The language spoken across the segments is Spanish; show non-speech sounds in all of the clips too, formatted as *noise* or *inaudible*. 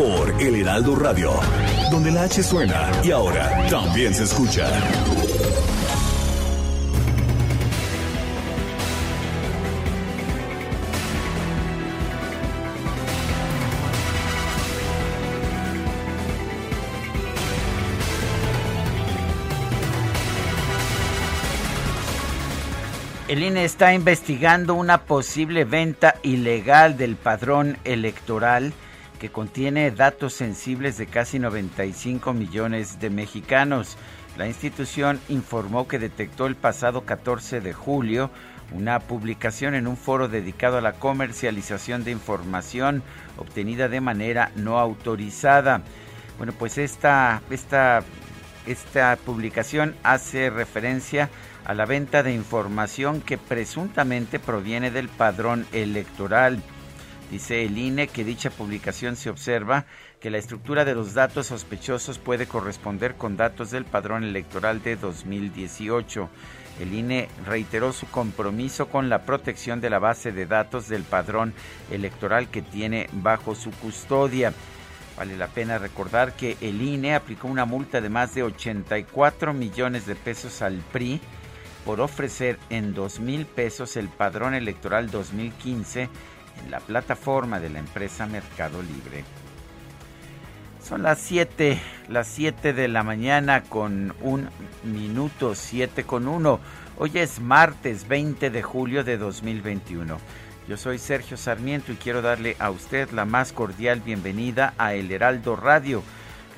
Por El Heraldo Radio, donde la H suena y ahora también se escucha. El INE está investigando una posible venta ilegal del padrón electoral que contiene datos sensibles de casi 95 millones de mexicanos. La institución informó que detectó el pasado 14 de julio una publicación en un foro dedicado a la comercialización de información obtenida de manera no autorizada. Bueno, pues esta, esta, esta publicación hace referencia a la venta de información que presuntamente proviene del padrón electoral. Dice el INE que dicha publicación se observa que la estructura de los datos sospechosos puede corresponder con datos del padrón electoral de 2018. El INE reiteró su compromiso con la protección de la base de datos del padrón electoral que tiene bajo su custodia. Vale la pena recordar que el INE aplicó una multa de más de 84 millones de pesos al PRI por ofrecer en dos mil pesos el padrón electoral 2015 la plataforma de la empresa Mercado Libre. Son las 7, las 7 de la mañana con un minuto, 7 con 1. Hoy es martes 20 de julio de 2021. Yo soy Sergio Sarmiento y quiero darle a usted la más cordial bienvenida a El Heraldo Radio.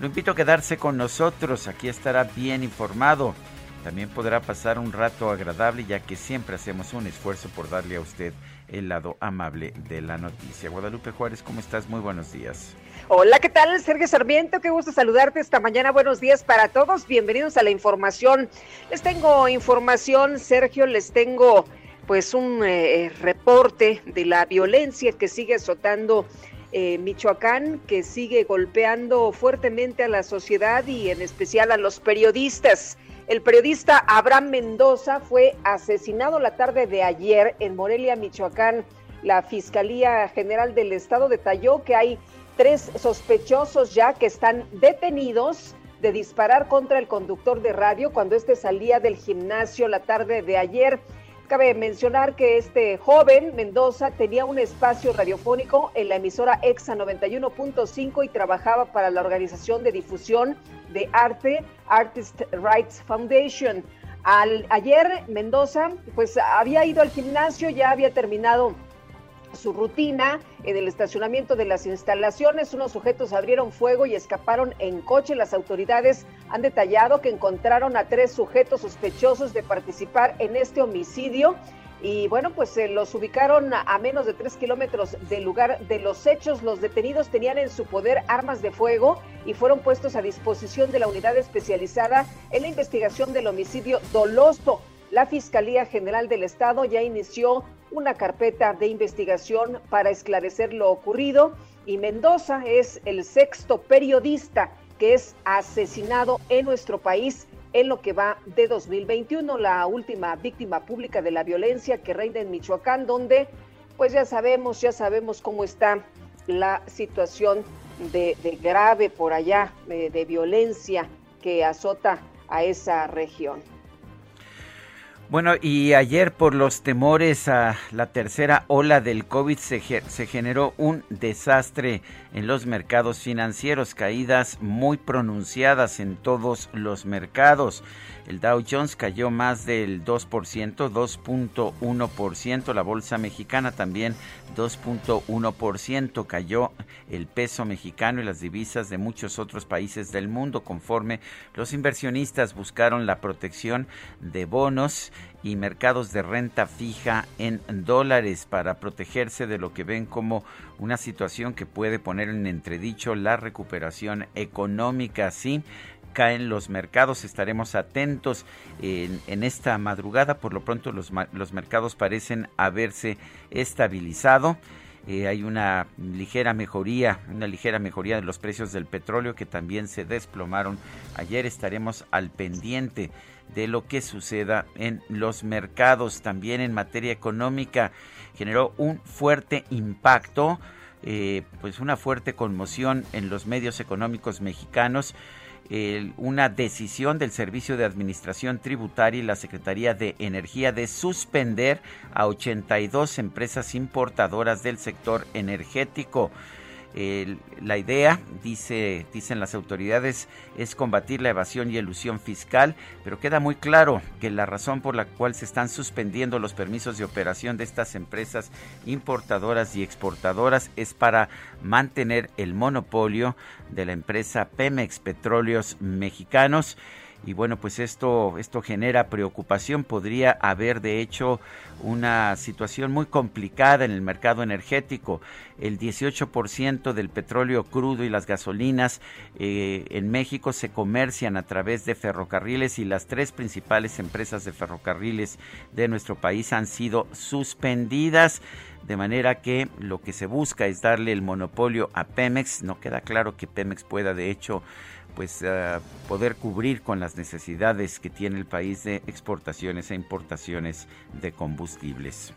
Lo invito a quedarse con nosotros, aquí estará bien informado también podrá pasar un rato agradable ya que siempre hacemos un esfuerzo por darle a usted el lado amable de la noticia. Guadalupe Juárez, ¿cómo estás? Muy buenos días. Hola, ¿qué tal? Sergio Sarmiento, qué gusto saludarte esta mañana. Buenos días para todos. Bienvenidos a la información. Les tengo información, Sergio, les tengo pues un eh, reporte de la violencia que sigue azotando eh, Michoacán, que sigue golpeando fuertemente a la sociedad y en especial a los periodistas. El periodista Abraham Mendoza fue asesinado la tarde de ayer en Morelia, Michoacán. La Fiscalía General del Estado detalló que hay tres sospechosos ya que están detenidos de disparar contra el conductor de radio cuando éste salía del gimnasio la tarde de ayer. Cabe mencionar que este joven Mendoza tenía un espacio radiofónico en la emisora EXA 91.5 y trabajaba para la organización de difusión de arte Artist Rights Foundation. Al, ayer Mendoza pues había ido al gimnasio, ya había terminado su rutina en el estacionamiento de las instalaciones. Unos sujetos abrieron fuego y escaparon en coche. Las autoridades han detallado que encontraron a tres sujetos sospechosos de participar en este homicidio. Y bueno, pues se los ubicaron a, menos de tres kilómetros del lugar de los hechos. Los detenidos tenían en su poder armas de fuego y fueron puestos a disposición de la unidad especializada en la investigación del homicidio doloso. La Fiscalía General del Estado ya inició una carpeta de investigación para esclarecer lo ocurrido y Mendoza es el sexto periodista que es asesinado en nuestro país en lo que va de 2021, la última víctima pública de la violencia que reina en Michoacán, donde pues ya sabemos, ya sabemos cómo está la situación de, grave por allá, de violencia que azota a esa región. Bueno, y ayer por los temores a la tercera ola del COVID se, se, generó un desastre en los mercados financieros, caídas muy pronunciadas en todos los mercados. El Dow Jones cayó más del 2%, 2.1%. La bolsa mexicana también 2.1%. Cayó el peso mexicano y las divisas de muchos otros países del mundo conforme los inversionistas buscaron la protección de bonos y mercados de renta fija en dólares para protegerse de lo que ven como una situación que puede poner en entredicho la recuperación económica. Sí, caen los mercados. Estaremos atentos en, esta madrugada. Por lo pronto los, los mercados parecen haberse estabilizado. Eh, hay una ligera mejoría, una ligera mejoría de los precios del petróleo que también se desplomaron. Ayer estaremos al pendiente de lo que suceda en los mercados. También en materia económica generó un fuerte impacto, eh, pues una fuerte conmoción en los medios económicos mexicanos una decisión del Servicio de Administración Tributaria y la Secretaría de Energía de suspender a 82 empresas importadoras del sector energético la idea, dice, dicen las autoridades, es combatir la evasión y elusión fiscal, pero queda muy claro que la razón por la cual se están suspendiendo los permisos de operación de estas empresas importadoras y exportadoras es para mantener el monopolio de la empresa Pemex Petróleos Mexicanos y bueno, pues esto, esto genera preocupación. Podría haber, de hecho, una situación muy complicada en el mercado energético. El 18% del petróleo crudo y las gasolinas eh, en México se comercian a través de ferrocarriles y las tres principales empresas de ferrocarriles de nuestro país han sido suspendidas de manera que lo que se busca es darle el monopolio a Pemex. No queda claro que Pemex pueda, de hecho, pues uh, poder cubrir con las necesidades que tiene el país de exportaciones e importaciones de combustibles.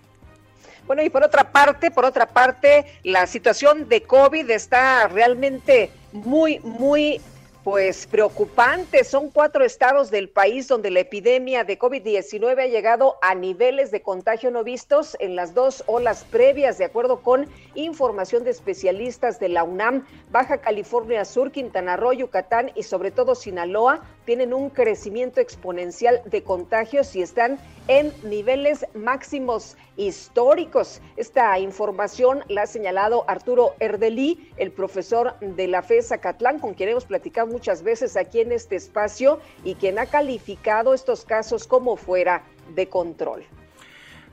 Bueno, y por otra parte, por otra parte, la situación de COVID está realmente muy, muy pues preocupante. Son cuatro estados del país donde la epidemia de COVID-19 ha llegado a niveles de contagio no vistos en las dos olas previas, de acuerdo con información de especialistas de la UNAM. Baja California Sur, Quintana Roo, Yucatán y sobre todo Sinaloa tienen un crecimiento exponencial de contagios y están en niveles máximos históricos. Esta información la ha señalado Arturo Erdelí, el profesor de la FE Zacatlán, con quien hemos platicado muchas veces aquí en este espacio y quien ha calificado estos casos como fuera de control.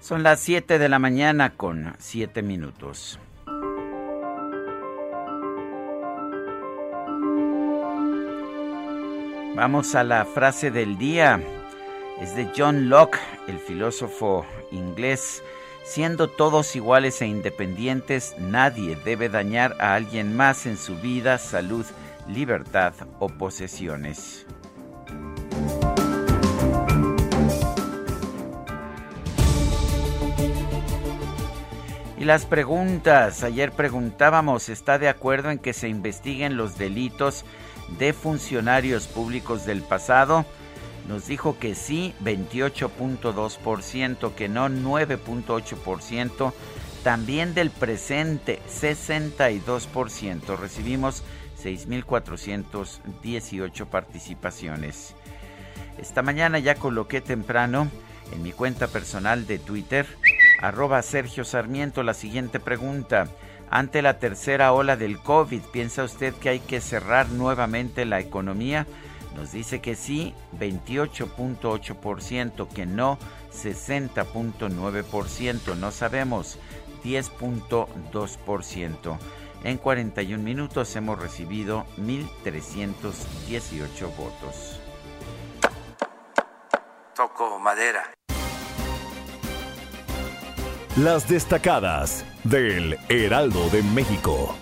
Son las 7 de la mañana con 7 minutos. Vamos a la frase del día. Es de John Locke, el filósofo inglés. Siendo todos iguales e independientes, nadie debe dañar a alguien más en su vida, salud, libertad o posesiones. Y las preguntas. Ayer preguntábamos, ¿está de acuerdo en que se investiguen los delitos de funcionarios públicos del pasado? Nos dijo que sí, 28.2%, que no, 9.8%, también del presente, 62%. Recibimos 6.418 participaciones. Esta mañana ya coloqué temprano en mi cuenta personal de Twitter, arroba Sergio Sarmiento, la siguiente pregunta. Ante la tercera ola del COVID, ¿piensa usted que hay que cerrar nuevamente la economía? Nos dice que sí, 28.8%, que no, 60.9%, no sabemos, 10.2%. En 41 minutos hemos recibido 1.318 votos. Toco madera. Las destacadas del Heraldo de México.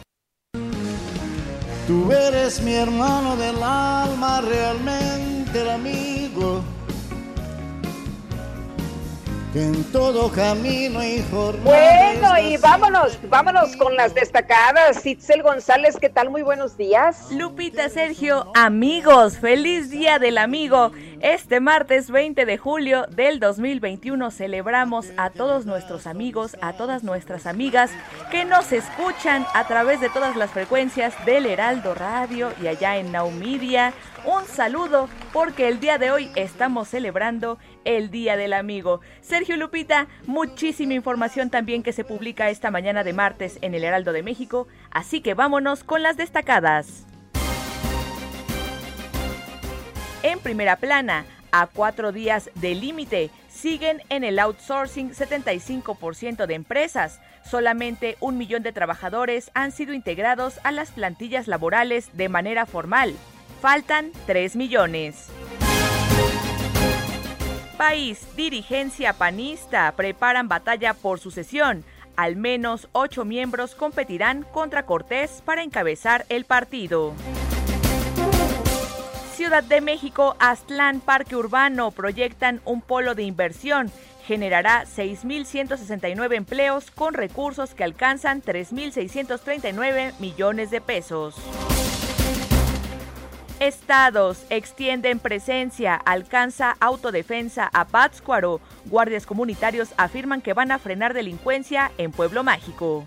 Tú eres mi hermano del alma, realmente el amigo en todo camino y jornada. Bueno, y vámonos, vámonos con las destacadas. Itzel González, ¿qué tal? Muy buenos días. Lupita Sergio, amigos, feliz día del amigo. Este martes 20 de julio del 2021 celebramos a todos nuestros amigos, a todas nuestras amigas que nos escuchan a través de todas las frecuencias del Heraldo Radio y allá en Naumidia. Un saludo porque el día de hoy estamos celebrando el Día del Amigo. Sergio Lupita, muchísima información también que se publica esta mañana de martes en el Heraldo de México, así que vámonos con las destacadas. En primera plana, a cuatro días del límite, siguen en el outsourcing 75% de empresas. Solamente un millón de trabajadores han sido integrados a las plantillas laborales de manera formal. Faltan 3 millones. País, dirigencia panista, preparan batalla por sucesión. Al menos ocho miembros competirán contra Cortés para encabezar el partido. Ciudad de México, Aztlán Parque Urbano proyectan un polo de inversión. Generará 6.169 empleos con recursos que alcanzan 3.639 millones de pesos. Estados extienden presencia, alcanza autodefensa a Pátzcuaro. Guardias comunitarios afirman que van a frenar delincuencia en Pueblo Mágico.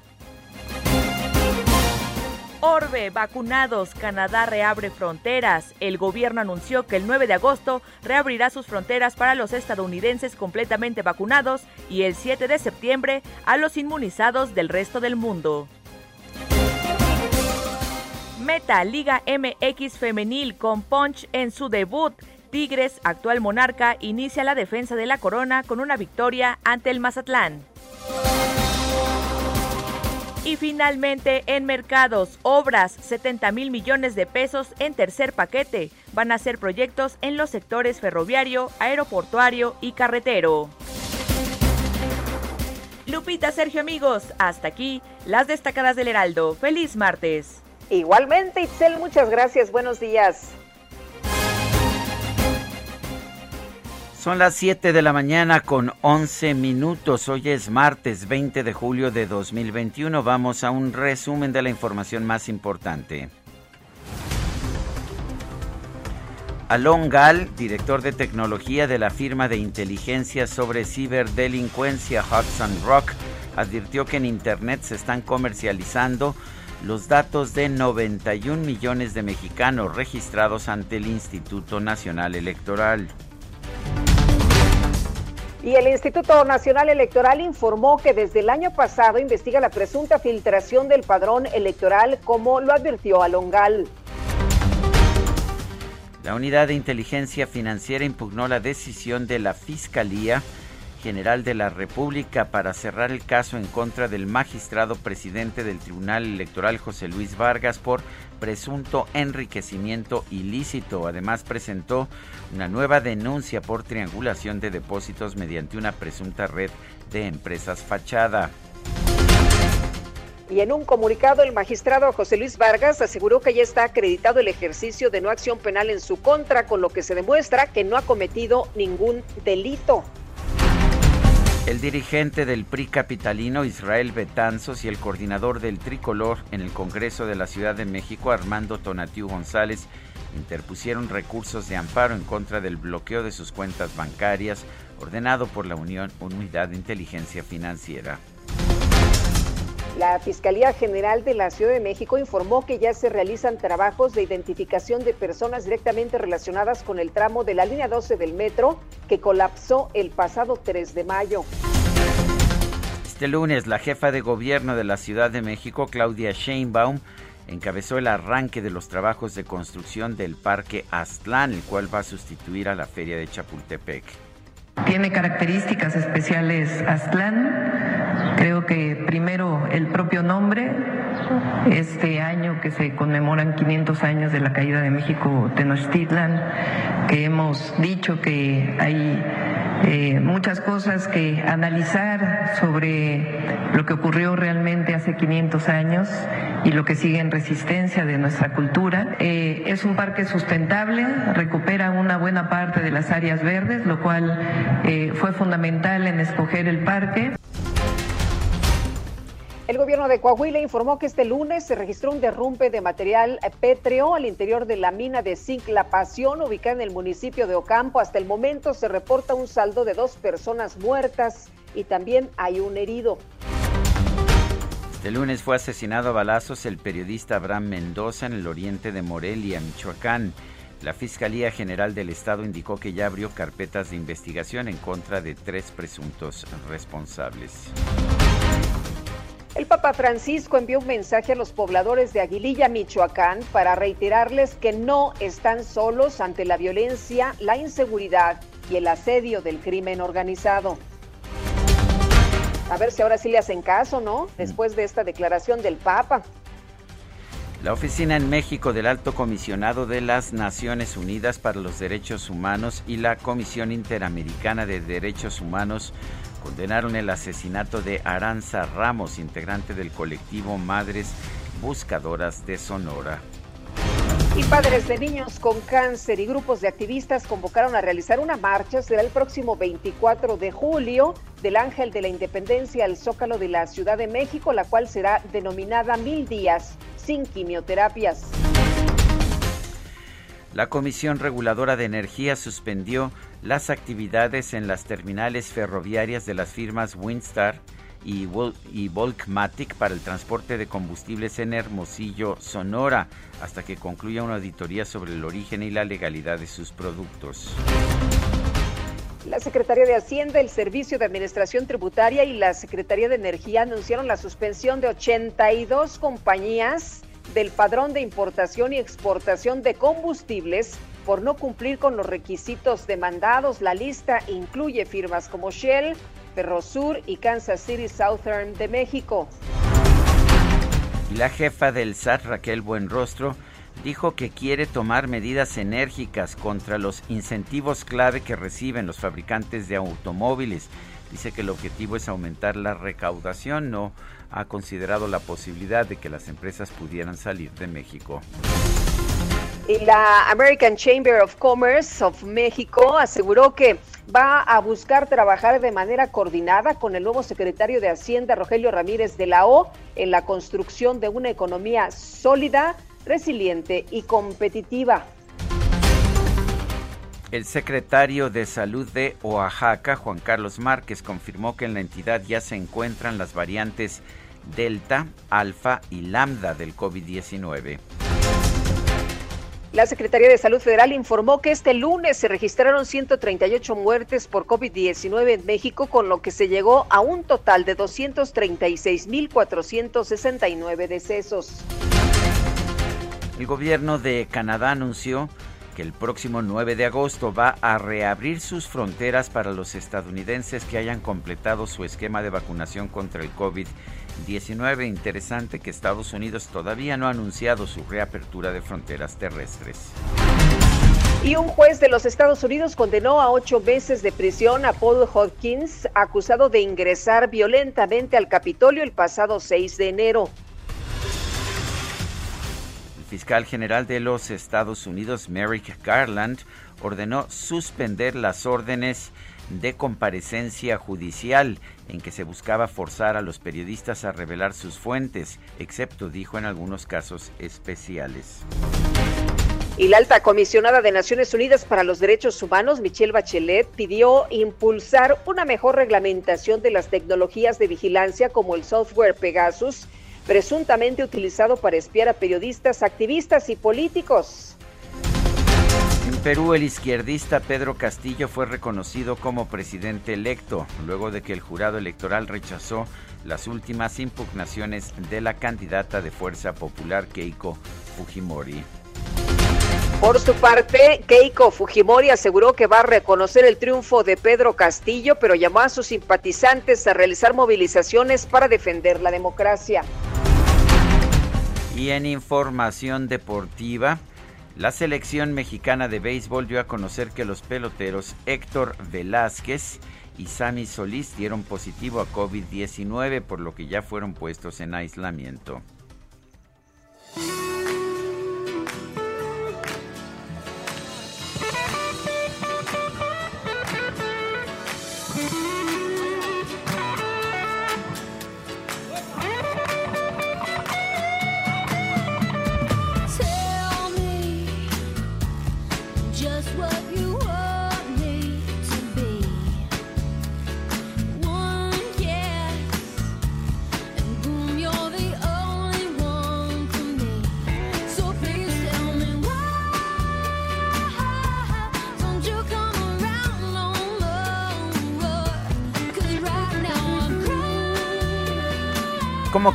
Orbe, vacunados, Canadá reabre fronteras. El gobierno anunció que el 9 de agosto reabrirá sus fronteras para los estadounidenses completamente vacunados y el 7 de septiembre a los inmunizados del resto del mundo. Meta Liga MX Femenil con Punch en su debut. Tigres, actual monarca, inicia la defensa de la corona con una victoria ante el Mazatlán. Y finalmente, en mercados, obras, 70 mil millones de pesos en tercer paquete. Van a ser proyectos en los sectores ferroviario, aeroportuario y carretero. Lupita, Sergio, amigos, hasta aquí las destacadas del Heraldo. Feliz martes. Igualmente, Itzel, muchas gracias. Buenos días. Son las 7 de la mañana con 11 minutos. Hoy es martes 20 de julio de 2021. Vamos a un resumen de la información más importante. Alon Gal, director de tecnología de la firma de inteligencia sobre ciberdelincuencia Hudson Rock, advirtió que en Internet se están comercializando los datos de 91 millones de mexicanos registrados ante el Instituto Nacional Electoral. Y el Instituto Nacional Electoral informó que desde el año pasado investiga la presunta filtración del padrón electoral, como lo advirtió Alongal. La Unidad de Inteligencia Financiera impugnó la decisión de la Fiscalía General de la República para cerrar el caso en contra del magistrado presidente del Tribunal Electoral José Luis Vargas por presunto enriquecimiento ilícito. Además presentó una nueva denuncia por triangulación de depósitos mediante una presunta red de empresas fachada. Y en un comunicado, el magistrado José Luis Vargas aseguró que ya está acreditado el ejercicio de no acción penal en su contra, con lo que se demuestra que no ha cometido ningún delito. El dirigente del PRI capitalino Israel Betanzos y el coordinador del tricolor en el Congreso de la Ciudad de México Armando Tonatiu González interpusieron recursos de amparo en contra del bloqueo de sus cuentas bancarias ordenado por la Unión Unidad de Inteligencia Financiera. La Fiscalía General de la Ciudad de México informó que ya se realizan trabajos de identificación de personas directamente relacionadas con el tramo de la línea 12 del metro que colapsó el pasado 3 de mayo. Este lunes, la jefa de gobierno de la Ciudad de México, Claudia Sheinbaum, encabezó el arranque de los trabajos de construcción del Parque Aztlán, el cual va a sustituir a la Feria de Chapultepec. Tiene características especiales Aztlán. Creo que primero el propio nombre, este año que se conmemoran 500 años de la caída de México Tenochtitlan, que hemos dicho que hay eh, muchas cosas que analizar sobre lo que ocurrió realmente hace 500 años y lo que sigue en resistencia de nuestra cultura. Eh, es un parque sustentable, recupera una buena parte de las áreas verdes, lo cual eh, fue fundamental en escoger el parque. El gobierno de Coahuila informó que este lunes se registró un derrumbe de material pétreo al interior de la mina de zinc La Pasión, ubicada en el municipio de Ocampo. Hasta el momento se reporta un saldo de dos personas muertas y también hay un herido. Este lunes fue asesinado a balazos el periodista Abraham Mendoza en el oriente de Morelia, Michoacán. La Fiscalía General del Estado indicó que ya abrió carpetas de investigación en contra de tres presuntos responsables. El Papa Francisco envió un mensaje a los pobladores de Aguililla, Michoacán, para reiterarles que no están solos ante la violencia, la inseguridad y el asedio del crimen organizado. A ver si ahora sí le hacen caso, ¿no? Después de esta declaración del Papa. La oficina en México del Alto Comisionado de las Naciones Unidas para los Derechos Humanos y la Comisión Interamericana de Derechos Humanos condenaron el asesinato de Aranza Ramos, integrante del colectivo Madres Buscadoras de Sonora. Y padres de niños con cáncer y grupos de activistas convocaron a realizar una marcha. Será el próximo 24 de julio del Ángel de la Independencia al Zócalo de la Ciudad de México, la cual será denominada Mil Días sin Quimioterapias. La Comisión Reguladora de Energía suspendió las actividades en las terminales ferroviarias de las firmas Winstar y, Volkmatic para el transporte de combustibles en Hermosillo, Sonora, hasta que concluya una auditoría sobre el origen y la legalidad de sus productos. La Secretaría de Hacienda, el Servicio de Administración Tributaria y la Secretaría de Energía anunciaron la suspensión de 82 compañías del padrón de importación y exportación de combustibles por no cumplir con los requisitos demandados. La lista incluye firmas como Shell, Ferrosur y Kansas City Southern de México. La jefa del SAT, Raquel Buenrostro, dijo que quiere tomar medidas enérgicas contra los incentivos clave que reciben los fabricantes de automóviles. Dice que el objetivo es aumentar la recaudación, no ha considerado la posibilidad de que las empresas pudieran salir de México. Y la American Chamber of Commerce of México aseguró que va a buscar trabajar de manera coordinada con el nuevo secretario de Hacienda, Rogelio Ramírez de la O, en la construcción de una economía sólida, resiliente y competitiva. El secretario de Salud de Oaxaca, Juan Carlos Márquez, confirmó que en la entidad ya se encuentran las variantes Delta, Alfa y Lambda del COVID-19. La Secretaría de Salud Federal informó que este lunes se registraron 138 muertes por COVID-19 en México, con lo que se llegó a un total de 236.469 decesos. El gobierno de Canadá anunció que el próximo 9 de agosto va a reabrir sus fronteras para los estadounidenses que hayan completado su esquema de vacunación contra el COVID-19. 19. Interesante que Estados Unidos todavía no ha anunciado su reapertura de fronteras terrestres. Y un juez de los Estados Unidos condenó a ocho meses de prisión a Paul Hopkins, acusado de ingresar violentamente al Capitolio el pasado 6 de enero. Fiscal general de los Estados Unidos, Merrick Garland, ordenó suspender las órdenes de comparecencia judicial en que se buscaba forzar a los periodistas a revelar sus fuentes, excepto, dijo, en algunos casos especiales. Y la alta comisionada de Naciones Unidas para los Derechos Humanos, Michelle Bachelet, pidió impulsar una mejor reglamentación de las tecnologías de vigilancia como el software Pegasus, presuntamente utilizado para espiar a periodistas, activistas y políticos. Perú, el izquierdista Pedro Castillo fue reconocido como presidente electo, luego de que el jurado electoral rechazó las últimas impugnaciones de la candidata de Fuerza Popular Keiko Fujimori. Por su parte, Keiko Fujimori aseguró que va a reconocer el triunfo de Pedro Castillo, pero llamó a sus simpatizantes a realizar movilizaciones para defender la democracia. Y en información deportiva, La selección mexicana de béisbol dio a conocer que los peloteros Héctor Velázquez y Sammy Solís dieron positivo a COVID-19, por lo que ya fueron puestos en aislamiento.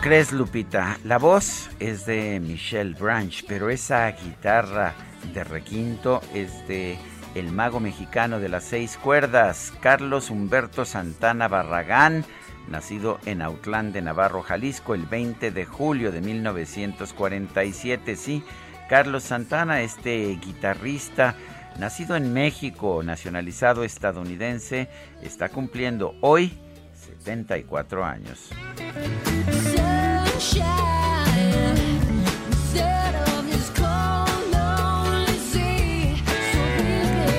Crees, Lupita? La voz es de Michelle Branch, pero esa guitarra de requinto es de el mago mexicano de las seis cuerdas, Carlos Humberto Santana Barragán, nacido en Autlán de Navarro, Jalisco, el 20 de julio de 1947. Sí, Carlos Santana, este guitarrista, nacido en México, nacionalizado estadounidense, está cumpliendo hoy 74 años.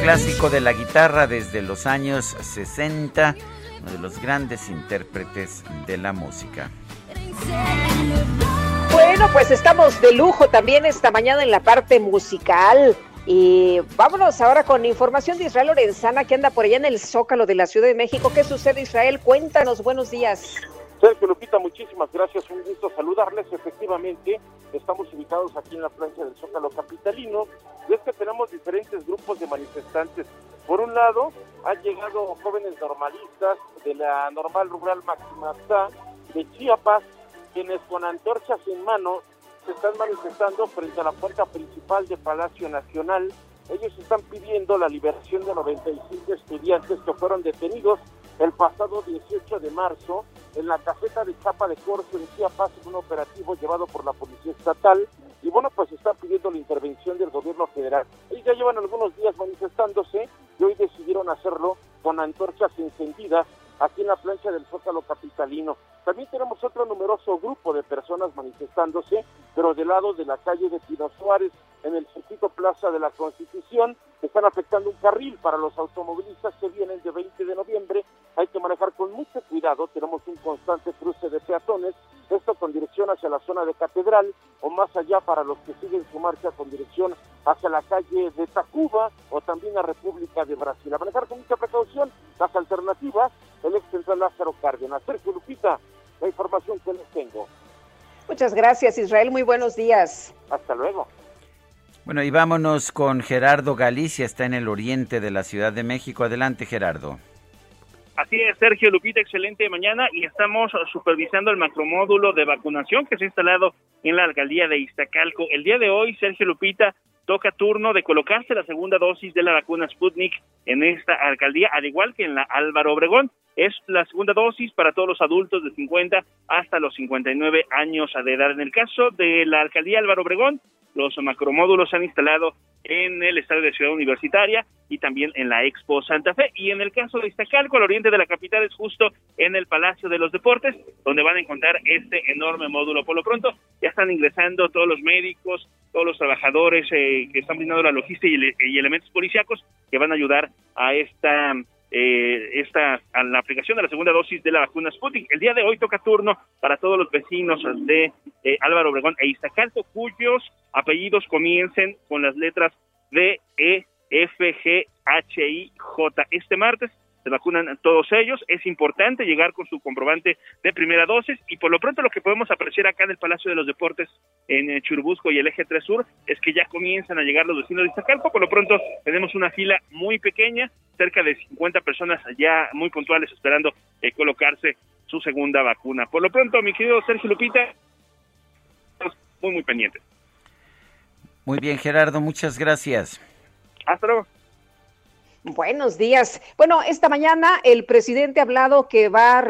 Clásico de la guitarra desde los años 60, uno de los grandes intérpretes de la música. Bueno, pues estamos de lujo también esta mañana en la parte musical. Y vámonos ahora con información de Israel Lorenzana, que anda por allá en el Zócalo de la Ciudad de México. ¿Qué sucede, Israel? Cuéntanos, buenos días. Sergio Lupita, muchísimas gracias, un gusto saludarles. Efectivamente, estamos ubicados aquí en la plancha del Zócalo Capitalino y es que tenemos diferentes grupos de manifestantes. Por un lado, han llegado jóvenes normalistas de la Normal Rural Máxima de Chiapas, quienes con antorchas en mano se están manifestando frente a la puerta principal de Palacio Nacional. Ellos están pidiendo la liberación de 95 estudiantes que fueron detenidos el pasado 18 de marzo en la caseta de Chapa de Corzo en Chiapas, un operativo llevado por la Policía Estatal. Y bueno, pues están pidiendo la intervención del gobierno federal. Ellos ya llevan algunos días manifestándose y hoy decidieron hacerlo con antorchas encendidas aquí en la plancha del Zócalo Capitalino. También tenemos otro numeroso grupo de personas manifestándose, pero del lado de la calle de Pino Suárez, en el circuito Plaza de la Constitución, están afectando un carril para los automovilistas que vienen de 20 de noviembre. Hay que manejar con mucho cuidado, tenemos un constante cruce de peatones, esto con dirección hacia la zona de Catedral o más allá para los que siguen su marcha con dirección hacia la calle de Tacuba o también a República de Brasil. A manejar con mucha precaución las alternativas, el ex central Lázaro Cárdenas. Sergio Lupita, la información que les tengo. Muchas gracias, Israel. Muy buenos días. Hasta luego. Bueno, y vámonos con Gerardo Galicia, está en el oriente de la Ciudad de México. Adelante, Gerardo. Así es, Sergio Lupita, excelente mañana y estamos supervisando el macromódulo de vacunación que se ha instalado en la alcaldía de Iztacalco. El día de hoy, Sergio Lupita, toca turno de colocarse la segunda dosis de la vacuna Sputnik en esta alcaldía, al igual que en la Álvaro Obregón. Es la segunda dosis para todos los adultos de 50 hasta los 59 años de edad. En el caso de la alcaldía Álvaro Obregón, los macromódulos se han instalado en el estadio de Ciudad Universitaria y también en la Expo Santa Fe. Y en el caso de Iztacalco, al oriente de la capital, es justo en el Palacio de los Deportes, donde van a encontrar este enorme módulo. Por lo pronto, ya están ingresando todos los médicos, todos los trabajadores eh, que están brindando la logística y, elementos policíacos que van a ayudar a esta eh, esta a la aplicación de la segunda dosis de la vacuna Sputnik. El día de hoy toca turno para todos los vecinos de eh, Álvaro Obregón e Iztacalco cuyos apellidos comiencen con las letras D, E, F, G, H, I, J. Este martes se vacunan todos ellos. Es importante llegar con su comprobante de primera dosis y por lo pronto lo que podemos apreciar acá en el Palacio de los Deportes en eh, Churubusco y el Eje 3 Sur es que ya comienzan a llegar los vecinos de Iztacalco. Por lo pronto tenemos una fila muy pequeña, cerca de 50 personas ya muy puntuales esperando eh, colocarse su segunda vacuna. Por lo pronto, mi querido Sergio Lupita, muy, muy pendientes. Muy bien, Gerardo, muchas gracias. Hasta luego. Buenos días. Bueno, esta mañana el presidente ha hablado que va a...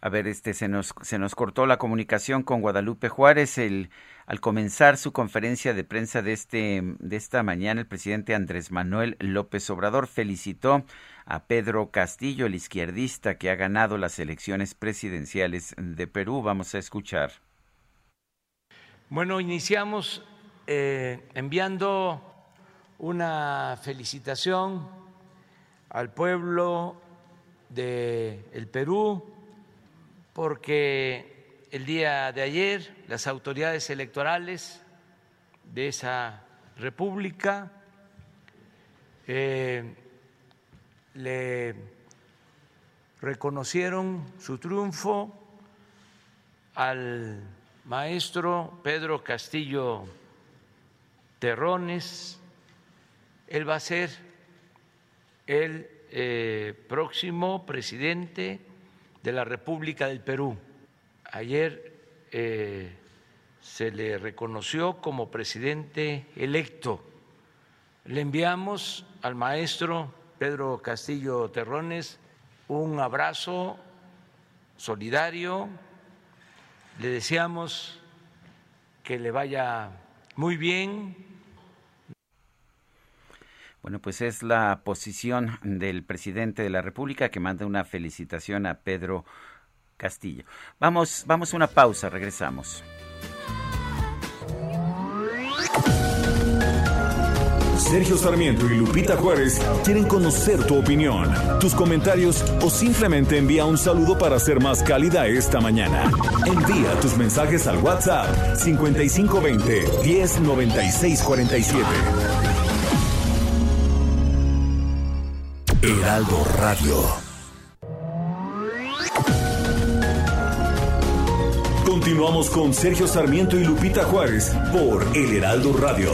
A ver, este se nos se nos cortó la comunicación con Guadalupe Juárez. El, al comenzar su conferencia de prensa de este de esta mañana, el presidente Andrés Manuel López Obrador felicitó a Pedro Castillo, el izquierdista que ha ganado las elecciones presidenciales de Perú. Vamos a escuchar. Bueno, iniciamos eh, enviando una felicitación al pueblo de el Perú porque el día de ayer las autoridades electorales de esa república eh, le reconocieron su triunfo al maestro Pedro Castillo Terrones. Él va a ser el eh, próximo presidente de la República del Perú. Ayer eh, se le reconoció como presidente electo. Le enviamos al maestro Pedro Castillo Terrones un abrazo solidario. Le deseamos que le vaya muy bien. Bueno, pues es la posición del presidente de la República que manda una felicitación a Pedro Castillo. Vamos, vamos a una pausa, regresamos. Sergio Sarmiento y Lupita Juárez quieren conocer tu opinión, tus comentarios o simplemente envía un saludo para ser más cálida esta mañana. Envía tus mensajes al WhatsApp 5520 109647. Heraldo Radio. Continuamos con Sergio Sarmiento y Lupita Juárez por El Heraldo Radio.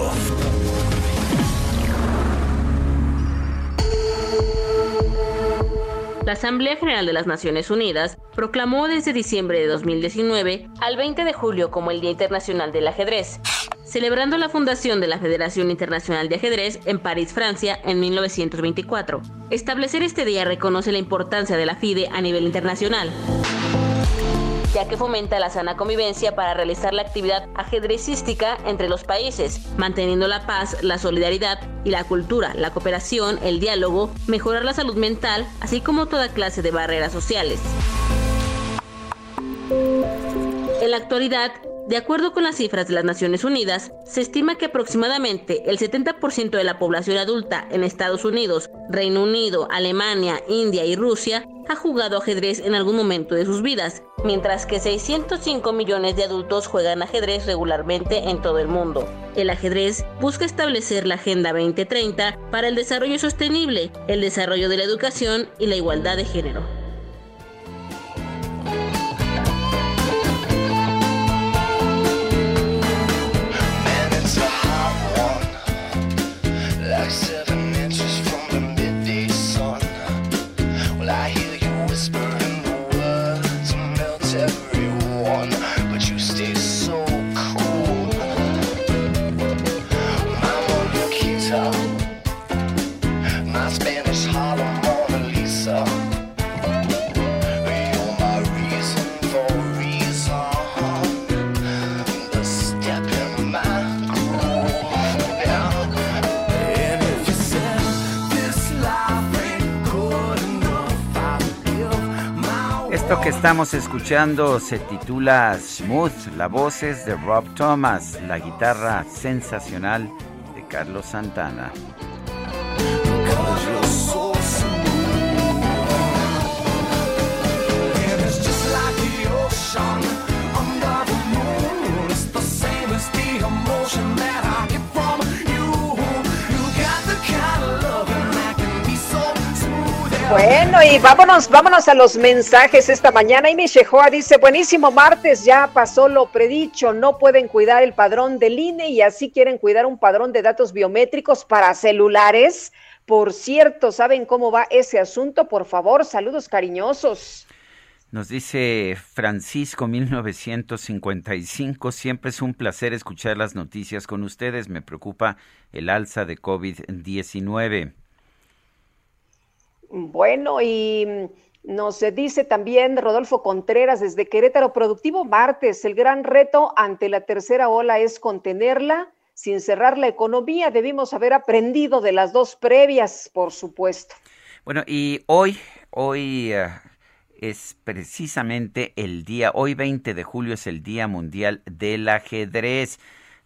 La Asamblea General de las Naciones Unidas proclamó desde diciembre de 2019 al 20 de julio como el Día Internacional del Ajedrez, celebrando la fundación de la Federación Internacional de Ajedrez en París, Francia, en 1924. Establecer este día reconoce la importancia de la FIDE a nivel internacional ya que fomenta la sana convivencia para realizar la actividad ajedrecística entre los países, manteniendo la paz, la solidaridad y la cultura, la cooperación, el diálogo, mejorar la salud mental, así como toda clase de barreras sociales. En la actualidad, de acuerdo con las cifras de las Naciones Unidas, se estima que aproximadamente el 70% de la población adulta en Estados Unidos, Reino Unido, Alemania, India y Rusia ha jugado ajedrez en algún momento de sus vidas, mientras que 605 millones de adultos juegan ajedrez regularmente en todo el mundo. El ajedrez busca establecer la Agenda 2030 para el desarrollo sostenible, el desarrollo de la educación y la igualdad de género. Esto que estamos escuchando se titula Smooth, la voz es de Rob Thomas, la guitarra sensacional de Carlos Santana. Bueno, y vámonos, vámonos a los mensajes esta mañana. Y Shehoa dice, buenísimo martes, ya pasó lo predicho, no pueden cuidar el padrón del INE y así quieren cuidar un padrón de datos biométricos para celulares. Por cierto, ¿saben cómo va ese asunto? Por favor, saludos cariñosos. Nos dice Francisco 1955, siempre es un placer escuchar las noticias con ustedes, me preocupa el alza de COVID-19. Bueno, y Nos dice también Rodolfo Contreras desde Querétaro, productivo martes, el gran reto ante la tercera ola es contenerla sin cerrar la economía. Debimos haber aprendido de las dos previas, por supuesto. Bueno, y hoy, hoy uh, es precisamente el día, hoy 20 de julio es el Día Mundial del Ajedrez.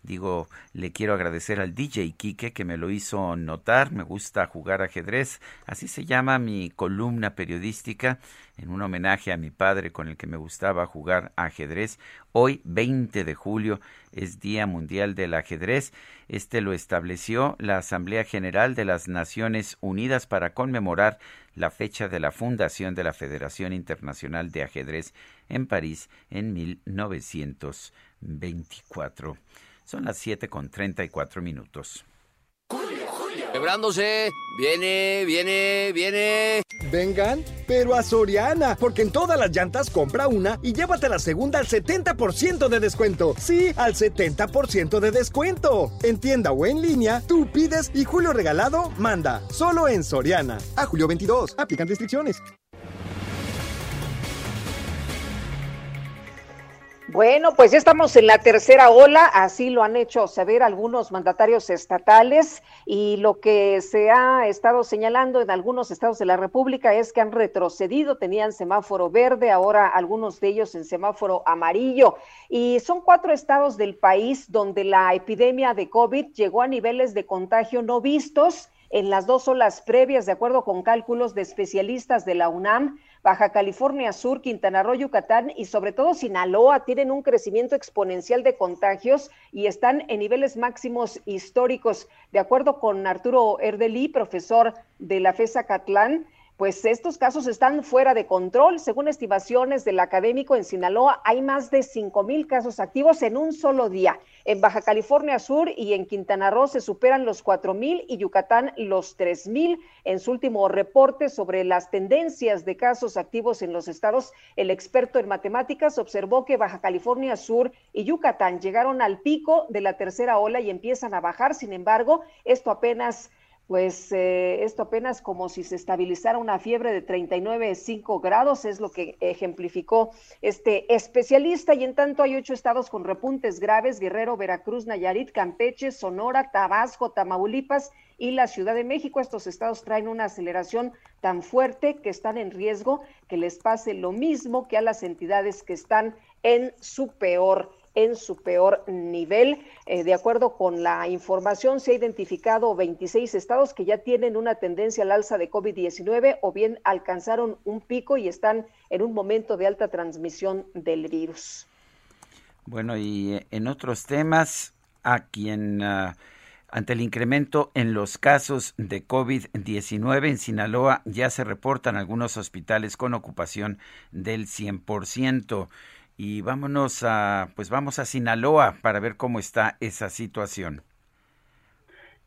Digo, le quiero agradecer al DJ Kike que me lo hizo notar. Me gusta jugar ajedrez. Así se llama mi columna periodística en un homenaje a mi padre con el que me gustaba jugar ajedrez. Hoy, 20 de julio, es Día Mundial del Ajedrez. Este lo estableció la Asamblea General de las Naciones Unidas para conmemorar la fecha de la fundación de la Federación Internacional de Ajedrez en París en 1924. Son las 7 con 34 minutos. Quebrándose. Viene, viene, viene. Vengan, pero a Soriana, porque en todas las llantas compra una y llévate la segunda al 70% de descuento. Sí, al 70% de descuento. En tienda o en línea, tú pides y Julio Regalado manda. Solo en Soriana. A julio 22. Aplican restricciones. Bueno, pues ya estamos en la tercera ola, así lo han hecho saber algunos mandatarios estatales y lo que se ha estado señalando en algunos estados de la República es que han retrocedido, tenían semáforo verde, ahora algunos de ellos en semáforo amarillo y son cuatro estados del país donde la epidemia de COVID llegó a niveles de contagio no vistos en las dos olas previas, de acuerdo con cálculos de especialistas de la UNAM. Baja California Sur, Quintana Roo, Yucatán y sobre todo Sinaloa tienen un crecimiento exponencial de contagios y están en niveles máximos históricos. De acuerdo con Arturo Erdeli, profesor de la FESA Catlán, pues estos casos están fuera de control. Según estimaciones del académico en Sinaloa, hay más de 5 mil casos activos en un solo día. En Baja California Sur y en Quintana Roo se superan los 4 mil y Yucatán los 3 mil. En su último reporte sobre las tendencias de casos activos en los estados, el experto en matemáticas observó que Baja California Sur y Yucatán llegaron al pico de la tercera ola y empiezan a bajar. Sin embargo, esto apenas pues eh, esto apenas como si se estabilizara una fiebre de 39,5 grados, es lo que ejemplificó este especialista. Y en tanto hay ocho estados con repuntes graves, Guerrero, Veracruz, Nayarit, Campeche, Sonora, Tabasco, Tamaulipas y la Ciudad de México. Estos estados traen una aceleración tan fuerte que están en riesgo que les pase lo mismo que a las entidades que están en su peor en su peor nivel. Eh, de acuerdo con la información, se ha identificado 26 estados que ya tienen una tendencia al alza de COVID-19 o bien alcanzaron un pico y están en un momento de alta transmisión del virus. Bueno, y eh, en otros temas, a quien... Ah, ante el incremento en los casos de COVID-19 en Sinaloa, ya se reportan algunos hospitales con ocupación del 100% y vámonos a pues vamos a Sinaloa para ver cómo está esa situación.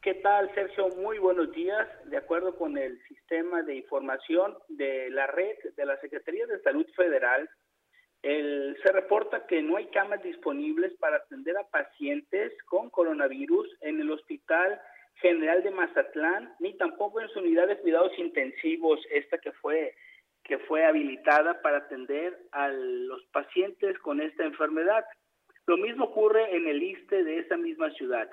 ¿Qué tal, Sergio? Muy buenos días. De acuerdo con el sistema de información de la red de la Secretaría de Salud Federal, el, se reporta que no hay camas disponibles para atender a pacientes con coronavirus en el Hospital General de Mazatlán, ni tampoco en su unidad de cuidados intensivos, esta que fue que fue habilitada para atender a los pacientes con esta enfermedad. Lo mismo ocurre en el ISTE de esa misma ciudad,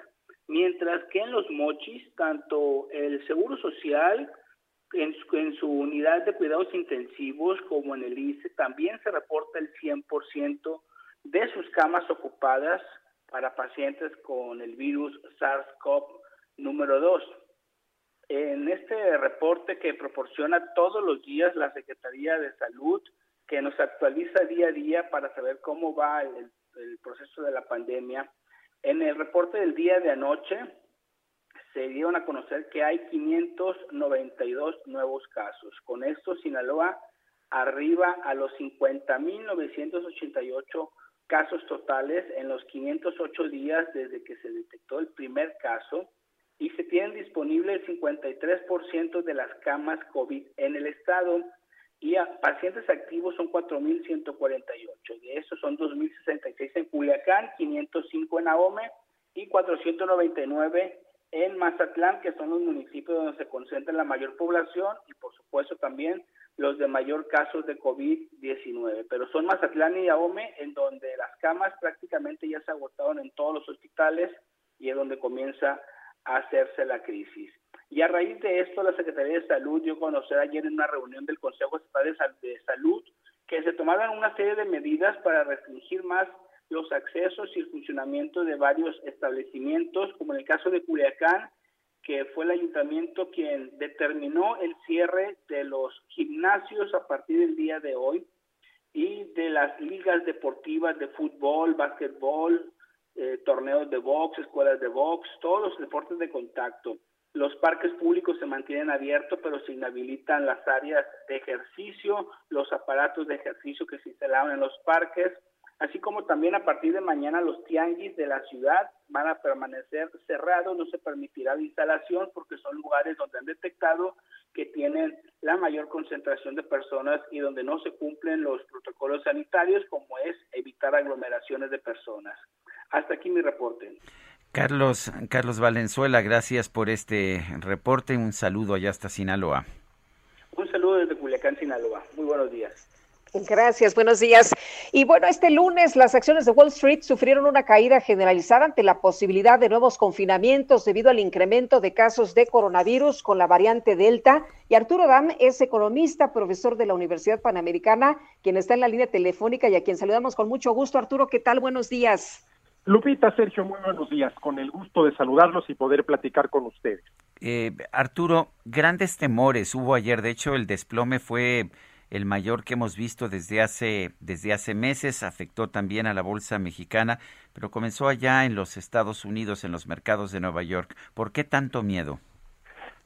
mientras que en los mochis, tanto el Seguro Social en su, unidad de cuidados intensivos como en el ISTE también se reporta el 100% de sus camas ocupadas para pacientes con el virus SARS-CoV número 2. En este reporte que proporciona todos los días la Secretaría de Salud, que nos actualiza día a día para saber cómo va el, proceso de la pandemia, en el reporte del día de anoche se dieron a conocer que hay 592 nuevos casos. Con esto, Sinaloa arriba a los 50.988 casos totales en los 508 días desde que se detectó el primer caso y se tienen disponible el 53% de las camas COVID en el estado y a pacientes activos son 4.148. De esos son 2.066 en Culiacán, 505 en Ahome y 499 en Mazatlán, que son los municipios donde se concentra la mayor población y por supuesto también los de mayor casos de COVID-19, pero son Mazatlán y Ahome en donde las camas prácticamente ya se agotaron en todos los hospitales y es donde comienza hacerse la crisis. Y a raíz de esto, la Secretaría de Salud dio a conocer ayer en una reunión del Consejo Estatal de Salud que se tomaron una serie de medidas para restringir más los accesos y el funcionamiento de varios establecimientos, como en el caso de Culiacán, que fue el ayuntamiento quien determinó el cierre de los gimnasios a partir del día de hoy y de las ligas deportivas de fútbol, básquetbol, eh, torneos de box, escuelas de box, todos los deportes de contacto. Los parques públicos se mantienen abiertos, pero se inhabilitan las áreas de ejercicio, los aparatos de ejercicio que se instalaron en los parques, así como también a partir de mañana los tianguis de la ciudad van a permanecer cerrados, no se permitirá la instalación porque son lugares donde han detectado que tienen la mayor concentración de personas y donde no se cumplen los protocolos sanitarios como es evitar aglomeraciones de personas. Hasta aquí mi reporte. Carlos, Carlos Valenzuela, gracias por este reporte. Un saludo allá hasta Sinaloa. Un saludo desde Culiacán, Sinaloa. Muy buenos días. Gracias, buenos días. Y bueno, este lunes las acciones de Wall Street sufrieron una caída generalizada ante la posibilidad de nuevos confinamientos debido al incremento de casos de coronavirus con la variante Delta. Y Arturo Dam es economista, profesor de la Universidad Panamericana, quien está en la línea telefónica y a quien saludamos con mucho gusto. Arturo, ¿qué tal? Buenos días. Lupita, Sergio, muy buenos días. Con el gusto de saludarlos y poder platicar con ustedes. Eh, Arturo, grandes temores hubo ayer. De hecho, el desplome fue el mayor que hemos visto desde hace, desde hace meses, afectó también a la bolsa mexicana, pero comenzó allá en los Estados Unidos, en los mercados de Nueva York. ¿Por qué tanto miedo?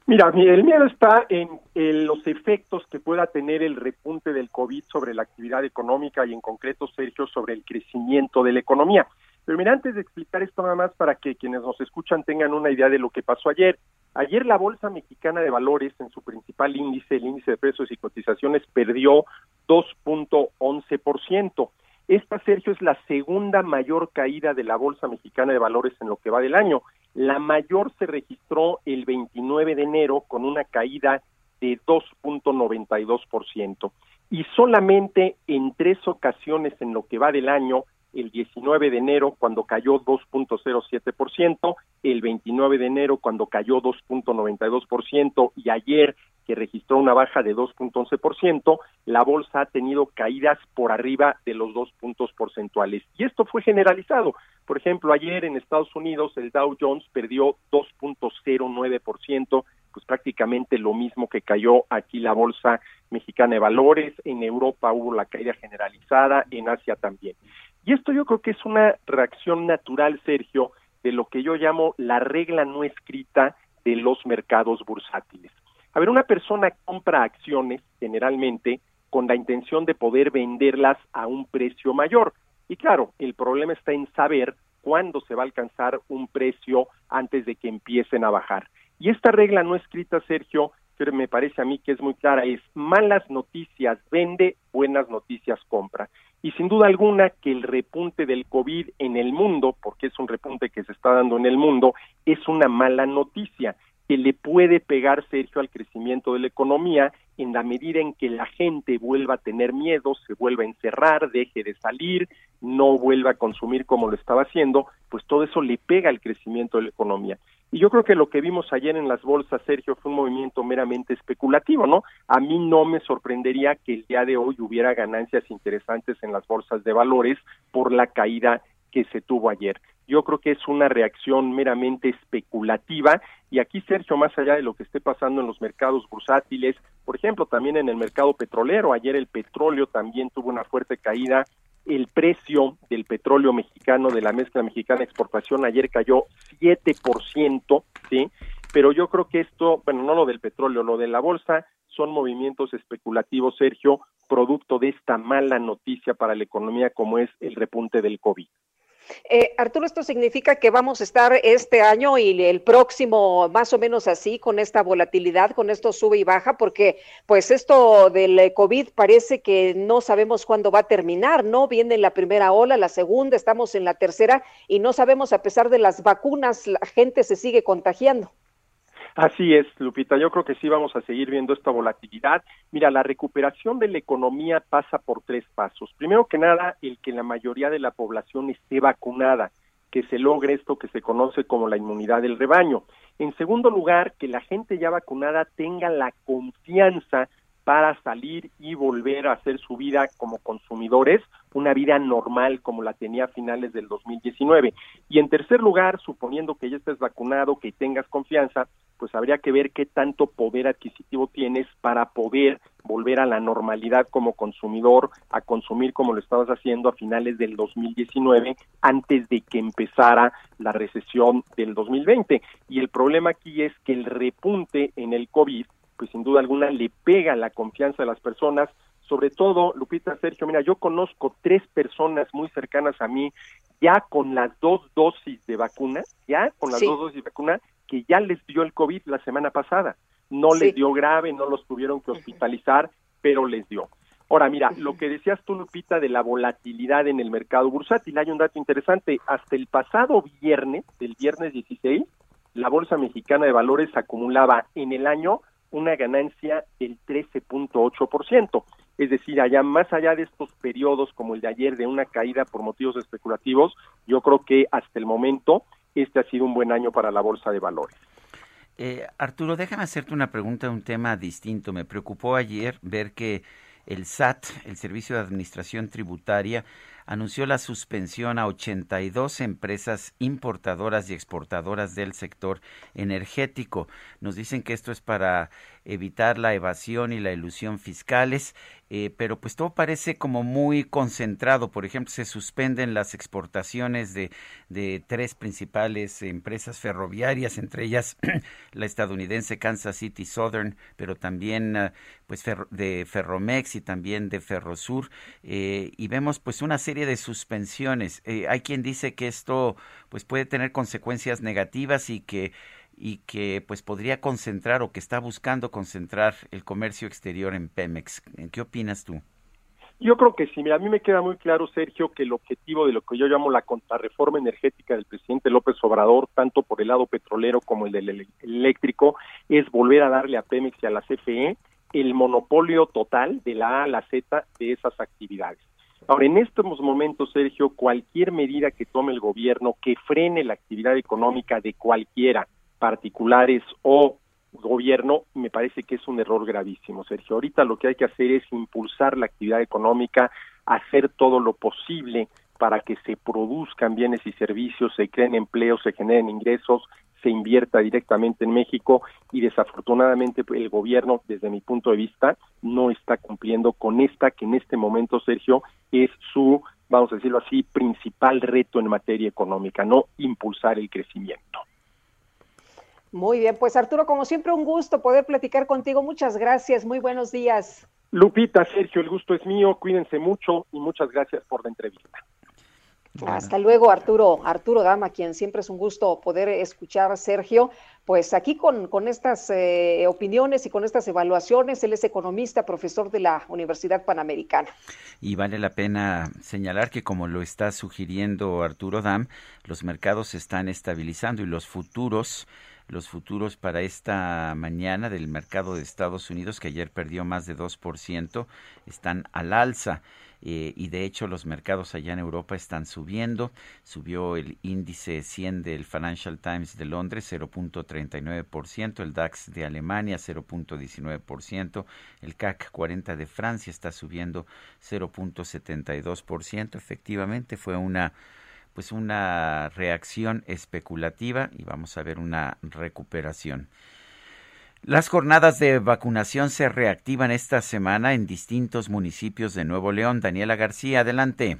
Mira, el miedo está en, los efectos que pueda tener el repunte del COVID sobre la actividad económica y en concreto, Sergio, sobre el crecimiento de la economía. Pero mira, antes de explicar esto nada más para que quienes nos escuchan tengan una idea de lo que pasó ayer, Ayer la Bolsa Mexicana de Valores en su principal índice, el índice de precios y cotizaciones, perdió 2.11%. Esta, Sergio, es la segunda mayor caída de la Bolsa Mexicana de Valores en lo que va del año. La mayor se registró el 29 de enero con una caída de 2.92%. Y solamente en tres ocasiones en lo que va del año el 19 de enero cuando cayó 2.07%, el 29 de enero cuando cayó 2.92% y ayer que registró una baja de 2.11%, la bolsa ha tenido caídas por arriba de los dos puntos porcentuales. Y esto fue generalizado. Por ejemplo, ayer en Estados Unidos el Dow Jones perdió 2.09%, pues prácticamente lo mismo que cayó aquí la bolsa mexicana de valores, en Europa hubo la caída generalizada, en Asia también. Y esto yo creo que es una reacción natural, Sergio, de lo que yo llamo la regla no escrita de los mercados bursátiles. A ver, una persona compra acciones generalmente con la intención de poder venderlas a un precio mayor. Y claro, el problema está en saber cuándo se va a alcanzar un precio antes de que empiecen a bajar. Y esta regla no escrita, Sergio, que me parece a mí que es muy clara, es malas noticias vende, buenas noticias compra. Y sin duda alguna que el repunte del COVID en el mundo, porque es un repunte que se está dando en el mundo, es una mala noticia que le puede pegar, Sergio, al crecimiento de la economía en la medida en que la gente vuelva a tener miedo, se vuelva a encerrar, deje de salir, no vuelva a consumir como lo estaba haciendo, pues todo eso le pega al crecimiento de la economía. Y yo creo que lo que vimos ayer en las bolsas, Sergio, fue un movimiento meramente especulativo, ¿no? A mí no me sorprendería que el día de hoy hubiera ganancias interesantes en las bolsas de valores por la caída que se tuvo ayer. Yo creo que es una reacción meramente especulativa y aquí, Sergio, más allá de lo que esté pasando en los mercados bursátiles, por ejemplo, también en el mercado petrolero, ayer el petróleo también tuvo una fuerte caída el precio del petróleo mexicano, de la mezcla mexicana exportación, ayer cayó 7%, ¿sí? Pero yo creo que esto, bueno, no lo del petróleo, lo de la bolsa, son movimientos especulativos, Sergio, producto de esta mala noticia para la economía como es el repunte del COVID. Eh, Arturo, esto significa que vamos a estar este año y el próximo más o menos así, con esta volatilidad, con esto sube y baja, porque pues esto del COVID parece que no sabemos cuándo va a terminar, ¿no? Viene la primera ola, la segunda, estamos en la tercera y no sabemos, a pesar de las vacunas, la gente se sigue contagiando. Así es, Lupita. Yo creo que sí vamos a seguir viendo esta volatilidad. Mira, la recuperación de la economía pasa por tres pasos. Primero que nada, el que la mayoría de la población esté vacunada, que se logre esto que se conoce como la inmunidad del rebaño. En segundo lugar, que la gente ya vacunada tenga la confianza para salir y volver a hacer su vida como consumidores, una vida normal como la tenía a finales del 2019. Y en tercer lugar, suponiendo que ya estés vacunado, que tengas confianza, pues habría que ver qué tanto poder adquisitivo tienes para poder volver a la normalidad como consumidor, a consumir como lo estabas haciendo a finales del 2019, antes de que empezara la recesión del 2020. Y el problema aquí es que el repunte en el COVID pues sin duda alguna le pega la confianza de las personas, sobre todo, Lupita, Sergio, mira, yo conozco tres personas muy cercanas a mí ya con las dos dosis de vacuna, ya con las dos dosis de vacuna, que ya les dio el COVID la semana pasada. No les dio grave, no los tuvieron que hospitalizar, pero les dio. Ahora, mira, lo que decías tú, Lupita, de la volatilidad en el mercado bursátil, hay un dato interesante. Hasta el pasado viernes, el viernes 16, la Bolsa Mexicana de Valores acumulaba en el año una ganancia del 13.8%. Es decir, allá más allá de estos periodos como el de ayer de una caída por motivos especulativos, yo creo que hasta el momento este ha sido un buen año para la bolsa de valores. Eh, Arturo, déjame hacerte una pregunta de un tema distinto. Me preocupó ayer ver que el SAT, el Servicio de Administración Tributaria, anunció la suspensión a 82 empresas importadoras y exportadoras del sector energético. Nos dicen que esto es para evitar la evasión y la ilusión fiscales, eh, pero pues todo parece como muy concentrado. Por ejemplo, se suspenden las exportaciones de, de tres principales empresas ferroviarias, entre ellas *clears throat* la estadounidense Kansas City Southern, pero también ah, pues de Ferromex y también de Ferrosur, eh, y vemos pues una serie de suspensiones. Eh, hay quien dice que esto pues puede tener consecuencias negativas y que y que pues podría concentrar o que está buscando concentrar el comercio exterior en Pemex. ¿Qué opinas tú? Yo creo que sí, mira, a mí me queda muy claro, Sergio, que el objetivo de lo que yo llamo la contrarreforma energética del presidente López Obrador, tanto por el lado petrolero como el del eléctrico, es volver a darle a Pemex y a la CFE el monopolio total de la A a la Z de esas actividades. Ahora, en estos momentos, Sergio, cualquier medida que tome el gobierno que frene la actividad económica de cualquiera, particulares o gobierno, me parece que es un error gravísimo, Sergio. Ahorita lo que hay que hacer es impulsar la actividad económica, hacer todo lo posible para que se produzcan bienes y servicios, se creen empleos, se generen ingresos, se invierta directamente en México y desafortunadamente el gobierno, desde mi punto de vista, no está cumpliendo con esta que en este momento, Sergio, es su, vamos a decirlo así, principal reto en materia económica, no impulsar el crecimiento. Muy bien, pues Arturo, como siempre, un gusto poder platicar contigo. Muchas gracias, muy buenos días. Lupita, Sergio, el gusto es mío, cuídense mucho y muchas gracias por la entrevista. Hasta luego, Arturo, Arturo Dama, quien siempre es un gusto poder escuchar, Sergio. Pues aquí con, con estas eh, opiniones y con estas evaluaciones, él es economista, profesor de la Universidad Panamericana. Y vale la pena señalar que como lo está sugiriendo Arturo Dam, los mercados se están estabilizando y los futuros los futuros para esta mañana del mercado de Estados Unidos, que ayer perdió más de 2%, están al alza. Eh, y de hecho los mercados allá en Europa están subiendo. Subió el índice 100 del Financial Times de Londres 0.39%, el DAX de Alemania 0.19%, el CAC 40 de Francia está subiendo 0.72%. Efectivamente fue una pues una reacción especulativa y vamos a ver una recuperación. Las jornadas de vacunación se reactivan esta semana en distintos municipios de Nuevo León. Daniela García, adelante.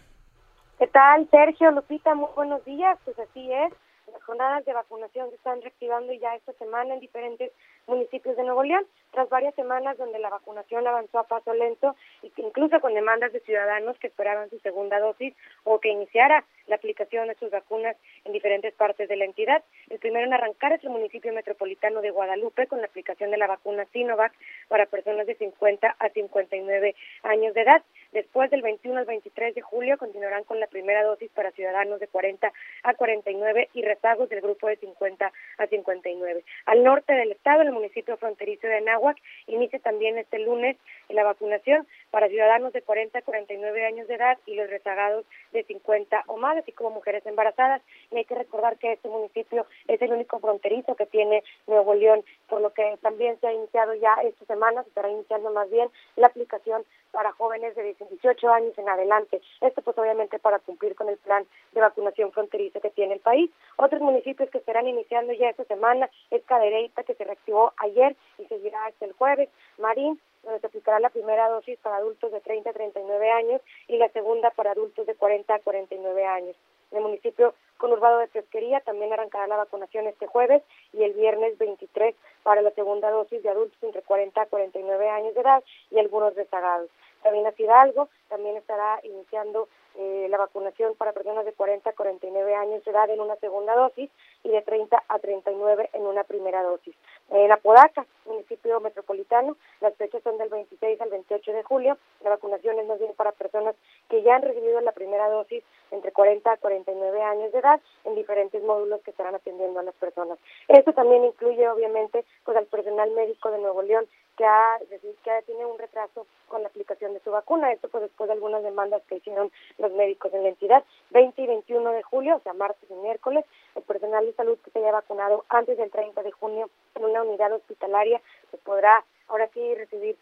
¿Qué tal, Sergio, Lupita? Muy buenos días. Pues así es. Las jornadas de vacunación se están reactivando ya esta semana en diferentes municipios de Nuevo León, tras varias semanas donde la vacunación avanzó a paso lento incluso con demandas de ciudadanos que esperaban su segunda dosis o que iniciara la aplicación de sus vacunas en diferentes partes de la entidad. El primero en arrancar es el municipio metropolitano de Guadalupe con la aplicación de la vacuna Sinovac para personas de 50 a 59 años de edad. Después del 21 al 23 de julio continuarán con la primera dosis para ciudadanos de 40 a 49 y rezagos del grupo de 50 a 59. Al norte del estado, el municipio fronterizo de Anáhuac, inicia también este lunes la vacunación para ciudadanos de 40 a 49 años de edad y los rezagados de 50 o más, así como mujeres embarazadas. Y hay que recordar que este municipio es el único fronterizo que tiene Nuevo León, por lo que también se ha iniciado ya esta semana, se estará iniciando más bien la aplicación para jóvenes de 18 años en adelante. Esto pues obviamente para cumplir con el plan de vacunación fronteriza que tiene el país. Otros municipios que estarán iniciando ya esta semana es Cadereyta, que se reactivó ayer y seguirá hasta el jueves, Marín, donde se aplicará la primera dosis para adultos de 30 a 39 años y la segunda para adultos de 40 a 49 años. En el municipio conurbado de Pesquería también arrancará la vacunación este jueves y el viernes 23 para la segunda dosis de adultos entre 40 a 49 años de edad y algunos rezagados. También Hidalgo también estará iniciando eh, la vacunación para personas de 40 a 49 años de edad en una segunda dosis y de 30 a 39 en una primera dosis. En Apodaca, municipio metropolitano, las fechas son del 26 al 28 de julio. La vacunación es más bien para personas que ya han recibido la primera dosis entre 40 a 49 años de edad en diferentes módulos que estarán atendiendo a las personas. Esto también incluye, obviamente, pues al personal médico de Nuevo León que ha, que tiene un retraso con la aplicación de su vacuna. Esto pues después de algunas demandas que hicieron los médicos en la entidad. 20 y 21 de julio, o sea, martes y miércoles, el personal de salud que se haya vacunado antes del 30 de junio en una unidad hospitalaria pues podrá ahora sí recibir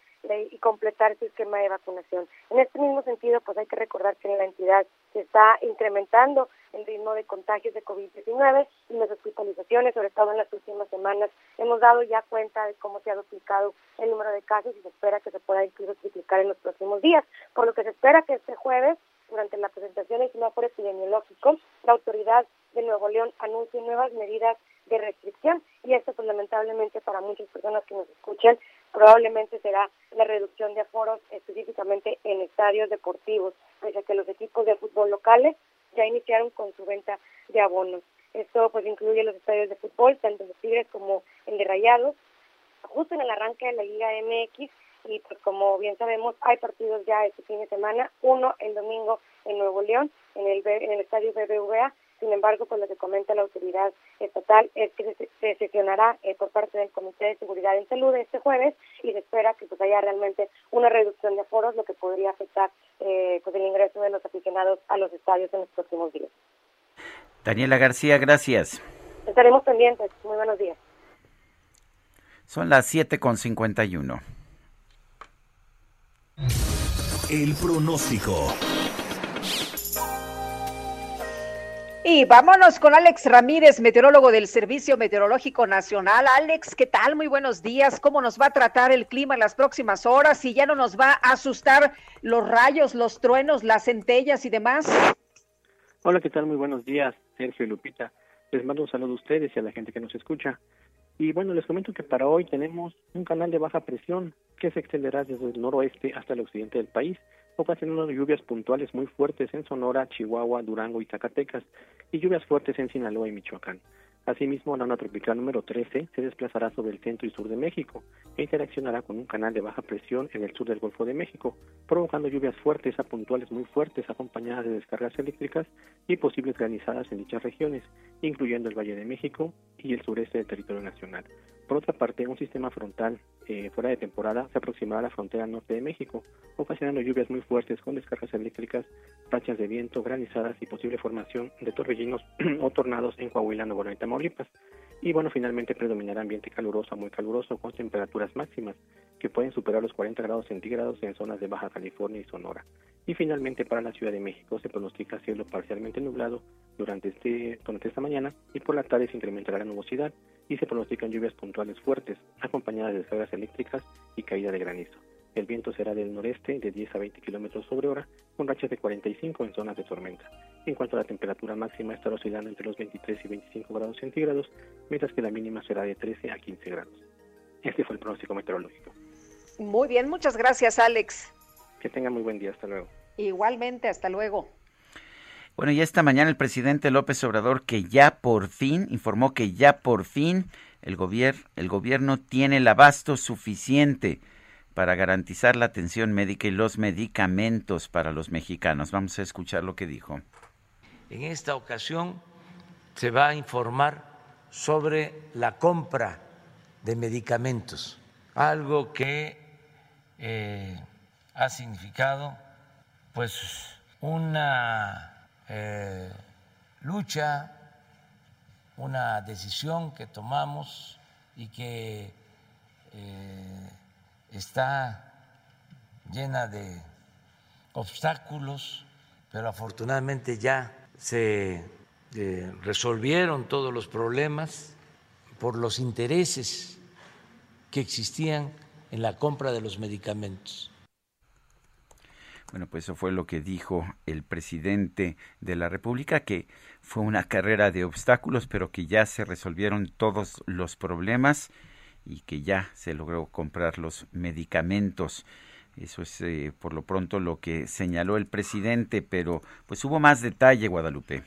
y completar su esquema de vacunación. En este mismo sentido, pues hay que recordar que en la entidad se está incrementando el ritmo de contagios de COVID-19 y las hospitalizaciones, sobre todo en las últimas semanas, hemos dado ya cuenta de cómo se ha duplicado el número de casos y se espera que se pueda incluso triplicar en los próximos días, por lo que se espera que este jueves, durante la presentación del semáforo epidemiológico, la autoridad de Nuevo León anuncie nuevas medidas de restricción. Y esto pues lamentablemente para muchas personas que nos escuchan probablemente será la reducción de aforos específicamente en estadios deportivos, pese a que los equipos de fútbol locales ya iniciaron con su venta de abonos. Esto pues incluye los estadios de fútbol, tanto de Tigres como el de Rayados, justo en el arranque de la Liga MX y pues como bien sabemos hay partidos ya este fin de semana, uno el domingo en Nuevo León, en el, en el estadio BBVA sin embargo, pues lo que comenta la autoridad estatal es que se, sesionará eh, por parte del Comité de Seguridad en Salud este jueves y se espera que pues haya realmente una reducción de aforos, lo que podría afectar eh, pues el ingreso de los aficionados a los estadios en los próximos días. Daniela García, gracias. Estaremos pendientes. Muy buenos días. Son las 7.51. El pronóstico. Y vámonos con Alex Ramírez, meteorólogo del Servicio Meteorológico Nacional. Alex, ¿qué tal? Muy buenos días. ¿Cómo nos va a tratar el clima en las próximas horas? ¿Y ya no nos va a asustar los rayos, los truenos, las centellas y demás? Hola, ¿qué tal? Muy buenos días, Sergio y Lupita. Les mando un saludo a ustedes y a la gente que nos escucha. Y bueno, les comento que para hoy tenemos un canal de baja presión que se extenderá desde el noroeste hasta el occidente del país ocasionando lluvias puntuales muy fuertes en Sonora, Chihuahua, Durango y Zacatecas, y lluvias fuertes en Sinaloa y Michoacán. Asimismo, la onda tropical número 13 se desplazará sobre el centro y sur de México e interaccionará con un canal de baja presión en el sur del Golfo de México, provocando lluvias fuertes a puntuales muy fuertes acompañadas de descargas eléctricas y posibles granizadas en dichas regiones, incluyendo el Valle de México y el sureste del territorio nacional. Por otra parte, un sistema frontal eh, fuera de temporada se aproximará a la frontera norte de México, ocasionando lluvias muy fuertes con descargas eléctricas, rachas de viento, granizadas y posible formación de torbellinos *clears throat* o tornados en Coahuila, Nuevo León y Tamaulipas. Y bueno, finalmente predominará ambiente caluroso muy caluroso con temperaturas máximas que pueden superar los 40 grados centígrados en zonas de Baja California y Sonora. Y finalmente para la Ciudad de México se pronostica cielo parcialmente nublado durante, este, durante esta mañana y por la tarde se incrementará la nubosidad y se pronostican lluvias puntuales fuertes, acompañadas de descargas eléctricas y caída de granizo. El viento será del noreste de 10 a 20 kilómetros sobre hora, con rachas de 45 en zonas de tormenta. En cuanto a la temperatura máxima, estará oscilando entre los 23 y 25 grados centígrados, mientras que la mínima será de 13 a 15 grados. Este fue el pronóstico meteorológico. Muy bien, muchas gracias, Alex. Que tenga muy buen día. Hasta luego. Igualmente, hasta luego. Bueno, y esta mañana el presidente López Obrador que ya por fin informó que ya por fin el, el gobierno tiene el abasto suficiente para garantizar la atención médica y los medicamentos para los mexicanos. Vamos a escuchar lo que dijo. En esta ocasión se va a informar sobre la compra de medicamentos, algo que eh, ha significado pues una eh, lucha, una decisión que tomamos y que eh, está llena de obstáculos, pero afortunadamente ya se eh, resolvieron todos los problemas por los intereses que existían en la compra de los medicamentos. Bueno, pues eso fue lo que dijo el presidente de la República, que fue una carrera de obstáculos, pero que ya se resolvieron todos los problemas y que ya se logró comprar los medicamentos. Eso es eh, por lo pronto lo que señaló el presidente, pero pues hubo más detalle, Guadalupe.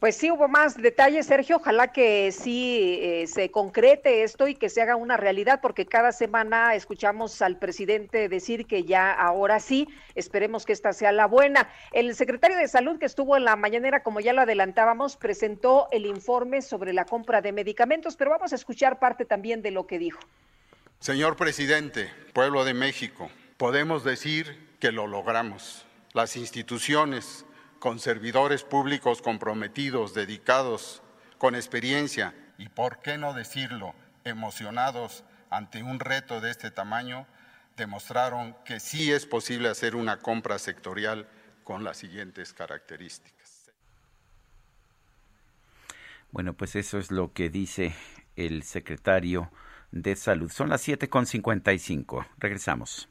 Pues sí, hubo más detalles, Sergio. Ojalá que sí eh, se concrete esto y que se haga una realidad, porque cada semana escuchamos al presidente decir que ya ahora sí, esperemos que esta sea la buena. El secretario de Salud que estuvo en la mañanera, como ya lo adelantábamos, presentó el informe sobre la compra de medicamentos, pero vamos a escuchar parte también de lo que dijo. Señor presidente, pueblo de México, podemos decir que lo logramos. Las instituciones, con servidores públicos comprometidos, dedicados, con experiencia y, por qué no decirlo, emocionados ante un reto de este tamaño, demostraron que sí es posible hacer una compra sectorial con las siguientes características. Bueno, pues eso es lo que dice el secretario de Salud. Son las 7.55. Regresamos.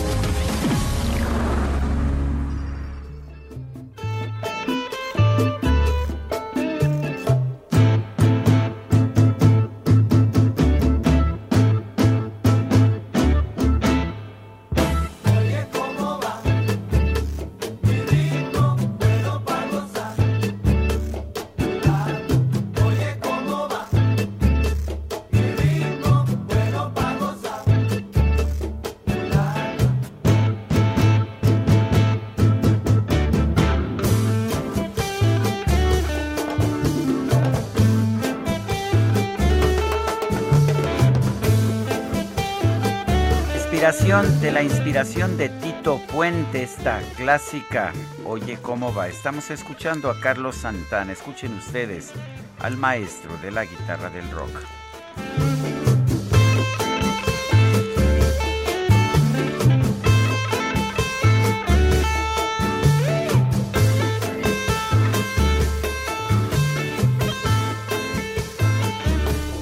De la inspiración de Tito Puente, esta clásica Oye cómo va. Estamos escuchando a Carlos Santana. Escuchen ustedes al maestro de la guitarra del rock.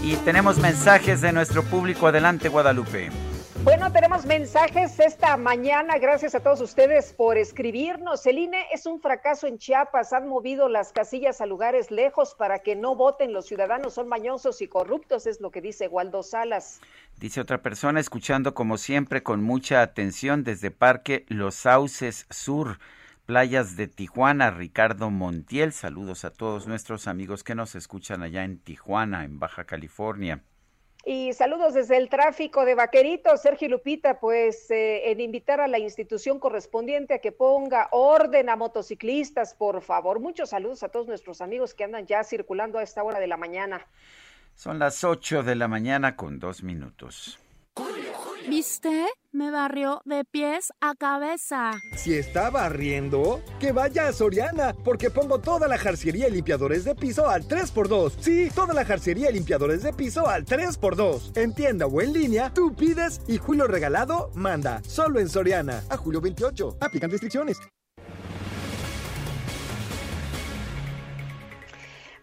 Y tenemos mensajes de nuestro público. Adelante, Guadalupe. Bueno, tenemos mensajes esta mañana. Gracias a todos ustedes por escribirnos. El INE es un fracaso en Chiapas. Han movido las casillas a lugares lejos para que no voten. Los ciudadanos son mañosos y corruptos, es lo que dice Waldo Salas. Dice otra persona, escuchando como siempre con mucha atención desde Parque Los Sauces Sur. Playas de Tijuana, Ricardo Montiel. Saludos a todos nuestros amigos que nos escuchan allá en Tijuana, en Baja California. Y saludos desde el tráfico de Vaqueritos, Sergio Lupita, pues eh, en invitar a la institución correspondiente a que ponga orden a motociclistas, por favor. Muchos saludos a todos nuestros amigos que andan ya circulando a esta hora de la mañana. Son las 8 de la mañana con dos minutos. ¿Viste? Me barrió de pies a cabeza. Si está barriendo, que vaya a Soriana, porque pongo toda la jarciería y limpiadores de piso al 3x2. Sí, toda la jarciería y limpiadores de piso al 3x2. En tienda o en línea, tú pides y Julio Regalado manda. Solo en Soriana. A julio 28. Aplican restricciones.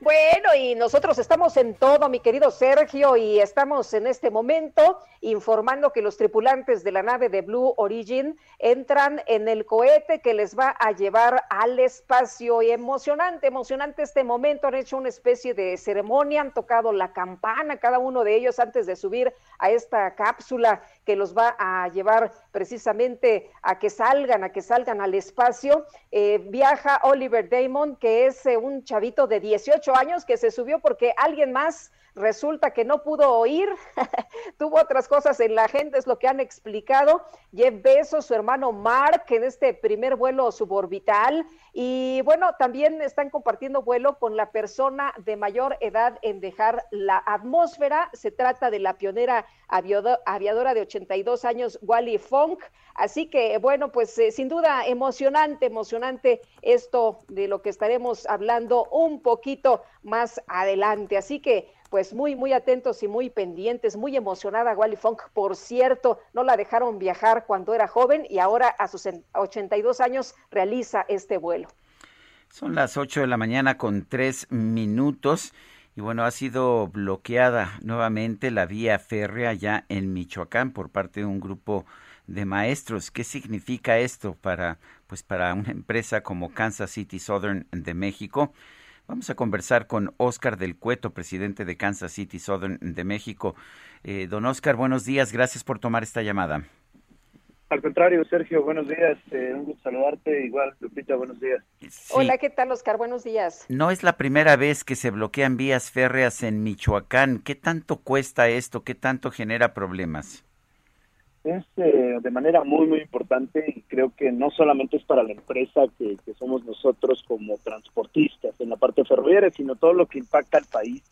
Bueno, y nosotros estamos en todo, mi querido Sergio, y estamos en este momento informando que los tripulantes de la nave de Blue Origin entran en el cohete que les va a llevar al espacio. Y emocionante, emocionante este momento. Han hecho una especie de ceremonia, han tocado la campana cada uno de ellos antes de subir a esta cápsula que los va a llevar precisamente a que salgan, a que salgan al espacio. Eh, viaja Oliver Damon, que es eh, un chavito de 18 años que se subió porque alguien más resulta que no pudo oír, *laughs* tuvo otras cosas en la agenda, es lo que han explicado. Jeff Bezos, su hermano Mark, en este primer vuelo suborbital. Y bueno, también están compartiendo vuelo con la persona de mayor edad en dejar la atmósfera. Se trata de la pionera aviadora de 82 años, Wally Funk. Así que bueno, pues eh, sin duda emocionante, emocionante esto de lo que estaremos hablando un poquito más adelante. Así que pues muy, muy atentos y muy pendientes, muy emocionada Wally Funk, por cierto, no la dejaron viajar cuando era joven y ahora a sus 82 años realiza este vuelo. Son las 8 de la mañana con tres minutos y bueno, ha sido bloqueada nuevamente la vía férrea ya en Michoacán por parte de un grupo de maestros. ¿Qué significa esto para pues para una empresa como Kansas City Southern de México? Vamos a conversar con Oscar del Cueto, presidente de Kansas City Southern de México. Eh, don Oscar, buenos días, gracias por tomar esta llamada. Al contrario, Sergio, buenos días. Eh, un gusto saludarte. Igual, Lupita, buenos días. Hola, ¿qué tal, Oscar? Buenos días. No es la primera vez que se bloquean vías férreas en Michoacán. ¿Qué tanto cuesta esto? ¿Qué tanto genera problemas? Es eh, de manera muy, muy importante y creo que no solamente es para la empresa que, somos nosotros como transportistas en la parte ferroviaria, sino todo lo que impacta al país.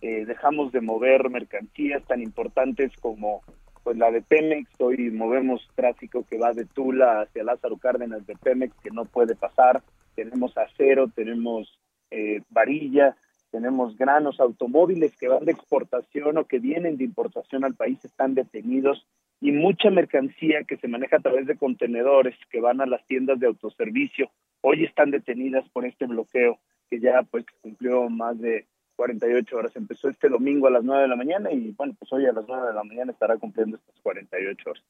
Eh, dejamos de mover mercancías tan importantes como pues la de Pemex, hoy movemos tráfico que va de Tula hacia Lázaro Cárdenas de Pemex que no puede pasar, tenemos acero, tenemos eh, varilla, tenemos granos, automóviles que van de exportación o que vienen de importación al país están detenidos y mucha mercancía que se maneja a través de contenedores que van a las tiendas de autoservicio hoy están detenidas por este bloqueo que ya pues cumplió más de 48 horas. Empezó este domingo a las 9 de la mañana y bueno, pues hoy a las 9 de la mañana estará cumpliendo estas 48 horas.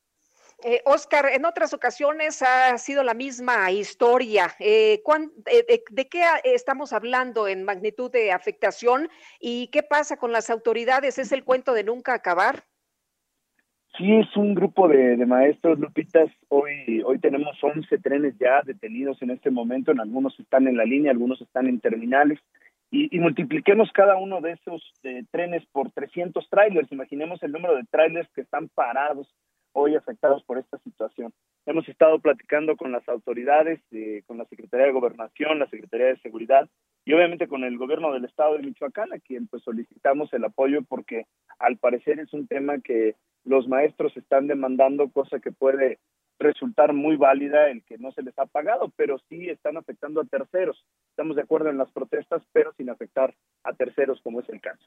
Eh, Oscar, en otras ocasiones ha sido la misma historia. Eh, eh, ¿De qué estamos hablando en magnitud de afectación y qué pasa con las autoridades? ¿Es el cuento de nunca acabar? Sí, es un grupo de, maestros, Lupitas. Hoy, hoy tenemos 11 trenes ya detenidos en este momento. En algunos están en la línea, algunos están en terminales. Y, multipliquemos cada uno de esos trenes por 300 trailers. Imaginemos el número de trailers que están parados hoy afectados por esta situación. Hemos estado platicando con las autoridades, eh, con la Secretaría de Gobernación, la Secretaría de Seguridad y obviamente con el gobierno del estado de Michoacán, a quien pues solicitamos el apoyo porque al parecer es un tema que los maestros están demandando, cosa que puede resultar muy válida el que no se les ha pagado, pero sí están afectando a terceros. Estamos de acuerdo en las protestas, pero sin afectar a terceros, como es el caso.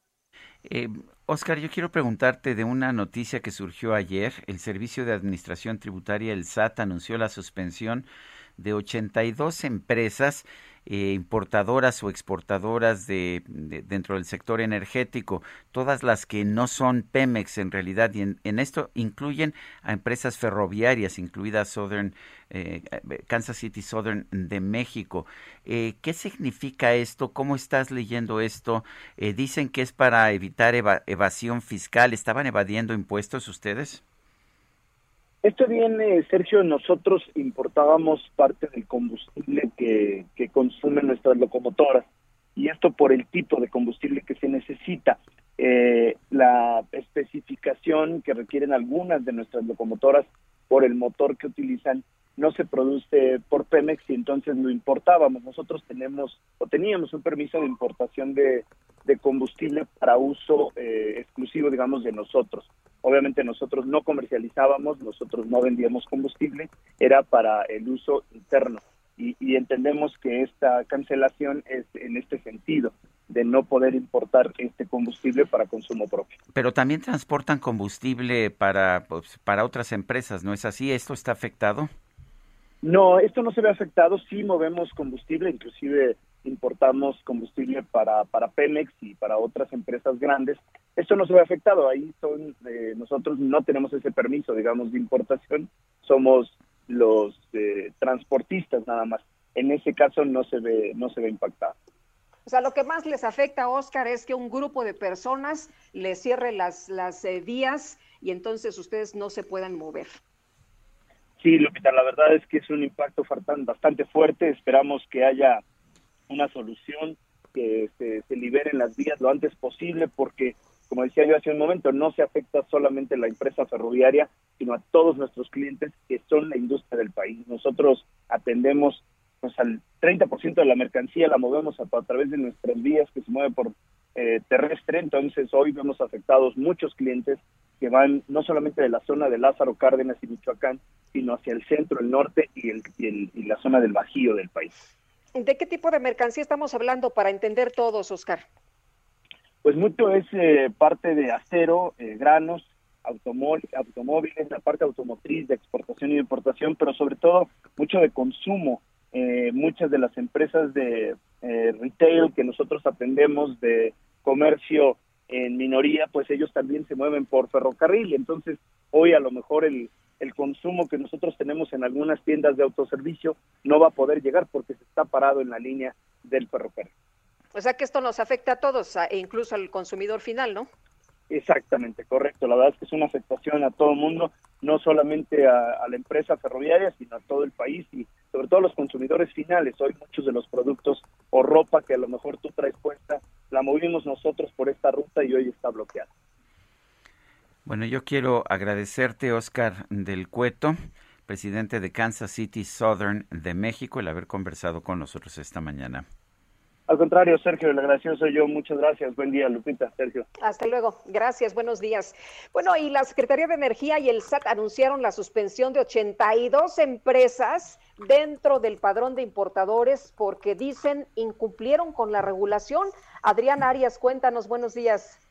Eh, Oscar, yo quiero preguntarte de una noticia que surgió ayer. El Servicio de Administración Tributaria, el SAT, anunció la suspensión de 82 empresas eh, importadoras o exportadoras de, dentro del sector energético, todas las que no son Pemex en realidad, y en, esto incluyen a empresas ferroviarias, incluida Southern, eh, Kansas City Southern de México. Eh, ¿Qué significa esto? ¿Cómo estás leyendo esto? dicen que es para evitar evasión fiscal. ¿Estaban evadiendo impuestos ustedes? Esto viene, Sergio, nosotros importábamos parte del combustible que, que consumen nuestras locomotoras y esto por el tipo de combustible que se necesita. Eh, la especificación que requieren algunas de nuestras locomotoras por el motor que utilizan no se produce por Pemex y entonces lo importábamos. Nosotros tenemos o teníamos un permiso de importación de, combustible para uso eh, exclusivo, digamos, de nosotros. Obviamente nosotros no comercializábamos, nosotros no vendíamos combustible, era para el uso interno. Y, entendemos que esta cancelación es en este sentido, de no poder importar este combustible para consumo propio. Pero también transportan combustible para, pues, para otras empresas, ¿no es así? ¿Esto está afectado? No, esto no se ve afectado, sí movemos combustible, inclusive importamos combustible para, para Pemex y para otras empresas grandes, esto no se ve afectado. Ahí son, eh, nosotros no tenemos ese permiso, digamos, de importación, somos los eh, transportistas nada más. En ese caso no se ve, no se ve impactado. O sea, lo que más les afecta, Oscar, es que un grupo de personas les cierre las, las eh, vías y entonces ustedes no se puedan mover. Sí, Lupita, la verdad es que es un impacto bastante fuerte. Esperamos que haya una solución, que se, liberen las vías lo antes posible, porque, como decía yo hace un momento, no se afecta solamente a la empresa ferroviaria, sino a todos nuestros clientes que son la industria del país. Nosotros atendemos pues, al 30% de la mercancía, la movemos a, través de nuestras vías que se mueve por eh, terrestre, entonces hoy vemos afectados muchos clientes que van no solamente de la zona de Lázaro Cárdenas y Michoacán, sino hacia el centro, el norte y, el, y la zona del Bajío del país. ¿De qué tipo de mercancía estamos hablando para entender todos, Oscar? Pues mucho es eh, parte de acero, eh, granos, automóviles, la parte automotriz de exportación y importación, pero sobre todo mucho de consumo. Eh, muchas de las empresas de retail que nosotros atendemos, de comercio en minoría, pues ellos también se mueven por ferrocarril. Entonces, hoy a lo mejor el, el consumo que nosotros tenemos en algunas tiendas de autoservicio no va a poder llegar porque se está parado en la línea del ferrocarril. O sea que esto nos afecta a todos, e incluso al consumidor final, ¿no? Exactamente, correcto. La verdad es que es una afectación a todo el mundo, no solamente a, la empresa ferroviaria, sino a todo el país y sobre todo a los consumidores finales. Hoy muchos de los productos o ropa que a lo mejor tú traes puesta, la movimos nosotros por esta ruta y hoy está bloqueada. Bueno, yo quiero agradecerte, Oscar del Cueto, presidente de Kansas City Southern de México, el haber conversado con nosotros esta mañana. Al contrario, Sergio, el agradecido soy yo. Muchas gracias. Buen día, Lupita, Sergio. Hasta luego. Gracias, buenos días. Bueno, y la Secretaría de Energía y el SAT anunciaron la suspensión de 82 empresas dentro del padrón de importadores porque dicen incumplieron con la regulación. Adrián Arias, cuéntanos, buenos días.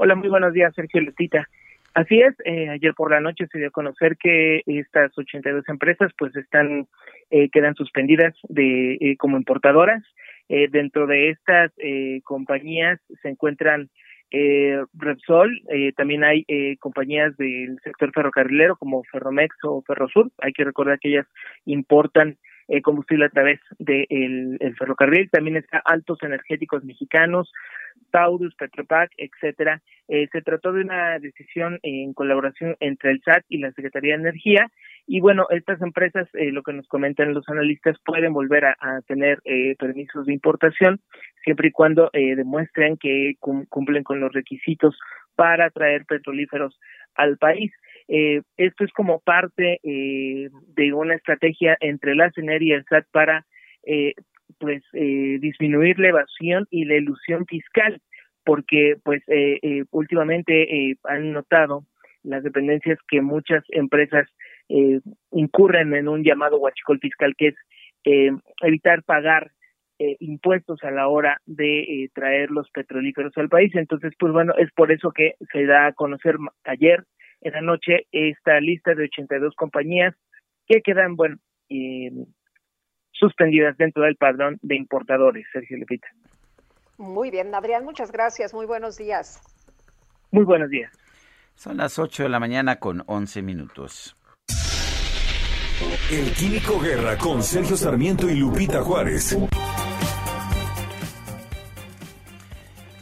Hola, muy buenos días, Sergio Lupita. Así es, eh, ayer por la noche se dio a conocer que estas 82 empresas pues están, eh, quedan suspendidas de eh, como importadoras. Eh, dentro de estas eh, compañías se encuentran eh, Repsol, también hay compañías del sector ferrocarrilero como Ferromex o Ferrosur. Hay que recordar que ellas importan combustible a través del de el ferrocarril. También está Altos Energéticos Mexicanos, Taurus, Petropac, etcétera. Eh, se trató de una decisión en colaboración entre el SAT y la Secretaría de Energía. Y bueno, estas empresas, eh, lo que nos comentan los analistas, pueden volver a, tener eh, permisos de importación siempre y cuando demuestren que cumplen con los requisitos para traer petrolíferos al país. Esto es como parte de una estrategia entre la CENER y el SAT para eh, pues eh, disminuir la evasión y la ilusión fiscal, porque pues eh, eh, últimamente han notado las dependencias que muchas empresas incurren en un llamado huachicol fiscal, que es evitar pagar impuestos a la hora de traer los petrolíferos al país. Entonces, pues bueno, es por eso que se da a conocer ayer en la noche esta lista de 82 compañías que quedan, bueno, eh, suspendidas dentro del padrón de importadores, Sergio Lepita. Muy bien, Adrián, muchas gracias. Muy buenos días. Muy buenos días. Son las 8 de la mañana con 11 minutos. El Químico Guerra con Sergio Sarmiento y Lupita Juárez.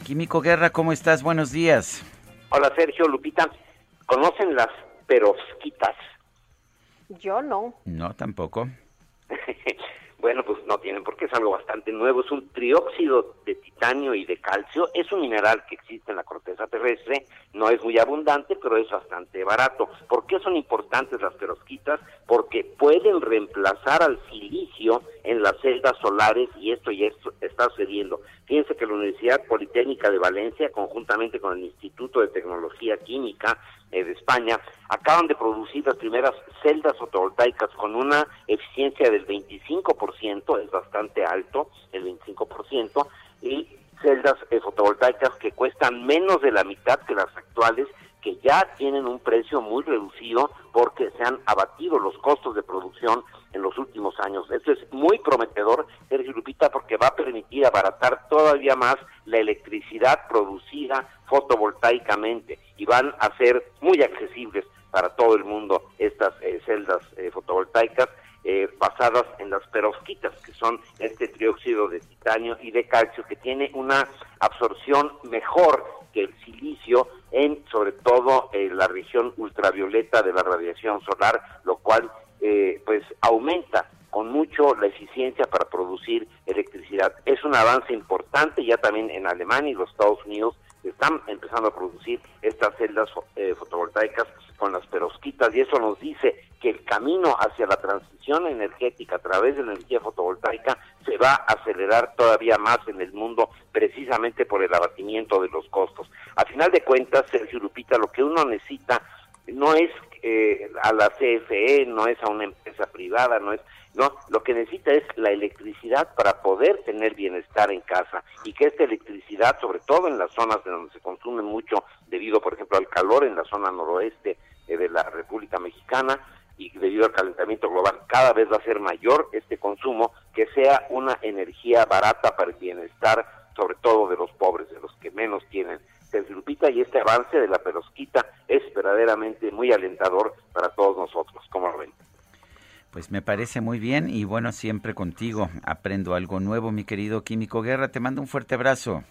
Químico Guerra, ¿cómo estás? Buenos días. Hola Sergio, Lupita. ¿Conocen las perosquitas? Yo no. No, tampoco. *laughs* Bueno, pues no tienen porque es algo bastante nuevo. Es un trióxido de titanio y de calcio. Es un mineral que existe en la corteza terrestre. No es muy abundante, pero es bastante barato. ¿Por qué son importantes las perosquitas? Porque pueden reemplazar al silicio en las celdas solares y esto ya está sucediendo. Fíjense que la Universidad Politécnica de Valencia, conjuntamente con el Instituto de Tecnología Química, eh, de España, acaban de producir las primeras celdas fotovoltaicas con una eficiencia del 25%, es bastante alto, el 25%, y celdas eh, fotovoltaicas que cuestan menos de la mitad que las actuales, que ya tienen un precio muy reducido porque se han abatido los costos de producción en los últimos años. Esto es muy prometedor, Sergio Lupita, porque va a permitir abaratar todavía más la electricidad producida fotovoltaicamente y van a ser muy accesibles para todo el mundo estas eh, celdas eh, fotovoltaicas eh, basadas en las perovskitas, que son este trióxido de titanio y de calcio que tiene una absorción mejor que el silicio en sobre todo la región ultravioleta de la radiación solar, lo cual pues aumenta con mucho la eficiencia para producir electricidad. Es un avance importante ya también en Alemania y los Estados Unidos están empezando a producir estas celdas eh, fotovoltaicas con las perosquitas y eso nos dice que el camino hacia la transición energética a través de la energía fotovoltaica se va a acelerar todavía más en el mundo precisamente por el abatimiento de los costos. A final de cuentas, Sergio Lupita, lo que uno necesita no es eh, a la CFE, no es a una empresa privada, no es no, lo que necesita es la electricidad para poder tener bienestar en casa y que esta electricidad, sobre todo en las zonas de donde se consume mucho debido, por ejemplo, al calor en la zona noroeste eh, de la República Mexicana y debido al calentamiento global, cada vez va a ser mayor este consumo, que sea una energía barata para el bienestar, sobre todo de los pobres, de los que menos tienen. Y este avance de la perosquita es verdaderamente muy alentador para todos nosotros. ¿Cómo lo ven? Pues me parece muy bien y bueno, siempre contigo aprendo algo nuevo, mi querido Químico Guerra. Te mando un fuerte abrazo.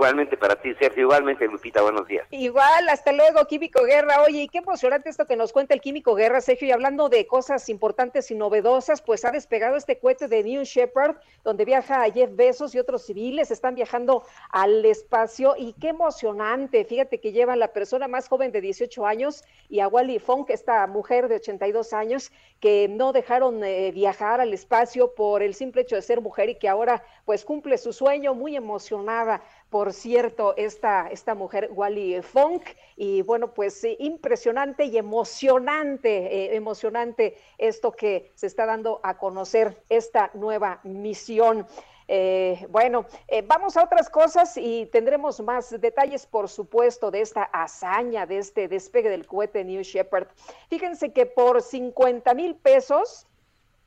Igualmente para ti, Sergio. Igualmente, Lupita, buenos días. Igual, hasta luego, Químico Guerra. Oye, y qué emocionante esto que nos cuenta el Químico Guerra, Sergio. Y hablando de cosas importantes y novedosas, pues ha despegado este cohete de New Shepard, donde viaja Jeff Bezos y otros civiles. Están viajando al espacio y qué emocionante. Fíjate que llevan la persona más joven de 18 años y a Wally Funk, esta mujer de 82 años, que no dejaron eh, viajar al espacio por el simple hecho de ser mujer y que ahora pues cumple su sueño, muy emocionada por cierto, esta, esta mujer, Wally Funk, y bueno, pues impresionante y emocionante, eh, emocionante esto que se está dando a conocer, esta nueva misión. Eh, bueno, eh, vamos a otras cosas y tendremos más detalles, por supuesto, de esta hazaña, de este despegue del cohete New Shepard. Fíjense que por 50 mil pesos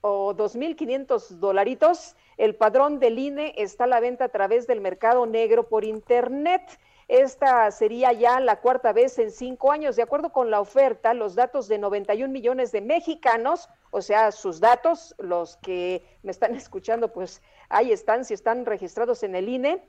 o 2.500 dolaritos, el padrón del INE está a la venta a través del mercado negro por Internet. Esta sería ya la cuarta vez en cinco años. De acuerdo con la oferta, los datos de 91 millones de mexicanos, o sea, sus datos, los que me están *laughs* escuchando, pues ahí están, si están registrados en el INE,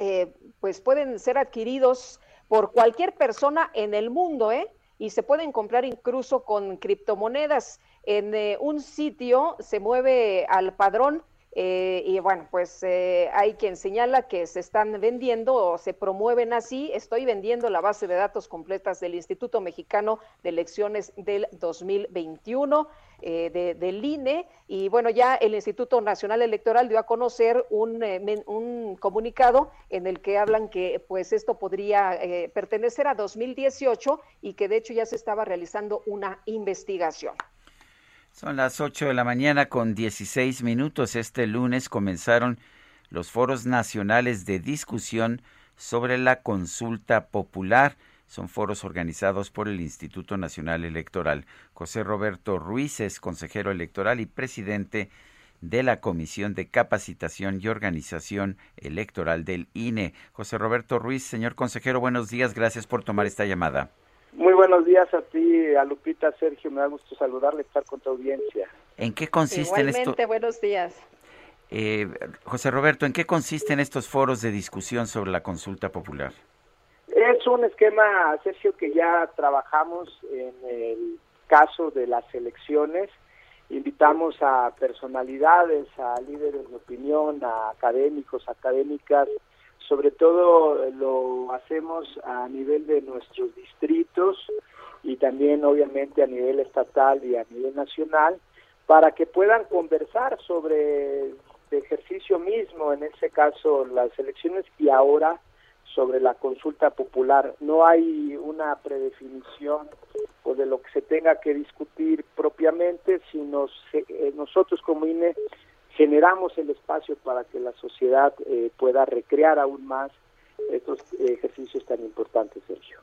eh, pues pueden ser adquiridos por cualquier persona en el mundo, ¿eh? Y se pueden comprar incluso con criptomonedas. En eh, un sitio se mueve al padrón eh, y bueno, pues eh, hay quien señala que se están vendiendo o se promueven así. Estoy vendiendo la base de datos completas del Instituto Mexicano de Elecciones del 2021. Eh, del INE y bueno, ya el Instituto Nacional Electoral dio a conocer un, un comunicado en el que hablan que pues esto podría pertenecer a 2018 y que de hecho ya se estaba realizando una investigación. Son las 8 de la mañana con 16 minutos. Este lunes comenzaron los foros nacionales de discusión sobre la consulta popular. Son foros organizados por el Instituto Nacional Electoral. José Roberto Ruiz es consejero electoral y presidente de la Comisión de Capacitación y Organización Electoral del INE. José Roberto Ruiz, señor consejero, buenos días. Gracias por tomar esta llamada. Muy buenos días a ti, a Lupita, Sergio. Me da gusto saludarle, estar con tu audiencia. ¿En qué consisten estos? buenos días. Eh, José Roberto, ¿en qué consisten estos foros de discusión sobre la consulta popular? Es un esquema, Sergio, que ya trabajamos en el caso de las elecciones. Invitamos a personalidades, a líderes de opinión, a académicos, académicas, sobre todo eh, lo hacemos a nivel de nuestros distritos y también obviamente a nivel estatal y a nivel nacional para que puedan conversar sobre el ejercicio mismo, en este caso las elecciones y ahora sobre la consulta popular. No hay una predefinición o de lo que se tenga que discutir propiamente, sino eh, nosotros como INE generamos el espacio para que la sociedad eh, pueda recrear aún más estos ejercicios tan importantes, Sergio.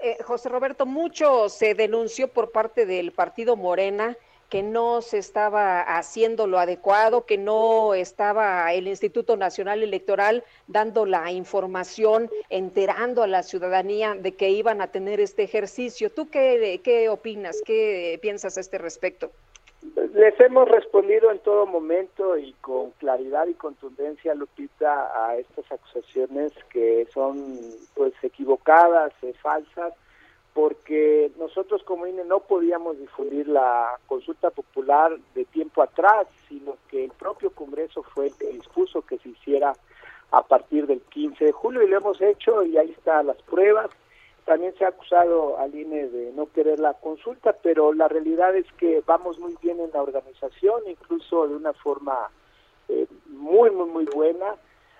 Eh, José Roberto, mucho se denunció por parte del partido Morena que no se estaba haciendo lo adecuado, que no estaba el Instituto Nacional Electoral dando la información, enterando a la ciudadanía de que iban a tener este ejercicio. ¿Tú qué, qué opinas? ¿Qué piensas a este respecto? Les hemos respondido en todo momento y con claridad y contundencia, Lupita, a estas acusaciones que son pues equivocadas, eh, falsas, porque nosotros como INE no podíamos difundir la consulta popular de tiempo atrás, sino que el propio Congreso fue el que dispuso que se hiciera a partir del 15 de julio y lo hemos hecho y ahí están las pruebas también se ha acusado al INE de no querer la consulta, pero la realidad es que vamos muy bien en la organización, incluso de una forma eh, muy, muy, muy buena.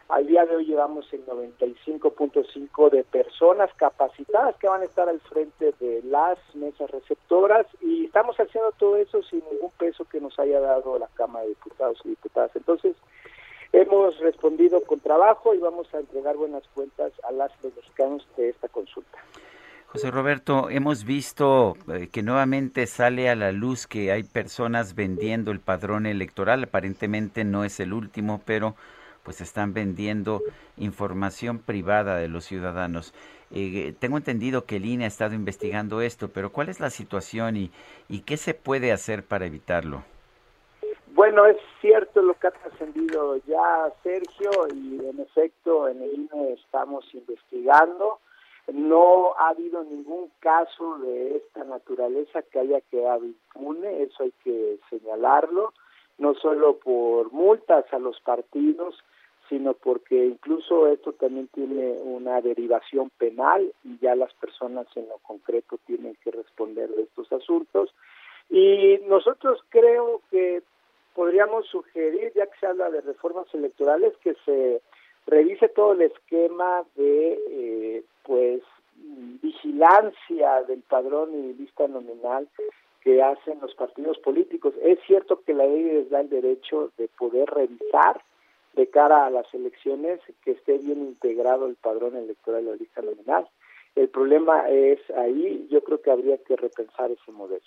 Al día de hoy llevamos el 95.5 de personas capacitadas que van a estar al frente de las mesas receptoras y estamos haciendo todo eso sin ningún peso que nos haya dado la Cámara de Diputados y Diputadas. Entonces, hemos respondido con trabajo y vamos a entregar buenas cuentas a las los mexicanos de esta consulta. José Roberto, hemos visto eh, que nuevamente sale a la luz que hay personas vendiendo el padrón electoral. Aparentemente no es el último, pero pues están vendiendo información privada de los ciudadanos. Eh, tengo entendido que el INE ha estado investigando esto, pero ¿cuál es la situación y, y qué se puede hacer para evitarlo? Bueno, es cierto lo que ha trascendido ya Sergio y en efecto en el INE estamos investigando. No ha habido ningún caso de esta naturaleza que haya quedado impune, eso hay que señalarlo, no solo por multas a los partidos, sino porque incluso esto también tiene una derivación penal y ya las personas en lo concreto tienen que responder de estos asuntos. Y nosotros creo que podríamos sugerir, ya que se habla de reformas electorales, que se revise todo el esquema de eh, pues vigilancia del padrón y lista nominal que hacen los partidos políticos. Es cierto que la ley les da el derecho de poder revisar de cara a las elecciones que esté bien integrado el padrón electoral y la lista nominal. El problema es ahí, yo creo que habría que repensar ese modelo.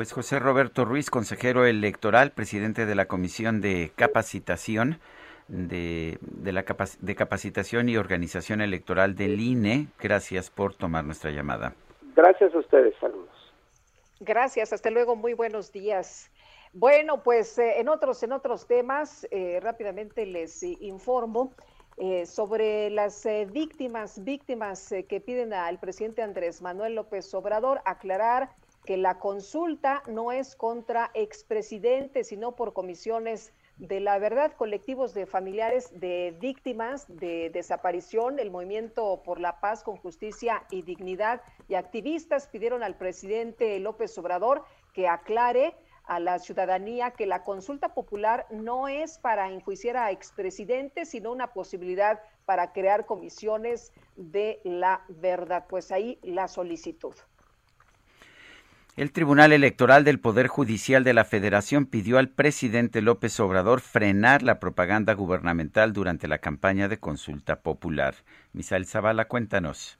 Pues José Roberto Ruiz, consejero electoral, presidente de la Comisión de Capacitación de, la de Capacitación y Organización Electoral del INE, gracias por tomar nuestra llamada. Gracias a ustedes, saludos. Gracias, hasta luego, muy buenos días. Bueno, pues eh, en otros en otros temas eh, rápidamente les informo eh, sobre las víctimas víctimas que piden al presidente Andrés Manuel López Obrador aclarar que la consulta no es contra expresidentes, sino por comisiones de la verdad, colectivos de familiares de víctimas de desaparición, el Movimiento por la Paz con Justicia y Dignidad y activistas pidieron al presidente López Obrador que aclare a la ciudadanía que la consulta popular no es para enjuiciar a expresidentes, sino una posibilidad para crear comisiones de la verdad. Pues ahí la solicitud. El Tribunal Electoral del Poder Judicial de la Federación pidió al presidente López Obrador frenar la propaganda gubernamental durante la campaña de consulta popular. Misael Zavala, cuéntanos.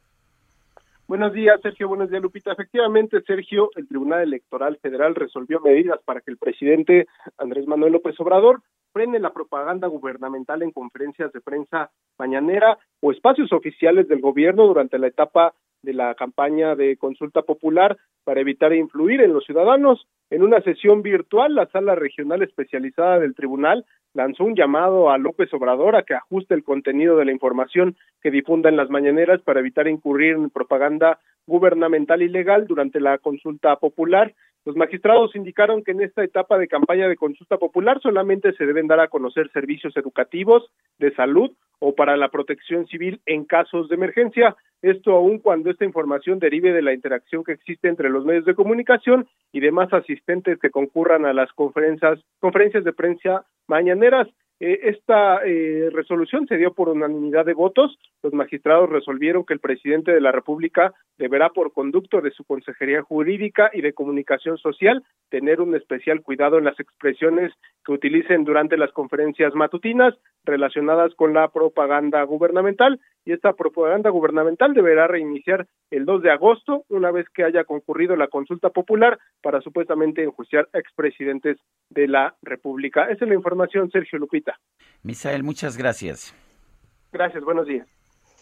Buenos días, Sergio. Buenos días, Lupita. Efectivamente, Sergio, el Tribunal Electoral Federal resolvió medidas para que el presidente Andrés Manuel López Obrador frene la propaganda gubernamental en conferencias de prensa mañanera o espacios oficiales del gobierno durante la etapa de la campaña de consulta popular para evitar influir en los ciudadanos. En una sesión virtual, la sala regional especializada del tribunal lanzó un llamado a López Obrador a que ajuste el contenido de la información que difunda en las mañaneras para evitar incurrir en propaganda gubernamental ilegal durante la consulta popular. Los magistrados indicaron que en esta etapa de campaña de consulta popular solamente se deben dar a conocer servicios educativos, de salud o para la protección civil en casos de emergencia. Esto aun cuando esta información derive de la interacción que existe entre los medios de comunicación y demás asistentes que concurran a las conferencias, conferencias de prensa mañaneras. Eh, esta eh, resolución se dio por unanimidad de votos. Los magistrados resolvieron que el presidente de la República deberá, por conducto de su Consejería Jurídica y de Comunicación Social, tener un especial cuidado en las expresiones que utilicen durante las conferencias matutinas relacionadas con la propaganda gubernamental. Y esta propaganda gubernamental deberá reiniciar el 2 de agosto, una vez que haya concurrido la consulta popular para supuestamente enjuiciar expresidentes de la República. Esa es la información, Sergio Lupita. Misael, muchas gracias. Gracias, buenos días.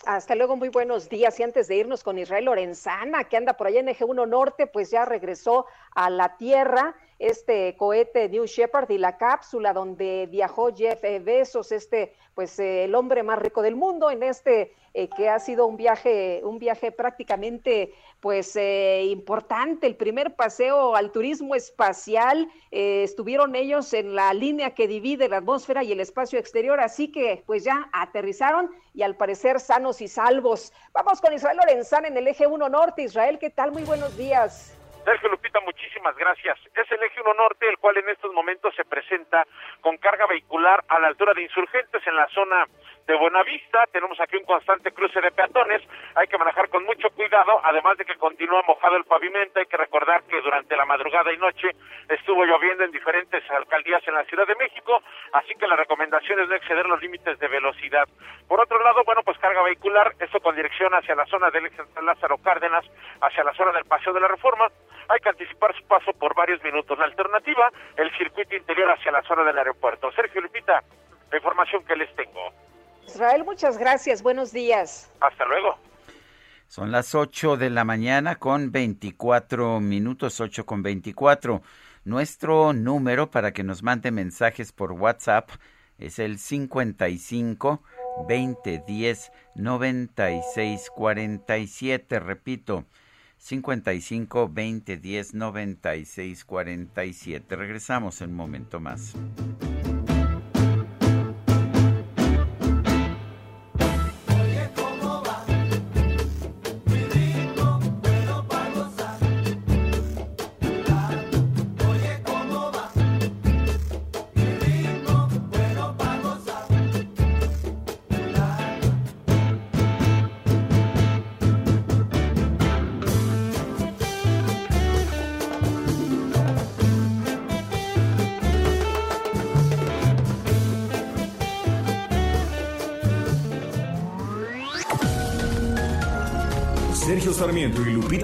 Hasta luego, muy buenos días. Y antes de irnos con Israel Lorenzana, que anda por allá en Eje 1 Norte, pues ya regresó a la Tierra este cohete New Shepard y la cápsula donde viajó Jeff Bezos, este, pues eh, el hombre más rico del mundo en este eh, que ha sido un viaje, un viaje prácticamente pues eh, importante, el primer paseo al turismo espacial, estuvieron ellos en la línea que divide la atmósfera y el espacio exterior, así que pues ya aterrizaron y al parecer sanos y salvos. Vamos con Israel Lorenzana en el eje 1 Norte. Israel, ¿qué tal? Muy buenos días. Sergio Muchísimas gracias. Es el eje 1 norte, el cual en estos momentos se presenta con carga vehicular a la altura de insurgentes en la zona de Buenavista. Tenemos aquí un constante cruce de peatones. Hay que manejar con mucho cuidado, además de que continúa mojado el pavimento. Hay que recordar que durante la madrugada y noche estuvo lloviendo en diferentes alcaldías en la Ciudad de México, así que la recomendación es no exceder los límites de velocidad. Por otro lado, bueno, pues carga vehicular, esto con dirección hacia la zona del eje Lázaro Cárdenas, hacia la zona del Paseo de la Reforma. Hay que anticipar su paso por varios minutos. La alternativa, el circuito interior hacia la zona del aeropuerto. Sergio Lupita, la información que les tengo. Israel, muchas gracias. Buenos días. Hasta luego. Son las 8 de la mañana con 24 minutos, 8 con 24. Nuestro número para que nos mande mensajes por WhatsApp es el 55 20 10 96 47. Repito, 55 20 10 96 47. Regresamos en un momento más.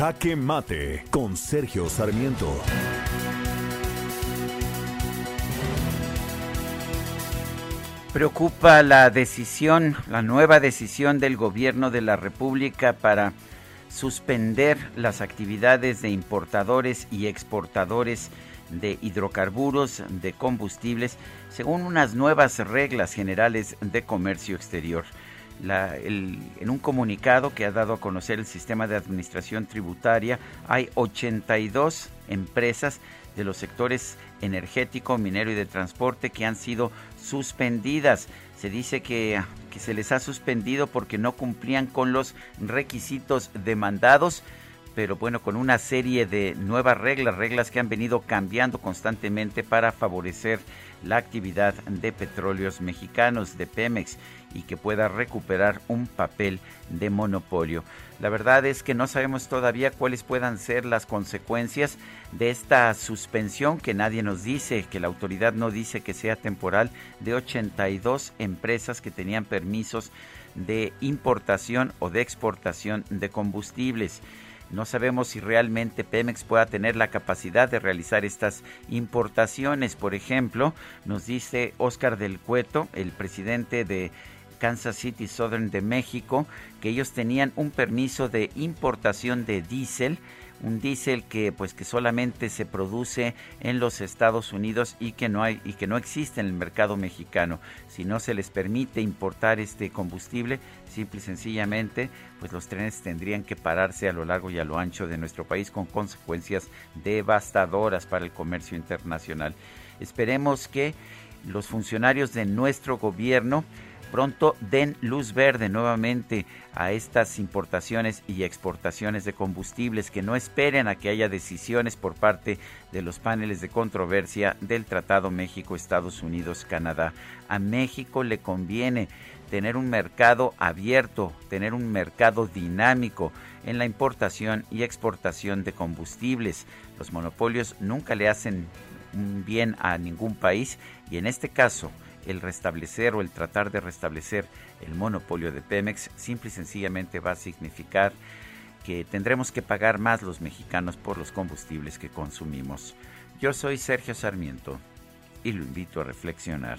Jaque Mate con Sergio Sarmiento. Preocupa la decisión, la nueva decisión del gobierno de la República para suspender las actividades de importadores y exportadores de hidrocarburos, de combustibles, según unas nuevas reglas generales de comercio exterior en un comunicado que ha dado a conocer el sistema de administración tributaria, hay 82 empresas de los sectores energético, minero y de transporte que han sido suspendidas. Se dice que, que se les ha suspendido porque no cumplían con los requisitos demandados pero bueno, con una serie de nuevas reglas, reglas que han venido cambiando constantemente para favorecer la actividad de petróleos mexicanos, de Pemex y que pueda recuperar un papel de monopolio. La verdad es que no sabemos todavía cuáles puedan ser las consecuencias de esta suspensión que nadie nos dice, que la autoridad no dice que sea temporal, de 82 empresas que tenían permisos de importación o de exportación de combustibles. No sabemos si realmente Pemex pueda tener la capacidad de realizar estas importaciones. Por ejemplo, nos dice Oscar del Cueto, el presidente de Kansas City Southern de México, que ellos tenían un permiso de importación de diésel un diésel que pues que solamente se produce en los Estados Unidos y que no hay y que no existe en el mercado mexicano. Si no se les permite importar este combustible, simple y sencillamente, pues los trenes tendrían que pararse a lo largo y a lo ancho de nuestro país con consecuencias devastadoras para el comercio internacional. Esperemos que los funcionarios de nuestro gobierno pronto den luz verde nuevamente a estas importaciones y exportaciones de combustibles, que no esperen a que haya decisiones por parte de los paneles de controversia del Tratado México-Estados Unidos-Canadá. A México le conviene tener un mercado abierto, tener un mercado dinámico en la importación y exportación de combustibles. Los monopolios nunca le hacen bien a ningún país y en este caso el restablecer o el tratar de restablecer el monopolio de Pemex simple y sencillamente va a significar que tendremos que pagar más los mexicanos por los combustibles que consumimos. Yo soy Sergio Sarmiento y lo invito a reflexionar.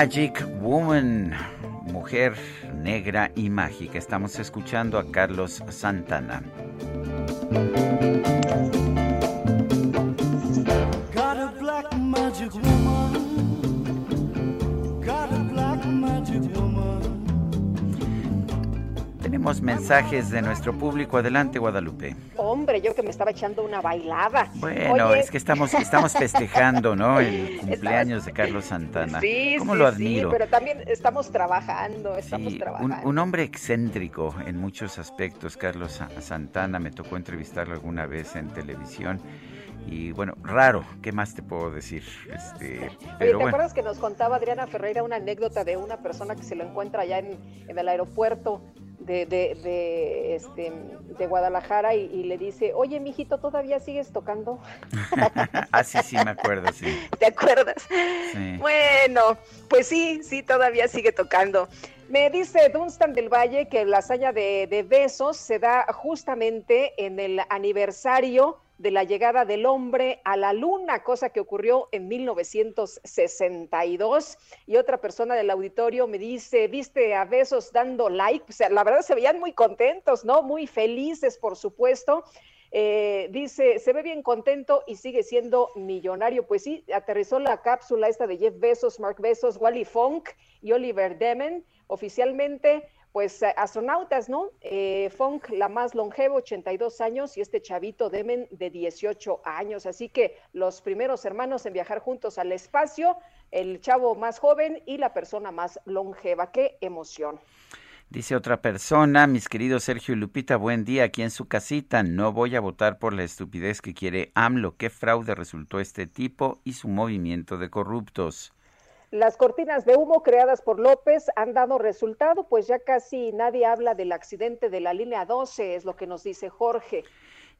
Magic Woman, mujer negra y mágica. Estamos escuchando a Carlos Santana. Tenemos mensajes de nuestro público. Adelante, Guadalupe. Hombre, yo que me estaba echando una bailada. Bueno, es que estamos, estamos festejando, ¿no? El *laughs* cumpleaños de Carlos Santana. Sí, ¿Cómo sí, lo admiro? sí, pero también estamos trabajando, estamos Sí, trabajando. un, un hombre excéntrico en muchos aspectos, Carlos Sa- Santana, me tocó entrevistarlo alguna vez en televisión y bueno, raro, ¿qué más te puedo decir? Este, Oye, pero ¿te bueno, acuerdas que nos contaba Adriana Ferreira una anécdota de una persona que se lo encuentra allá en, en el aeropuerto de, de, de, este, de Guadalajara y, y le dice, oye, mijito, ¿todavía sigues tocando? *laughs* ah, sí, sí, me acuerdo, sí. *laughs* ¿Te acuerdas? Sí. Bueno, pues sí, sí, todavía sigue tocando. Me dice Dunstan del Valle que la hazaña de, de besos se da justamente en el aniversario de la llegada del hombre a la luna, cosa que ocurrió en 1962. Y otra persona del auditorio me dice, viste a besos dando like, o sea, la verdad se veían muy contentos, ¿no? Muy felices, por supuesto. Eh, dice, se ve bien contento y sigue siendo millonario. Pues sí, aterrizó la cápsula esta de Jeff Bezos, Mark Bezos, Wally Funk y Oliver Demen, oficialmente, pues eh, astronautas, ¿no? Eh, Funk, la más longeva, 82 años, y este chavito Demen de 18 años. Así que los primeros hermanos en viajar juntos al espacio, el chavo más joven y la persona más longeva. ¡Qué emoción! Dice otra persona, mis queridos Sergio y Lupita, buen día aquí en su casita. No voy a votar por la estupidez que quiere AMLO. ¿Qué fraude resultó este tipo y su movimiento de corruptos? Las cortinas de humo creadas por López han dado resultado, pues ya casi nadie habla del accidente de la línea 12, es lo que nos dice Jorge.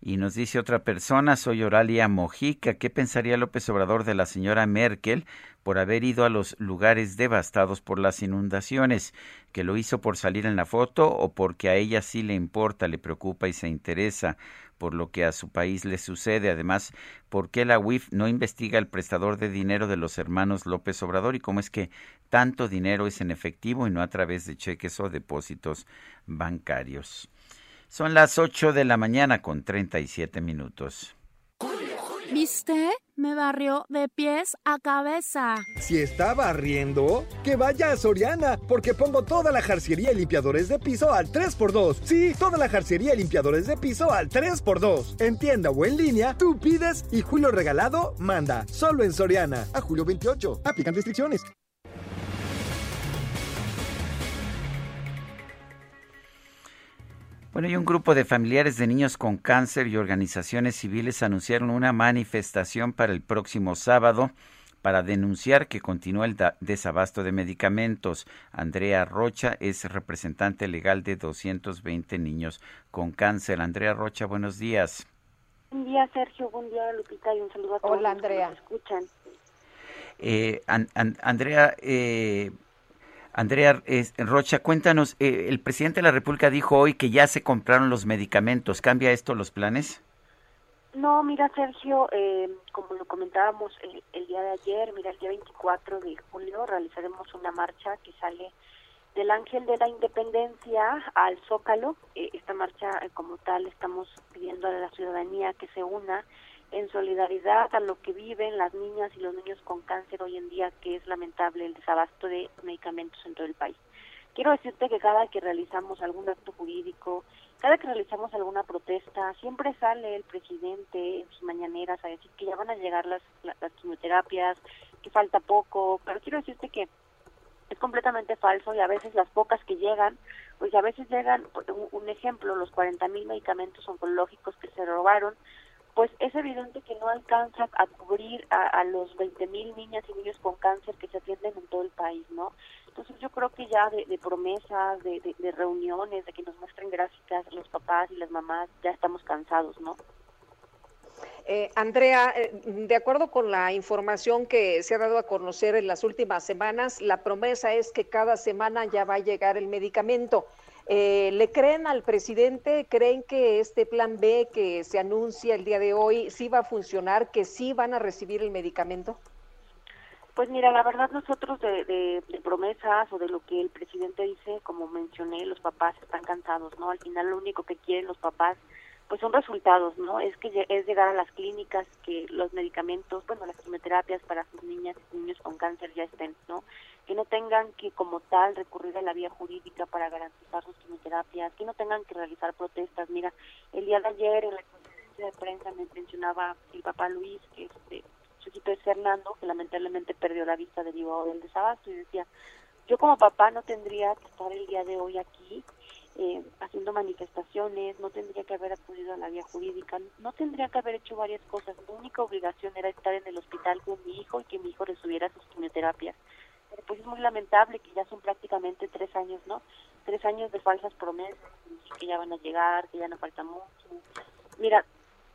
Y nos dice otra persona, soy Oralia Mojica, ¿qué pensaría López Obrador de la señora Merkel por haber ido a los lugares devastados por las inundaciones? ¿Que lo hizo por salir en la foto o porque a ella sí le importa, le preocupa y se interesa? Por lo que a su país le sucede. Además, ¿por qué la UIF no investiga el prestador de dinero de los hermanos López Obrador y cómo es que tanto dinero es en efectivo y no a través de cheques o depósitos bancarios? Son las 8 de la mañana con 37 minutos. ¿Viste? Me barrió de pies a cabeza. Si está barriendo, que vaya a Soriana, porque pongo toda la jarciería y limpiadores de piso al 3x2. Sí, toda la jarciería y limpiadores de piso al 3x2. En tienda o en línea, tú pides y Julio Regalado manda. Solo en Soriana. A julio 28. Aplican restricciones. Bueno, y un grupo de familiares de niños con cáncer y organizaciones civiles anunciaron una manifestación para el próximo sábado para denunciar que continúa el desabasto de medicamentos. Andrea Rocha es representante legal de 220 niños con cáncer. Andrea Rocha, buenos días. Buen día, Sergio. Buen día, Lupita. Y un saludo a todos Hola, Andrea. que nos escuchan. Eh, An- An- Andrea, eh, Andrea Rocha, cuéntanos, eh, el presidente de la República dijo hoy que ya se compraron los medicamentos. ¿Cambia esto los planes? No, mira, Sergio, eh, como lo comentábamos el, el día de ayer, mira, el día 24 de julio realizaremos una marcha que sale del Ángel de la Independencia al Zócalo. Eh, esta marcha, eh, como tal, estamos pidiendo a la ciudadanía que se una en solidaridad a lo que viven las niñas y los niños con cáncer hoy en día, que es lamentable el desabasto de medicamentos en todo el país. Quiero decirte que cada que realizamos algún acto jurídico, cada que realizamos alguna protesta, siempre sale el presidente en sus mañaneras a decir que ya van a llegar las, la- las quimioterapias, que falta poco, pero quiero decirte que es completamente falso y a veces las pocas que llegan, pues a veces llegan, un ejemplo, los 40 mil medicamentos oncológicos que se robaron, pues es evidente que no alcanza a cubrir a, a los 20 mil niñas y niños con cáncer que se atienden en todo el país, ¿no? Entonces yo creo que ya de, promesas, de, de, de reuniones, de que nos muestren gráficas los papás y las mamás, ya estamos cansados, ¿no? Eh, Andrea, eh, de acuerdo con la información que se ha dado a conocer en las últimas semanas, la promesa es que cada semana ya va a llegar el medicamento. Eh, ¿Le creen al presidente? ¿Creen que este plan B que se anuncia el día de hoy sí va a funcionar, que sí van a recibir el medicamento? Pues mira, la verdad nosotros de, de, de promesas o de lo que el presidente dice, como mencioné, los papás están cansados, ¿no? Al final lo único que quieren los papás pues son resultados, ¿no? Es que es llegar a las clínicas, que los medicamentos, bueno, las quimioterapias para sus niñas y niños con cáncer ya estén, ¿no? Que no tengan que como tal recurrir a la vía jurídica para garantizar sus quimioterapias, que no tengan que realizar protestas. Mira, el día de ayer en la conferencia de prensa me mencionaba el papá Luis, que este, su hijito es Fernando, que lamentablemente perdió la vista derivado del desabasto y decía, yo como papá no tendría que estar el día de hoy aquí eh, haciendo manifestaciones, no tendría que haber acudido a la vía jurídica, no tendría que haber hecho varias cosas. Mi única obligación era estar en el hospital con mi hijo y que mi hijo recibiera sus quimioterapias. Pero pues es muy lamentable que ya son prácticamente tres años, ¿no? Tres años de falsas promesas, que ya van a llegar, que ya no falta mucho. Mira,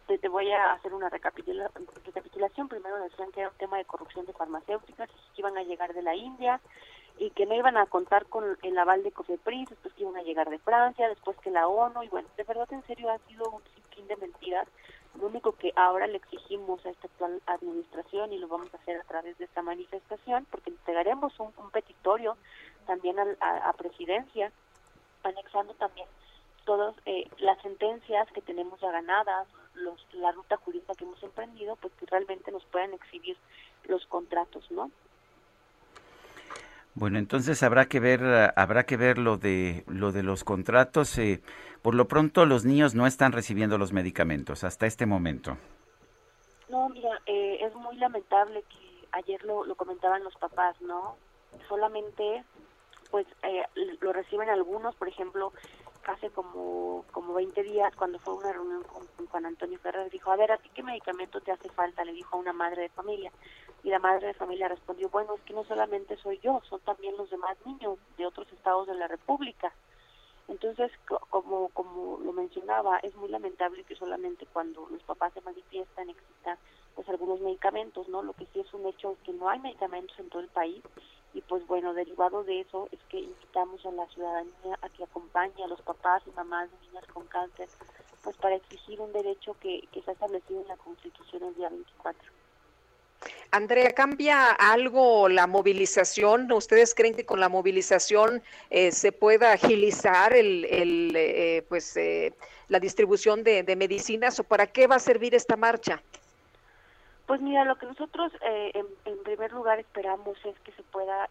te, te voy a hacer una recapitula- recapitulación. Primero decían que era un tema de corrupción de farmacéuticas, que iban a llegar de la India y que no iban a contar con el aval de COFEPRIS, después que iban a llegar de Francia, después que la ONU, y bueno, de verdad en serio ha sido un sinfín de mentiras. Lo único que ahora le exigimos a esta actual administración, y lo vamos a hacer a través de esta manifestación, porque entregaremos un, petitorio también a, a presidencia, anexando también todas eh, las sentencias que tenemos ya ganadas, los, la ruta jurídica que hemos emprendido, pues que realmente nos puedan exhibir los contratos, ¿no? Bueno, entonces habrá que ver eh, habrá que ver lo de lo de los contratos. eh, por lo pronto los niños no están recibiendo los medicamentos hasta este momento. No, mira, eh, es muy lamentable que ayer lo, lo comentaban los papás, ¿no? Solamente, pues, eh, lo reciben algunos, por ejemplo, hace como, como 20 días, cuando fue a una reunión con, con Juan Antonio Ferrer, dijo, a ver, ¿a ti qué medicamento te hace falta? Le dijo a una madre de familia. Y la madre de familia respondió, bueno, es que no solamente soy yo, son también los demás niños de otros estados de la República. Entonces, co- como, como lo mencionaba, es muy lamentable que solamente cuando los papás se manifiestan existan pues algunos medicamentos, ¿no? Lo que sí es un hecho es que no hay medicamentos en todo el país y pues bueno, derivado de eso es que invitamos a la ciudadanía a que acompañe a los papás y mamás de niñas con cáncer pues para exigir un derecho que, que está establecido en la Constitución el día 24. Andrea, ¿cambia algo la movilización? ¿Ustedes creen que con la movilización eh, se pueda agilizar el, el eh, pues, eh, la distribución de, medicinas o para qué va a servir esta marcha? Pues mira, lo que nosotros en, en, primer lugar esperamos es que se pueda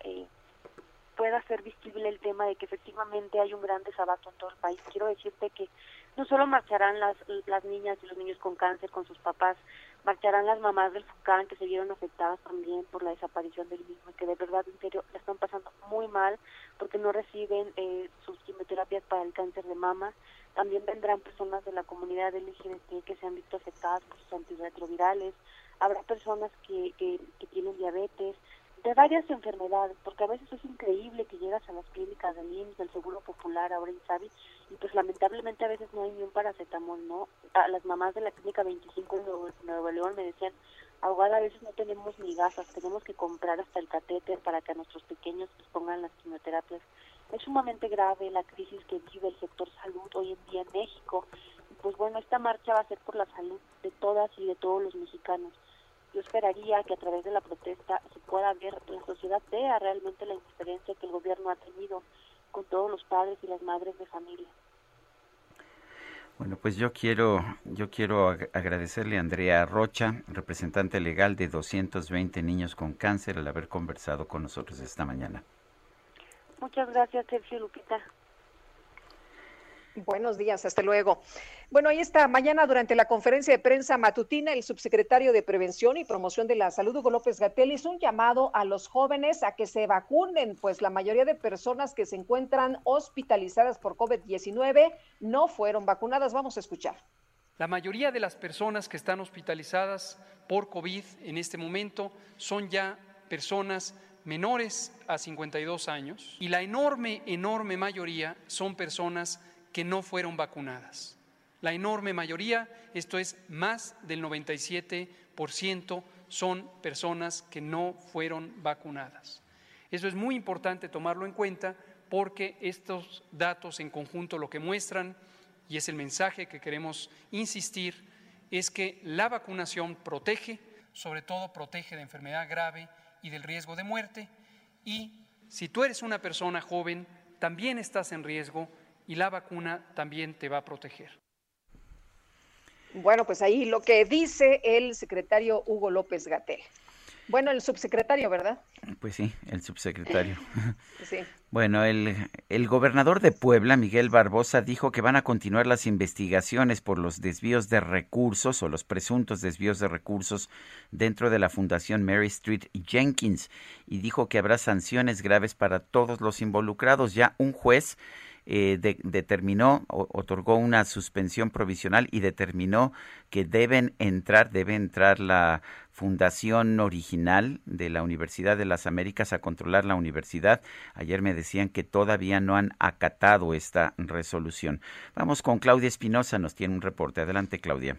pueda ser visible el tema de que efectivamente hay un gran desabato en todo el país. Quiero decirte que no solo marcharán las, las niñas y los niños con cáncer con sus papás, marcharán las mamás del FUCAN que se vieron afectadas también por la desaparición del mismo y que de verdad en la están pasando muy mal porque no reciben eh, sus quimioterapias para el cáncer de mama. También vendrán personas de la comunidad LGBT que se han visto afectadas por sus antirretrovirales. Habrá personas que, que, que tienen diabetes, de varias enfermedades, porque a veces es increíble que llegas a las clínicas del IMSS, del Seguro Popular, ahora en Sabi, y pues lamentablemente a veces no hay ni un paracetamol, ¿no? A las mamás de la clínica 25 en Nuevo, Nuevo León me decían, ahogada a veces no tenemos ni gasas, tenemos que comprar hasta el catéter para que a nuestros pequeños les pongan las quimioterapias. Es sumamente grave la crisis que vive el sector salud hoy en día en México. Y pues bueno, esta marcha va a ser por la salud de todas y de todos los mexicanos yo esperaría que a través de la protesta se pueda ver, la sociedad vea realmente la indiferencia que el gobierno ha tenido con todos los padres y las madres de familia. Bueno, pues yo quiero, yo quiero agradecerle a Andrea Rocha, representante legal de 220 niños con cáncer, al haber conversado con nosotros esta mañana. Muchas gracias, Sergio Lupita. Buenos días, hasta luego. Bueno, ahí está. Mañana, durante la conferencia de prensa matutina, el subsecretario de Prevención y Promoción de la Salud, Hugo López Gatel, hizo un llamado a los jóvenes a que se vacunen, pues la mayoría de personas que se encuentran hospitalizadas por COVID-19 no fueron vacunadas. Vamos a escuchar. La mayoría de las personas que están hospitalizadas por COVID en este momento son ya personas menores a 52 años y la enorme, enorme mayoría son personas que no fueron vacunadas. La enorme mayoría, esto es más del 97%, son personas que no fueron vacunadas. Eso es muy importante tomarlo en cuenta porque estos datos en conjunto lo que muestran, y es el mensaje que queremos insistir, es que la vacunación protege, sobre todo protege de enfermedad grave y del riesgo de muerte, y si tú eres una persona joven, también estás en riesgo y la vacuna también te va a proteger. Bueno, pues ahí lo que dice el secretario Hugo López Gatel. Bueno, el subsecretario, ¿verdad? Pues sí, el subsecretario. *laughs* Sí. Bueno, el, el, gobernador de Puebla, Miguel Barbosa, dijo que van a continuar las investigaciones por los desvíos de recursos o los presuntos desvíos de recursos dentro de la Fundación Mary Street Jenkins y dijo que habrá sanciones graves para todos los involucrados. Ya un juez eh, determinó, otorgó una suspensión provisional y determinó que deben entrar, debe entrar la fundación original de la Universidad de las Américas a controlar la universidad. Ayer me decían que todavía no han acatado esta resolución. Vamos con Claudia Espinosa, nos tiene un reporte. Adelante, Claudia.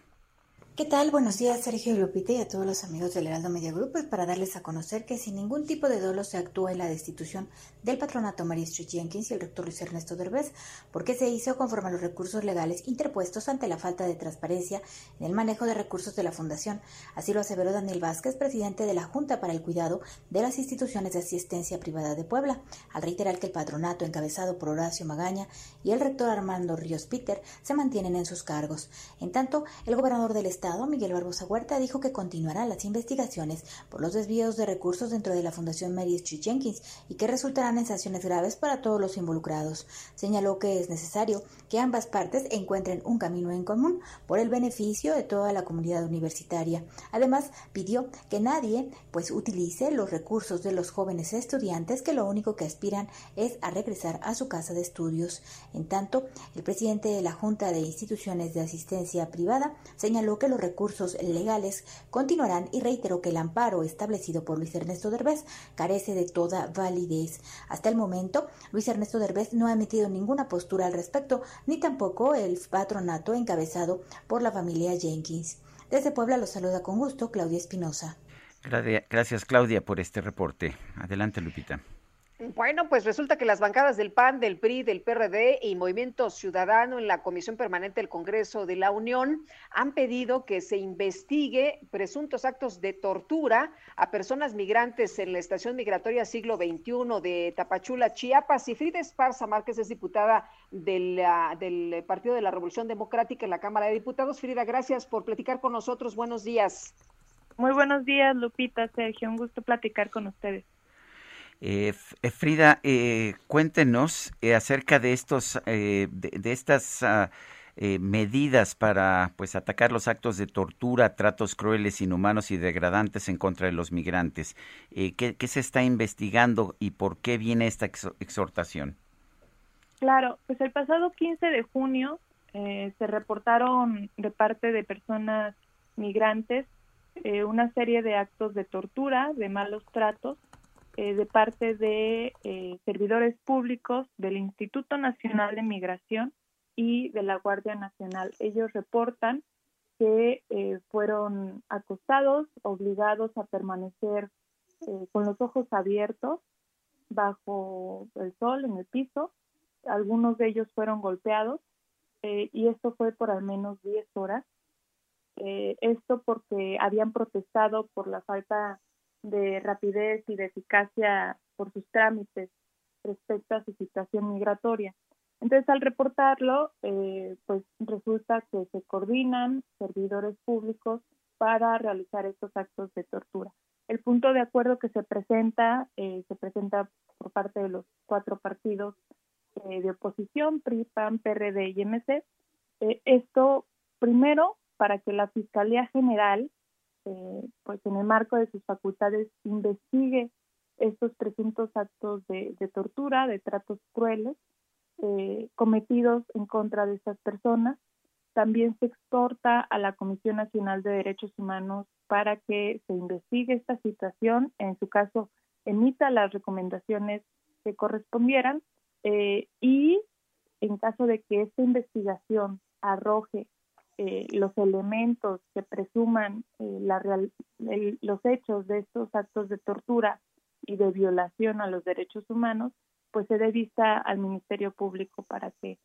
¿Qué tal? Buenos días, Sergio Lupita y a todos los amigos del Heraldo Media Group, pues para darles a conocer que sin ningún tipo de dolo se actúa en la destitución del patronato Street Jenkins y el rector Luis Ernesto Derbez, porque se hizo conforme a los recursos legales interpuestos ante la falta de transparencia en el manejo de recursos de la Fundación. Así lo aseveró Daniel Vázquez, presidente de la Junta para el Cuidado de las Instituciones de Asistencia Privada de Puebla, al reiterar que el patronato encabezado por Horacio Magaña y el rector Armando Ríos Peter se mantienen en sus cargos. En tanto, el gobernador del Estado Miguel Barbosa Huerta, dijo que continuarán las investigaciones por los desvíos de recursos dentro de la Fundación Mary Street Jenkins y que resultarán en sanciones graves para todos los involucrados. Señaló que es necesario que ambas partes encuentren un camino en común por el beneficio de toda la comunidad universitaria. Además, pidió que nadie pues utilice los recursos de los jóvenes estudiantes que lo único que aspiran es a regresar a su casa de estudios. En tanto, el presidente de la Junta de Instituciones de Asistencia Privada señaló que los recursos legales continuarán y reiteró que el amparo establecido por Luis Ernesto Derbez carece de toda validez. Hasta el momento, Luis Ernesto Derbez no ha emitido ninguna postura al respecto, ni tampoco el patronato encabezado por la familia Jenkins. Desde Puebla los saluda con gusto Claudia Espinosa. Gracias Claudia por este reporte. Adelante Lupita. Bueno, pues resulta que las bancadas del PAN, del PRI, del PRD y Movimiento Ciudadano en la Comisión Permanente del Congreso de la Unión han pedido que se investigue presuntos actos de tortura a personas migrantes en la estación migratoria siglo XXI de Tapachula, Chiapas. Y Frida Esparza Márquez es diputada del, del Partido de la Revolución Democrática en la Cámara de Diputados. Frida, gracias por platicar con nosotros. Buenos días. Muy buenos días, Lupita, Sergio. Un gusto platicar con ustedes. Eh, eh, Frida, eh, cuéntenos eh, acerca de estos, de, estas ah, medidas para, pues, atacar los actos de tortura, tratos crueles, inhumanos y degradantes en contra de los migrantes. ¿qué, se está investigando y por qué viene esta exhortación? Claro, pues el pasado 15 de junio se reportaron de parte de personas migrantes una serie de actos de tortura, de malos tratos eh, de parte de eh, servidores públicos del Instituto Nacional de Migración y de la Guardia Nacional. Ellos reportan que eh, fueron acostados, obligados a permanecer con los ojos abiertos bajo el sol en el piso. Algunos de ellos fueron golpeados y esto fue por al menos 10 horas. esto porque habían protestado por la falta rapidez y de eficacia por sus trámites respecto a su situación migratoria. Entonces, al reportarlo, eh, pues resulta que se coordinan servidores públicos para realizar estos actos de tortura. El punto de acuerdo que se presenta, eh, se presenta por parte de los cuatro partidos eh, de oposición, PRI, PAN, PRD y MC. esto, primero, para que la Fiscalía General eh, pues en el marco de sus facultades investigue estos presuntos actos de, tortura, de tratos crueles eh, cometidos en contra de estas personas. También se exhorta a la Comisión Nacional de Derechos Humanos para que se investigue esta situación, en su caso emita las recomendaciones que correspondieran eh, y en caso de que esta investigación arroje eh, los elementos que presuman eh, la los hechos de estos actos de tortura y de violación a los derechos humanos, pues se dé vista al Ministerio Público para que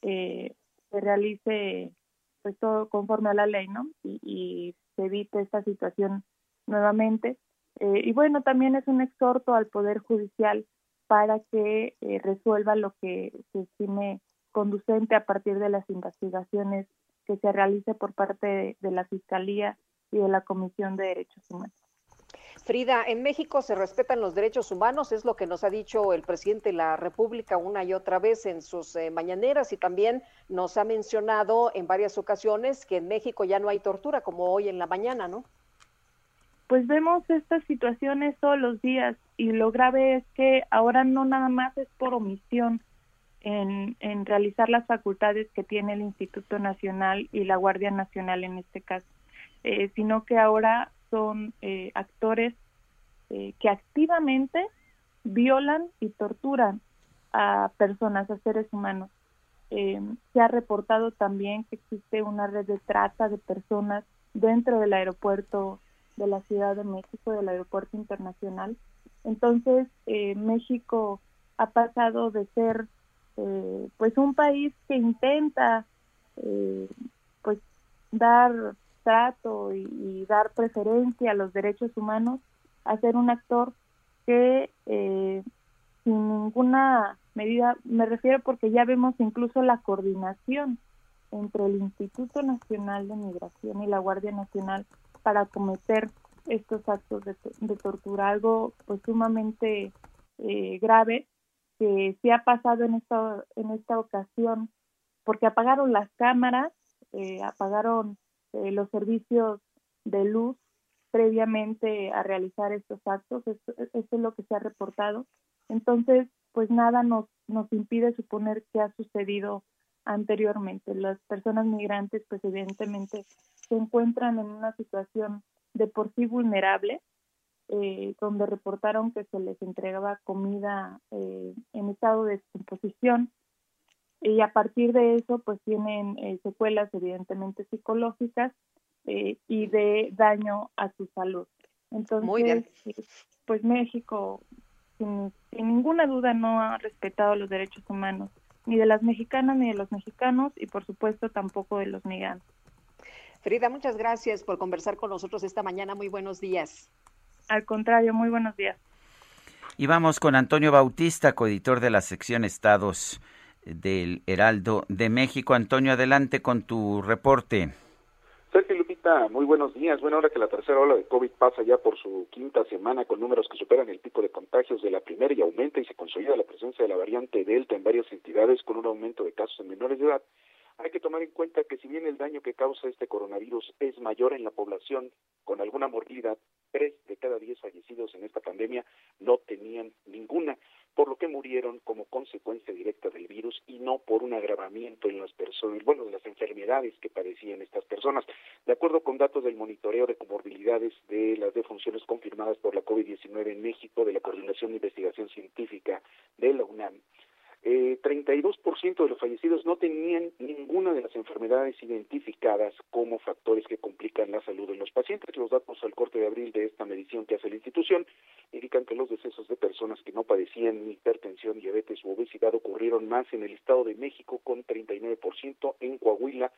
eh, se realice pues todo conforme a la ley, ¿no? Y, se evite esta situación nuevamente. y bueno, también es un exhorto al Poder Judicial para que resuelva lo que se estime conducente a partir de las investigaciones que se realice por parte de, la Fiscalía y de la Comisión de Derechos Humanos. Frida, en México se respetan los derechos humanos, es lo que nos ha dicho el presidente de la República una y otra vez en sus eh, mañaneras y también nos ha mencionado en varias ocasiones que en México ya no hay tortura como hoy en la mañana, ¿no? Pues vemos estas situaciones todos los días y lo grave es que ahora no nada más es por omisión, en, realizar las facultades que tiene el Instituto Nacional y la Guardia Nacional en este caso, eh, sino que ahora son eh, actores eh, que activamente violan y torturan a personas, a seres humanos. se ha reportado también que existe una red de trata de personas dentro del aeropuerto de la Ciudad de México, del aeropuerto internacional. Entonces, México ha pasado de ser eh, pues un país que intenta eh, pues dar trato y, dar preferencia a los derechos humanos a ser un actor que eh, sin ninguna medida me refiero porque ya vemos incluso la coordinación entre el Instituto Nacional de Migración y la Guardia Nacional para cometer estos actos de, tortura, algo pues sumamente grave que se ha pasado en esta, en esta ocasión, porque apagaron las cámaras, eh, apagaron eh, los servicios de luz previamente a realizar estos actos, esto, es lo que se ha reportado. Entonces, pues nada nos, nos impide suponer que ha sucedido anteriormente. Las personas migrantes, pues evidentemente se encuentran en una situación de por sí vulnerable, eh, donde reportaron que se les entregaba comida eh, en estado de descomposición y a partir de eso pues tienen eh, secuelas evidentemente psicológicas y de daño a su salud. Entonces, pues México sin, ninguna duda no ha respetado los derechos humanos, ni de las mexicanas ni de los mexicanos y por supuesto tampoco de los migrantes. Frida, muchas gracias por conversar con nosotros esta mañana. Muy buenos días. Al contrario, muy buenos días. Y vamos con Antonio Bautista, coeditor de la sección Estados del Heraldo de México. Antonio, adelante con tu reporte. Sergio Lupita, muy buenos días. Bueno, ahora que la tercera ola de COVID pasa ya por su quinta semana con números que superan el pico de contagios de la primera y aumenta y se consolida la presencia de la variante Delta en varias entidades con un aumento de casos en menores de edad, hay que tomar en cuenta que si bien el daño que causa este coronavirus es mayor en la población con alguna morbilidad, tres de cada diez fallecidos en esta pandemia no tenían ninguna, por lo que murieron como consecuencia directa del virus y no por un agravamiento en las personas, bueno, de las enfermedades que padecían estas personas. De acuerdo con datos del monitoreo de comorbilidades de las defunciones confirmadas por la COVID-19 en México de la Coordinación de Investigación Científica de la UNAM, eh, 32% de los fallecidos no tenían ninguna de las enfermedades identificadas como factores que complican la salud de los pacientes. Los datos al corte de abril de esta medición que hace la institución indican que los decesos de personas que no padecían hipertensión, diabetes u obesidad ocurrieron más en el Estado de México con 39%, en Coahuila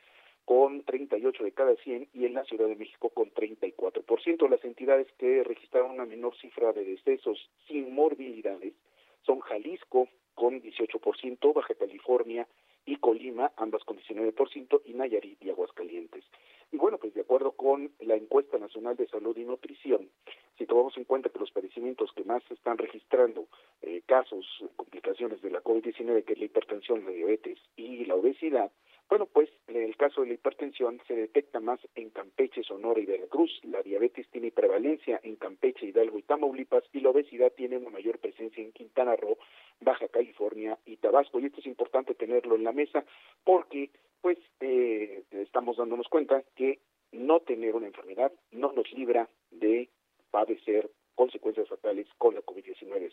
con 38 de cada 100 y en la Ciudad de México con 34%. Las entidades que registraron una menor cifra de decesos sin morbilidades son Jalisco, con 18%, Baja California y Colima, ambas con 19%, y Nayarit y Aguascalientes. Y bueno, pues de acuerdo con la encuesta nacional de salud y nutrición, si tomamos en cuenta que los padecimientos que más se están registrando eh, casos, complicaciones de la COVID-19, que es la hipertensión, la diabetes y la obesidad, bueno, pues en el caso de la hipertensión se detecta más en Campeche, Sonora y Veracruz. La diabetes tiene prevalencia en Campeche, Hidalgo y Tamaulipas y la obesidad tiene una mayor presencia en Quintana Roo, Baja California y Tabasco. Y esto es importante tenerlo en la mesa porque pues eh, estamos dándonos cuenta que no tener una enfermedad no nos libra de padecer consecuencias fatales con la COVID-19.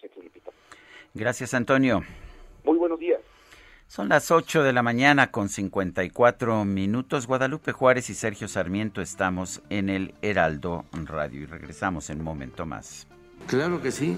Gracias, Antonio. Muy buenos días. Son las 8 de la mañana con 54 minutos. Guadalupe Juárez y Sergio Sarmiento estamos en el Heraldo Radio y regresamos en un momento más. Claro que sí.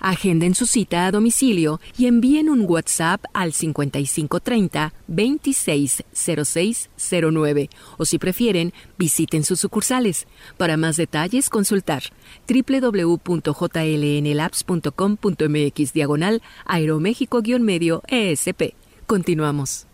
Agenden su cita a domicilio y envíen un WhatsApp al 5530 260609 o si prefieren, visiten sus sucursales. Para más detalles, consultar www.jlnlabs.com.mx diagonal aeroméxico-medio ESP. Continuamos.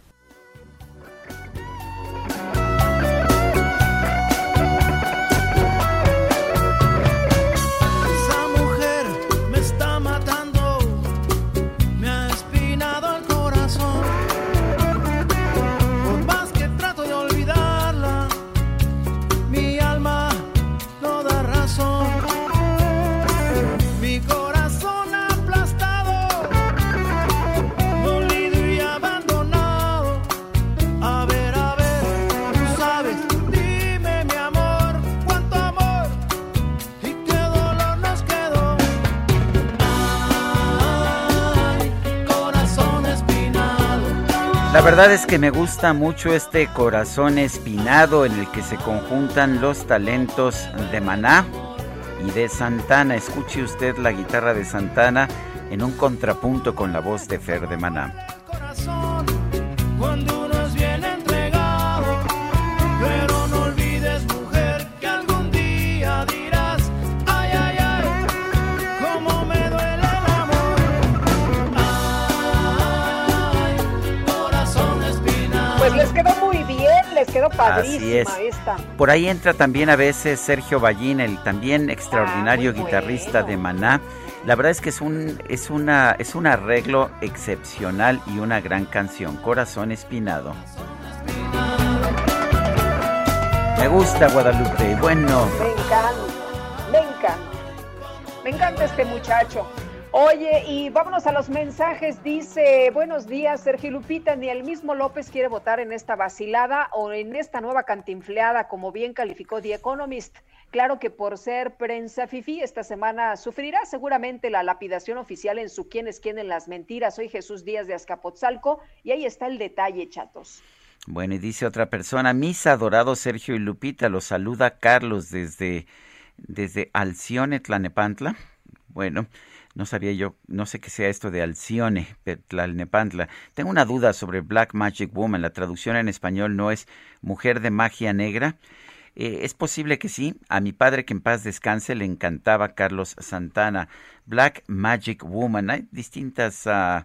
La verdad es que me gusta mucho este corazón espinado en el que se conjuntan los talentos de Maná y de Santana. Escuche usted la guitarra de Santana en un contrapunto con la voz de Fer de Maná. Quedó padrísima esta. Por ahí entra también a veces Sergio Ballín, el también extraordinario ah, guitarrista de Maná. La verdad es que es un, es, una, es un arreglo excepcional y una gran canción, Corazón Espinado. Me gusta Guadalupe, bueno. Me encanta, me encanta. Me encanta este muchacho. Oye, y vámonos a los mensajes. Dice, buenos días, Sergio Lupita, ni el mismo López quiere votar en esta vacilada o en esta nueva cantinfleada, como bien calificó The Economist. Claro que por ser prensa fifi, esta semana sufrirá seguramente la lapidación oficial en su quién es quién en las mentiras. Soy Jesús Díaz de Azcapotzalco y ahí está el detalle, chatos. Bueno, y dice otra persona, mis adorados Sergio y Lupita, los saluda Carlos desde, desde Alcione, Tlanepantla. Bueno, no sabía yo, no sé qué sea esto de Alcione, Tlalnepantla. Tengo una duda sobre Black Magic Woman. La traducción en español no es Mujer de Magia Negra. Eh, es posible que sí. A mi padre, que en paz descanse, le encantaba Carlos Santana. Black Magic Woman. Hay distintas. Uh,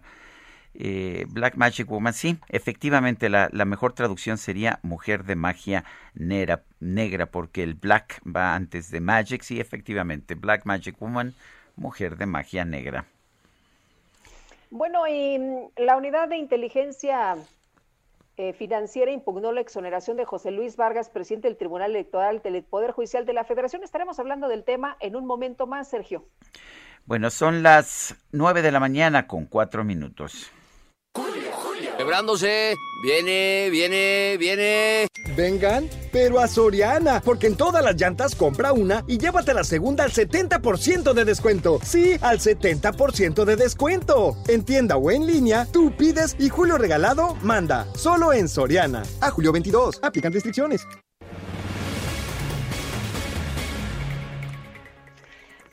Black Magic Woman, sí, efectivamente la, la, mejor traducción sería Mujer de Magia negra, negra, porque el Black va antes de Magic, sí, efectivamente, Black Magic Woman, mujer de magia negra. Bueno, y mm, la unidad de inteligencia eh, financiera impugnó la exoneración de José Luis Vargas, presidente del Tribunal Electoral del Poder Judicial de la Federación. Estaremos hablando del tema en un momento más, Sergio. Bueno, son las nueve de la mañana con cuatro minutos. Viene, viene, viene. Vengan, pero a Soriana, porque en todas las llantas compra una y llévate la segunda al 70% de descuento. Sí, al 70% de descuento. En tienda o en línea, tú pides y Julio Regalado manda. Solo en Soriana. A julio 22. Aplican restricciones.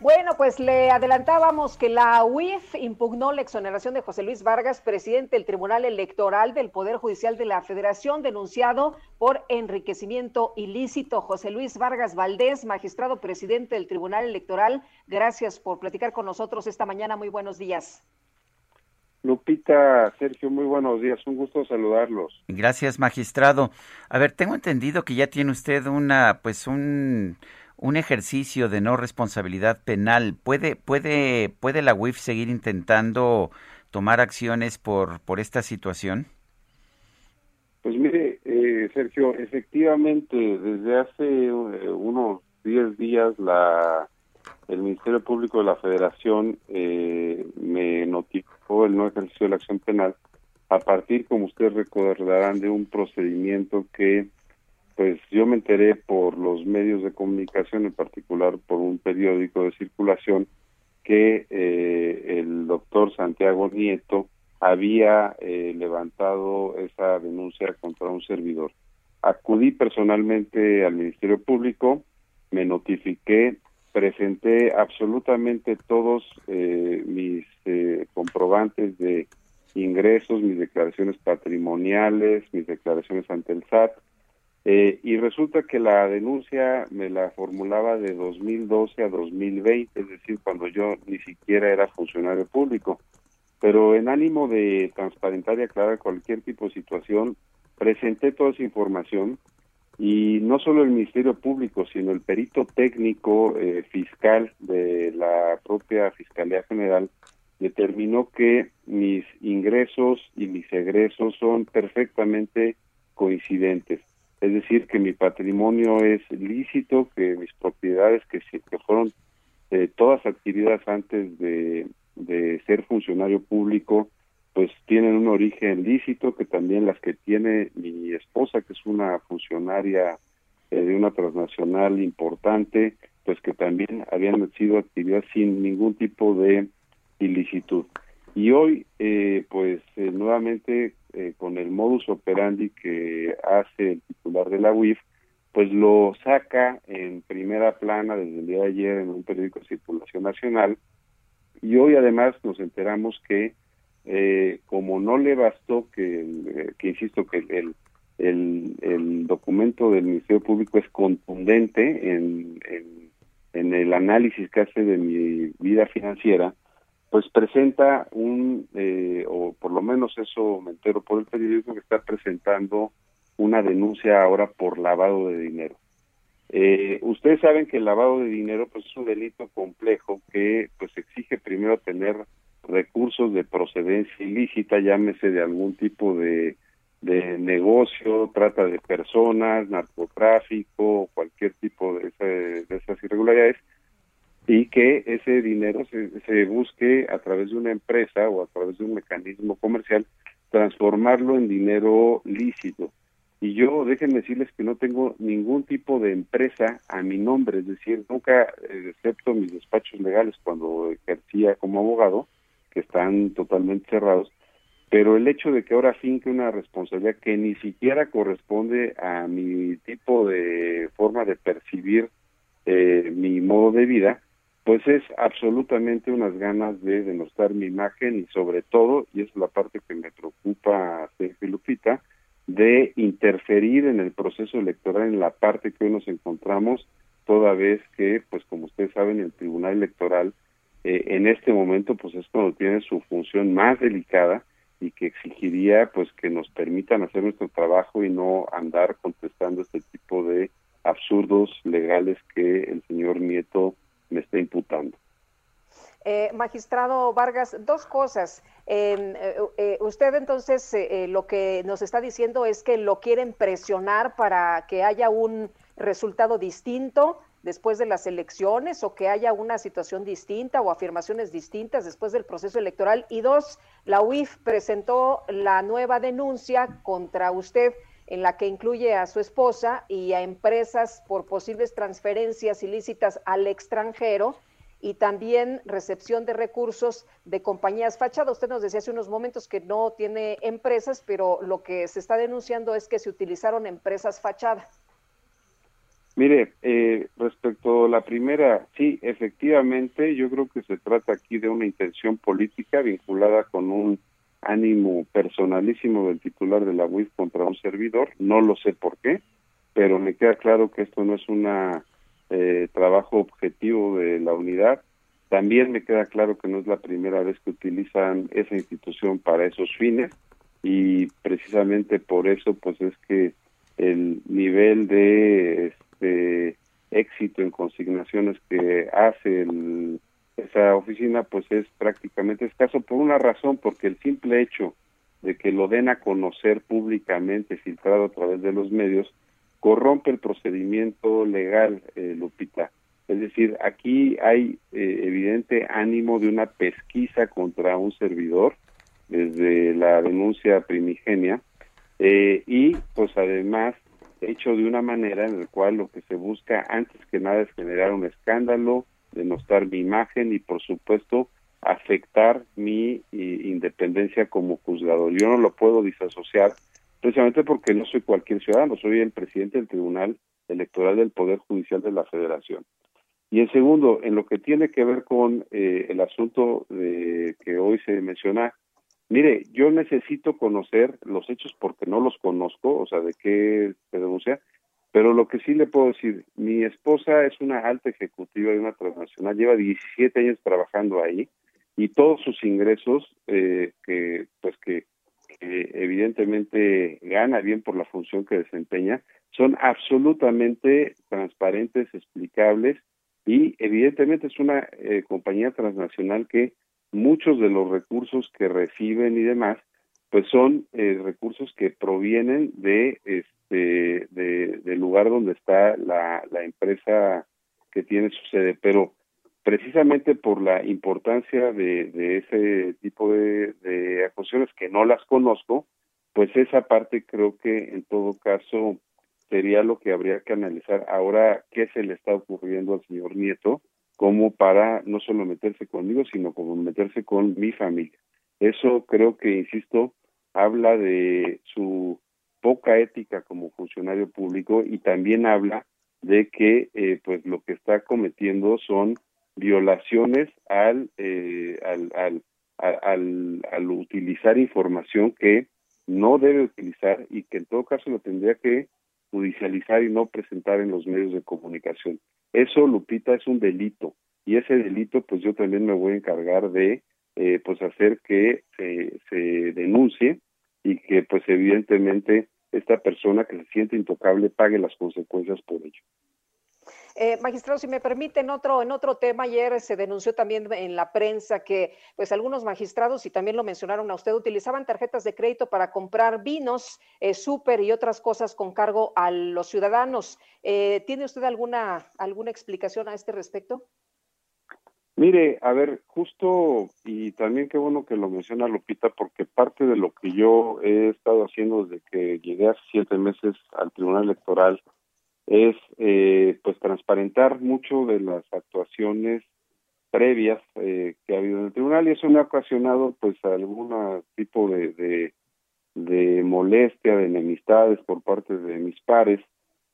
Bueno, pues le adelantábamos que la UIF impugnó la exoneración de José Luis Vargas, presidente del Tribunal Electoral del Poder Judicial de la Federación, denunciado por enriquecimiento ilícito. José Luis Vargas Valdés, magistrado presidente del Tribunal Electoral, gracias por platicar con nosotros esta mañana. Muy buenos días. Lupita, Sergio, muy buenos días. Un gusto saludarlos. Gracias, magistrado. A ver, tengo entendido que ya tiene usted una, pues un un ejercicio de no responsabilidad penal. ¿Puede, puede, puede la UIF seguir intentando tomar acciones por, por esta situación? Pues mire, eh, Sergio, efectivamente, desde hace eh, unos 10 días la el Ministerio Público de la Federación eh, me notificó el no ejercicio de la acción penal a partir, como ustedes recordarán, de un procedimiento que pues yo me enteré por los medios de comunicación, en particular por un periódico de circulación, que eh, el doctor Santiago Nieto había eh, levantado esa denuncia contra un servidor. Acudí personalmente al Ministerio Público, me notifiqué, presenté absolutamente todos eh, mis comprobantes de ingresos, mis declaraciones patrimoniales, mis declaraciones ante el SAT, eh, y resulta que la denuncia me la formulaba de 2012 a 2020, es decir, cuando yo ni siquiera era funcionario público. Pero en ánimo de transparentar y aclarar cualquier tipo de situación, presenté toda esa información y no solo el Ministerio Público, sino el perito técnico eh, fiscal de la propia Fiscalía General determinó que mis ingresos y mis egresos son perfectamente coincidentes es decir, que mi patrimonio es lícito, que mis propiedades que, que fueron eh, todas adquiridas antes de, ser funcionario público, pues tienen un origen lícito, que también las que tiene mi esposa, que es una funcionaria eh, de una transnacional importante, pues que también habían sido adquiridas sin ningún tipo de ilicitud. Y hoy, eh, pues nuevamente eh, con el modus operandi que hace el titular de la UIF, pues lo saca en primera plana desde el día de ayer en un periódico de circulación nacional. Y hoy además nos enteramos que eh, como no le bastó que, eh, que insisto que el, el, el, documento del Ministerio Público es contundente en, en, en el análisis que hace de mi vida financiera, pues presenta un, eh, o por lo menos eso me entero por el periódico que está presentando una denuncia ahora por lavado de dinero. Eh, ustedes saben que el lavado de dinero pues es un delito complejo que pues exige primero tener recursos de procedencia ilícita, llámese de algún tipo de, de negocio, trata de personas, narcotráfico, cualquier tipo de, de esas irregularidades, y que ese dinero se, se busque a través de una empresa o a través de un mecanismo comercial transformarlo en dinero lícito. Y yo, déjenme decirles que no tengo ningún tipo de empresa a mi nombre, es decir, nunca, eh, excepto mis despachos legales cuando ejercía como abogado, que están totalmente cerrados, pero el hecho de que ahora finque una responsabilidad que ni siquiera corresponde a mi tipo de forma de percibir eh, mi modo de vida, pues es absolutamente unas ganas de denostar mi imagen y sobre todo, y es la parte que me preocupa, Sergio Lupita, de interferir en el proceso electoral en la parte que hoy nos encontramos, toda vez que, pues como ustedes saben, el Tribunal Electoral eh, en este momento pues es cuando tiene su función más delicada y que exigiría pues que nos permitan hacer nuestro trabajo y no andar contestando este tipo de absurdos legales que el señor Nieto me está imputando. Eh, magistrado Vargas, dos cosas. Eh, eh, usted entonces lo que nos está diciendo es que lo quieren presionar para que haya un resultado distinto después de las elecciones o que haya una situación distinta o afirmaciones distintas después del proceso electoral. Y dos, la UIF presentó la nueva denuncia contra usted en la que incluye a su esposa y a empresas por posibles transferencias ilícitas al extranjero y también recepción de recursos de compañías fachadas. Usted nos decía hace unos momentos que no tiene empresas, pero lo que se está denunciando es que se utilizaron empresas fachadas. Mire, eh, respecto a la primera, sí, efectivamente, yo creo que se trata aquí de una intención política vinculada con un ánimo personalísimo del titular de la UIF contra un servidor, no lo sé por qué, pero me queda claro que esto no es un eh, trabajo objetivo de la unidad. También me queda claro que no es la primera vez que utilizan esa institución para esos fines y precisamente por eso pues es que el nivel de este éxito en consignaciones que hace el esa oficina pues es prácticamente escaso por una razón, porque el simple hecho de que lo den a conocer públicamente, filtrado a través de los medios, corrompe el procedimiento legal, eh, Lupita. Es decir, aquí hay eh, evidente ánimo de una pesquisa contra un servidor desde la denuncia primigenia eh, y pues además hecho de una manera en la cual lo que se busca antes que nada es generar un escándalo, denostar mi imagen y por supuesto afectar mi independencia como juzgador. Yo no lo puedo disasociar precisamente porque no soy cualquier ciudadano, soy el presidente del Tribunal Electoral del Poder Judicial de la Federación. Y en segundo, en lo que tiene que ver con eh, el asunto de, que hoy se menciona, mire, yo necesito conocer los hechos porque no los conozco, o sea, de qué se denuncia, pero lo que sí le puedo decir, mi esposa es una alta ejecutiva de una transnacional, lleva 17 años trabajando ahí y todos sus ingresos, eh, que pues que, evidentemente gana bien por la función que desempeña, son absolutamente transparentes, explicables y evidentemente es una eh, compañía transnacional que muchos de los recursos que reciben y demás, pues son eh, recursos que provienen de este de, del lugar donde está la, la empresa que tiene su sede. Pero precisamente por la importancia de, ese tipo de, de acusaciones que no las conozco pues esa parte creo que en todo caso sería lo que habría que analizar ahora qué se le está ocurriendo al señor Nieto como para no solo meterse conmigo sino como meterse con mi familia. Eso creo que, insisto, habla de su poca ética como funcionario público y también habla de que eh, pues lo que está cometiendo son violaciones al, eh, al, al, al, al, utilizar información que no debe utilizar y que en todo caso lo tendría que judicializar y no presentar en los medios de comunicación. Eso, Lupita, es un delito y ese delito pues yo también me voy a encargar de eh, pues hacer que se, se denuncie y que pues evidentemente esta persona que se siente intocable pague las consecuencias por ello. Eh, magistrado, si me permite, en otro, en otro tema, ayer se denunció también en la prensa que pues algunos magistrados, y también lo mencionaron a usted, utilizaban tarjetas de crédito para comprar vinos, eh, súper y otras cosas con cargo a los ciudadanos. Eh, ¿Tiene usted alguna, alguna explicación a este respecto? Mire, a ver, justo, y también qué bueno que lo menciona Lupita, porque parte de lo que yo he estado haciendo desde que llegué hace siete meses al Tribunal Electoral es eh, pues transparentar mucho de las actuaciones previas eh, que ha habido en el tribunal y eso me ha ocasionado pues algún tipo de, de, de molestia, de enemistades por parte de mis pares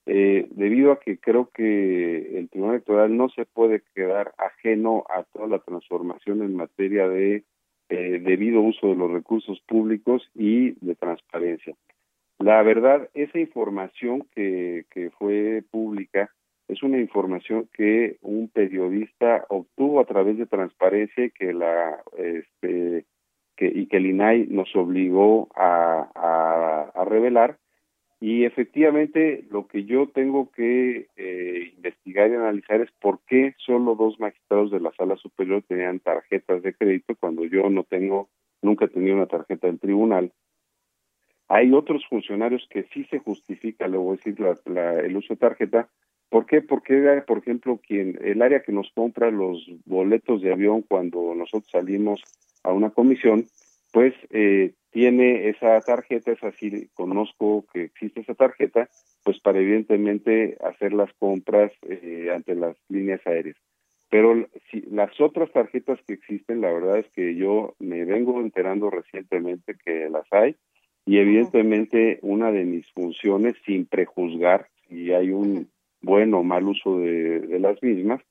eh, debido a que creo que el Tribunal Electoral no se puede quedar ajeno a toda la transformación en materia de eh, debido uso de los recursos públicos y de transparencia. La verdad, esa información que, que fue pública es una información que un periodista obtuvo a través de transparencia y que la este, que, y que el INAI nos obligó a, a, a revelar y efectivamente lo que yo tengo que eh, investigar y analizar es por qué solo dos magistrados de la sala superior tenían tarjetas de crédito cuando yo no tengo, nunca he tenido una tarjeta del tribunal. Hay otros funcionarios que sí se justifica, le voy a decir, la, el uso de tarjeta. ¿Por qué? Porque, por ejemplo, quien el área que nos compra los boletos de avión cuando nosotros salimos a una comisión, pues eh, tiene esa tarjeta, es así, conozco que existe esa tarjeta, pues para evidentemente hacer las compras eh, ante las líneas aéreas. Pero si, las otras tarjetas que existen, la verdad es que yo me vengo enterando recientemente que las hay y evidentemente una de mis funciones, sin prejuzgar si hay un buen o mal uso de, las mismas,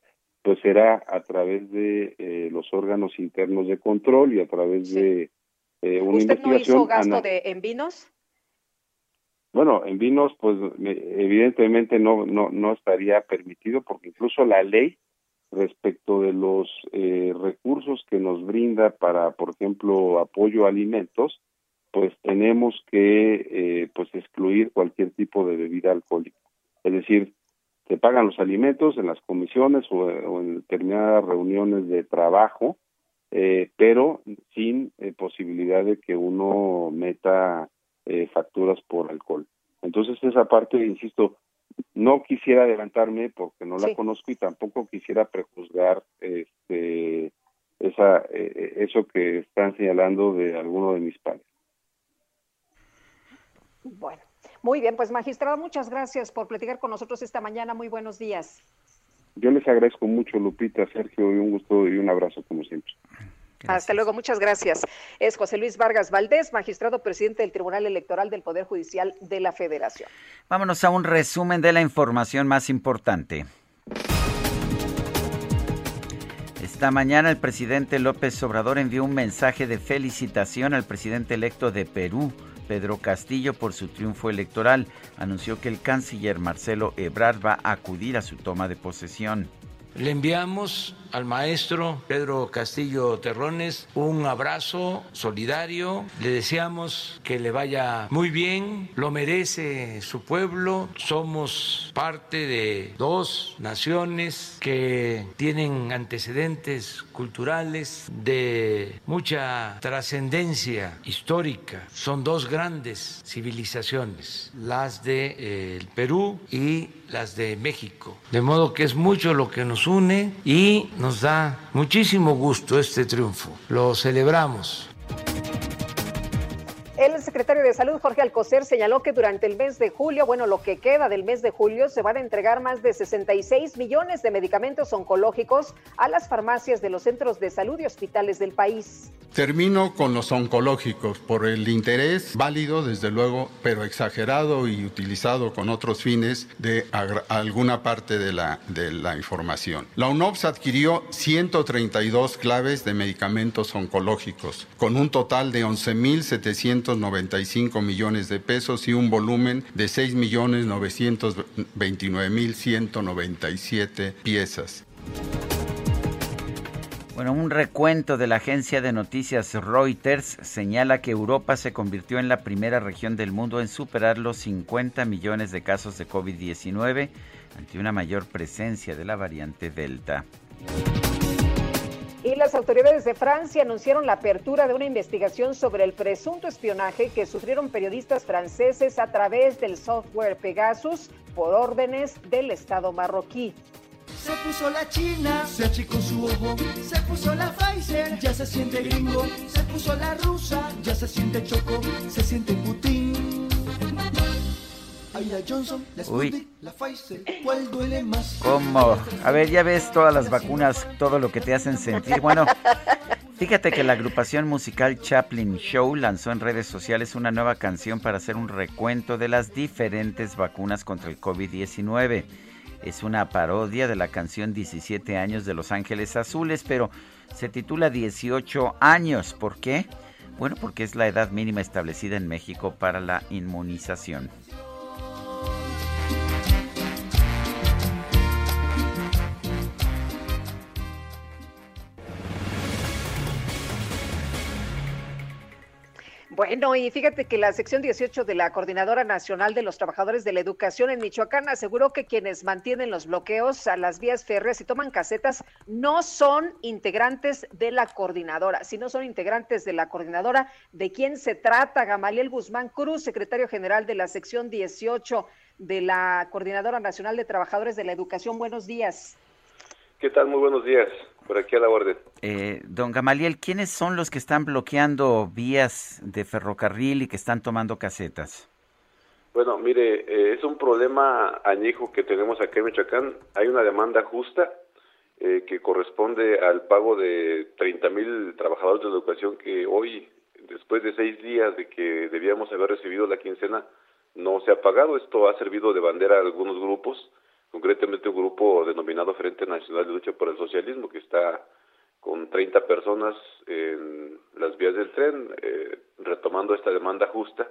pues será a través de eh, los órganos internos de control y a través de eh, una ¿Usted no hizo gasto de, en vinos? Bueno, en vinos, pues evidentemente no, no, no estaría permitido porque incluso la ley respecto de los eh, recursos que nos brinda para, por ejemplo, apoyo a alimentos, pues tenemos que eh, pues excluir cualquier tipo de bebida alcohólica. Es decir, se pagan los alimentos en las comisiones o, o en determinadas reuniones de trabajo, eh, pero sin eh, posibilidad de que uno meta eh, facturas por alcohol. Entonces esa parte, insisto, no quisiera adelantarme porque no la conozco y tampoco quisiera prejuzgar este, esa, eso que están señalando de alguno de mis padres. Bueno, muy bien, pues magistrado, muchas gracias por platicar con nosotros esta mañana. Muy buenos días. Yo les agradezco mucho, Lupita, Sergio, y un gusto y un abrazo como siempre. Hasta luego, muchas gracias. Es José Luis Vargas Valdés, magistrado presidente del Tribunal Electoral del Poder Judicial de la Federación. Vámonos a un resumen de la información más importante. Esta mañana el presidente López Obrador envió un mensaje de felicitación al presidente electo de Perú, Pedro Castillo, por su triunfo electoral. Anunció que el canciller Marcelo Ebrard va a acudir a su toma de posesión. Le enviamos al maestro Pedro Castillo Terrones un abrazo solidario. Le deseamos que le vaya muy bien, lo merece su pueblo. Somos parte de dos naciones que tienen antecedentes culturales de mucha trascendencia histórica. Son dos grandes civilizaciones, las de eh, el Perú y las de México. De modo que es mucho lo que nos une y nos da muchísimo gusto este triunfo. Lo celebramos. El secretario de Salud, Jorge Alcocer, señaló que durante el mes de julio, bueno, lo que queda del mes de julio, se van a entregar más de 66 millones de medicamentos oncológicos a las farmacias de los centros de salud y hospitales del país. Termino con los oncológicos por el interés válido, desde luego, pero exagerado y utilizado con otros fines de alguna parte de la, de la información. La UNOPS adquirió 132 claves de medicamentos oncológicos, con un total de 11.795 millones de pesos y un volumen de 6.929.197 piezas. Bueno, un recuento de la agencia de noticias Reuters señala que Europa se convirtió en la primera región del mundo en superar los 50 millones de casos de COVID-19 ante una mayor presencia de la variante Delta. Las autoridades de Francia anunciaron la apertura de una investigación sobre el presunto espionaje que sufrieron periodistas franceses a través del software Pegasus por órdenes del Estado marroquí. Se puso la china, se achicó su ojo. Se puso la Pfizer, ya se siente gringo. Se puso la rusa, ya se siente choco. Se siente Putin. Johnson, la Uy. la Pfizer, ¿cuál duele más? ¿Cómo? A ver, ya ves todas las vacunas, todo lo que te hacen sentir. Bueno, fíjate que la agrupación musical Chaplin Show lanzó en redes sociales una nueva canción para hacer un recuento de las diferentes vacunas contra el COVID-19 es una parodia de la canción 17 años de Los Ángeles Azules, pero se titula 18 años. ¿Por qué? Bueno, porque es la edad mínima establecida en México para la inmunización. Bueno, y fíjate que la sección 18 de la Coordinadora Nacional de los Trabajadores de la Educación en Michoacán aseguró que quienes mantienen los bloqueos a las vías férreas y toman casetas no son integrantes de la coordinadora, sino son integrantes de la coordinadora. ¿De quién se trata? Gamaliel Guzmán Cruz, secretario general de la sección 18 de la Coordinadora Nacional de Trabajadores de la Educación. Buenos días. ¿Qué tal? Muy buenos días por aquí a la orden. Eh, don Gamaliel, ¿quiénes son los que están bloqueando vías de ferrocarril y que están tomando casetas? Bueno, mire, eh, es un problema añejo que tenemos aquí en Michoacán. Hay una demanda justa eh, que corresponde al pago de 30 mil trabajadores de la educación que hoy, después de seis días de que debíamos haber recibido la quincena, no se ha pagado. Esto ha servido de bandera a algunos grupos concretamente un grupo denominado Frente Nacional de Lucha por el Socialismo, que está con 30 personas en las vías del tren, eh, retomando esta demanda justa,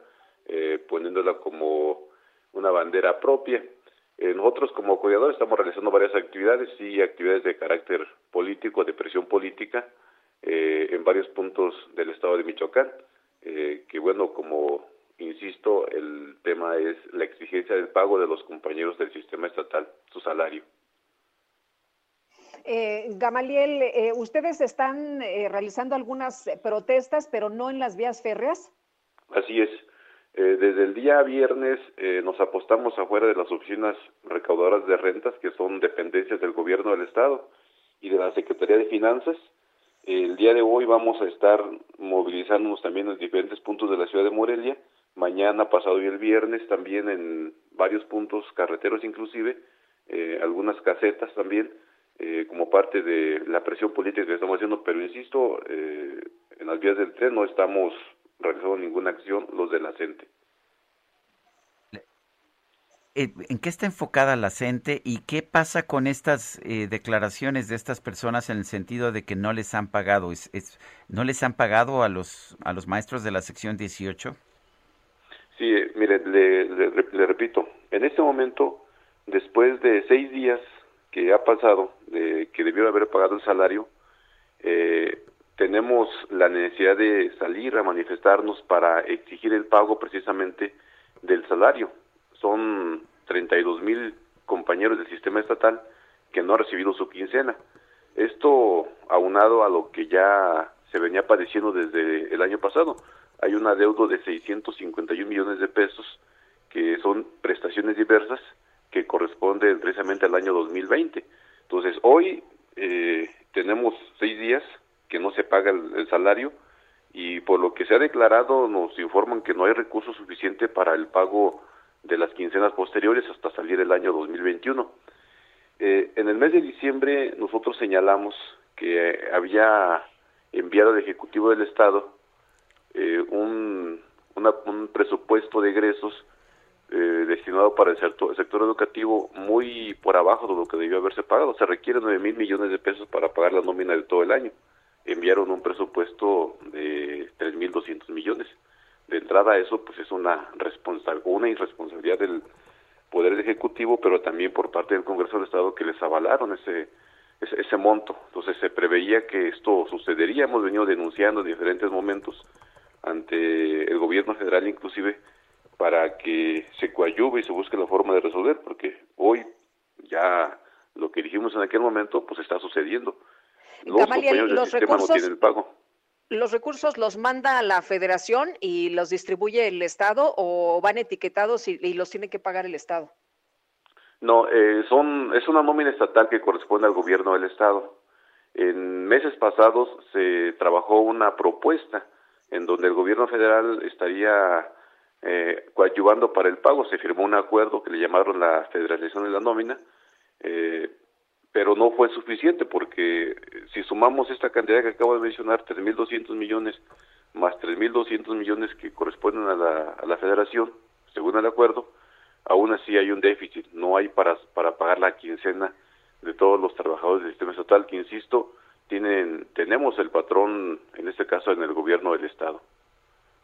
eh, poniéndola como una bandera propia. Eh, nosotros como cuidadores estamos realizando varias actividades y actividades de carácter político, de presión política, en varios puntos del estado de Michoacán, que bueno, como insisto, el tema es la exigencia del pago de los compañeros del sistema estatal, su salario. Eh, Gamaliel, eh, ustedes están eh, realizando algunas protestas, pero no en las vías férreas. Así es. desde el día viernes nos apostamos afuera de las oficinas recaudadoras de rentas, que son dependencias del gobierno del Estado y de la Secretaría de Finanzas. El día de hoy vamos a estar movilizándonos también en diferentes puntos de la ciudad de Morelia mañana, pasado y el viernes también en varios puntos carreteros inclusive, eh, algunas casetas también, eh, como parte de la presión política que estamos haciendo, pero insisto, eh, en las vías del tren no estamos realizando ninguna acción los de la CENTE. ¿En qué está enfocada la CENTE y qué pasa con estas declaraciones de estas personas en el sentido de que no les han pagado? ¿Es, es, no les han pagado a los, a los maestros de la sección 18? Sí, mire, le, repito, en este momento, después de seis días que ha pasado, de que debió haber pagado el salario, eh, tenemos la necesidad de salir a manifestarnos para exigir el pago precisamente del salario. Son 32 mil compañeros del sistema estatal que no han recibido su quincena. Esto aunado a lo que ya se venía padeciendo desde el año pasado hay un adeudo de 651 millones de pesos que son prestaciones diversas que corresponden precisamente al año 2020. Entonces, hoy eh, tenemos seis días que no se paga el, salario y por lo que se ha declarado nos informan que no hay recursos suficientes para el pago de las quincenas posteriores hasta salir el año 2021. Eh, en el mes de diciembre nosotros señalamos que había enviado al Ejecutivo del Estado eh, un, un presupuesto de egresos eh, destinado para el sector, educativo muy por abajo de lo que debió haberse pagado. Se requieren 9 mil millones de pesos para pagar la nómina de todo el año. Enviaron un presupuesto de 3.200 millones. De entrada eso pues es una, una irresponsabilidad del Poder Ejecutivo, pero también por parte del Congreso del Estado que les avalaron ese, ese, ese monto. Entonces se preveía que esto sucedería. Hemos venido denunciando en diferentes momentos ante el gobierno federal inclusive para que se coadyuve y se busque la forma de resolver, porque hoy ya lo que dijimos en aquel momento pues está sucediendo. Los compañeros del sistema recursos, no tienen el pago. ¿Los recursos los manda la federación y los distribuye el Estado o van etiquetados y, y los tiene que pagar el Estado? No, eh, son, es una nómina estatal que corresponde al gobierno del Estado. En meses pasados se trabajó una propuesta en donde el gobierno federal estaría eh, coadyuvando para el pago. Se firmó un acuerdo que le llamaron la federalización de la nómina, eh, pero no fue suficiente porque si sumamos esta cantidad que acabo de mencionar, 3.200 millones más 3.200 millones que corresponden a la, a la federación, según el acuerdo, aún así hay un déficit, no hay para, para pagar la quincena de todos los trabajadores del sistema estatal, que insisto, tienen, tenemos el patrón, en este caso en el gobierno del Estado.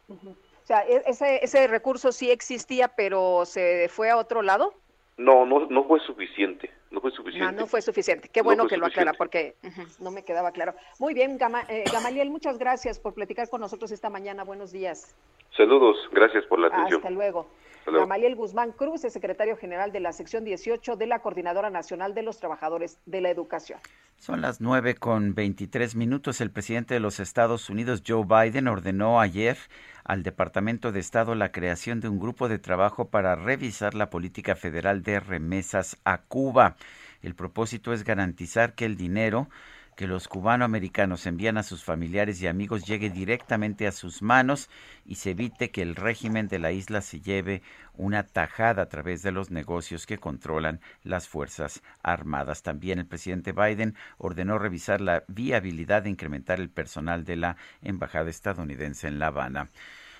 O sea, ¿e-, ese, ese recurso sí existía, pero se fue a otro lado. No, no, no fue suficiente. No fue suficiente. No, no fue suficiente. Qué bueno que lo aclara porque no me quedaba claro. Muy bien, eh, Gamaliel, muchas gracias por platicar con nosotros esta mañana. Buenos días. Saludos, gracias por la atención. Hasta luego. Gamaliel Guzmán Cruz es secretario general de la sección 18 de la Coordinadora Nacional de los Trabajadores de la Educación. Son las nueve con veintitrés minutos. El presidente de los Estados Unidos, Joe Biden, ordenó ayer al Departamento de Estado la creación de un grupo de trabajo para revisar la política federal de remesas a Cuba. El propósito es garantizar que el dinero que los cubanoamericanos envían a sus familiares y amigos llegue directamente a sus manos y se evite que el régimen de la isla se lleve una tajada a través de los negocios que controlan las Fuerzas Armadas. También el presidente Biden ordenó revisar la viabilidad de incrementar el personal de la Embajada estadounidense en La Habana.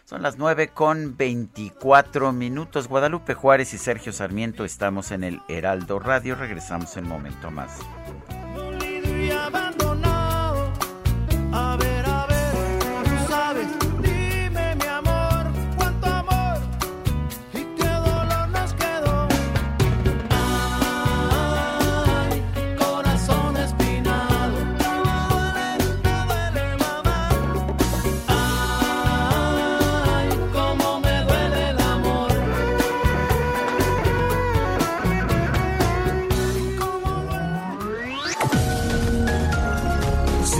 Son las nueve con veinticuatro minutos. Guadalupe Juárez y Sergio Sarmiento estamos en el Heraldo Radio. Regresamos en un momento más.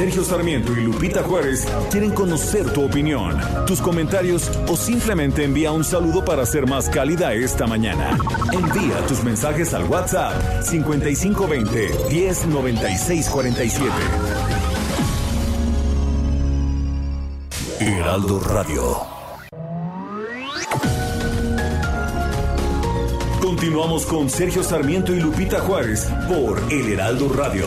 Sergio Sarmiento y Lupita Juárez quieren conocer tu opinión, tus comentarios o simplemente envía un saludo para ser más cálida esta mañana. Envía tus mensajes al WhatsApp 5520 109647. Heraldo Radio. Continuamos con Sergio Sarmiento y Lupita Juárez por El Heraldo Radio.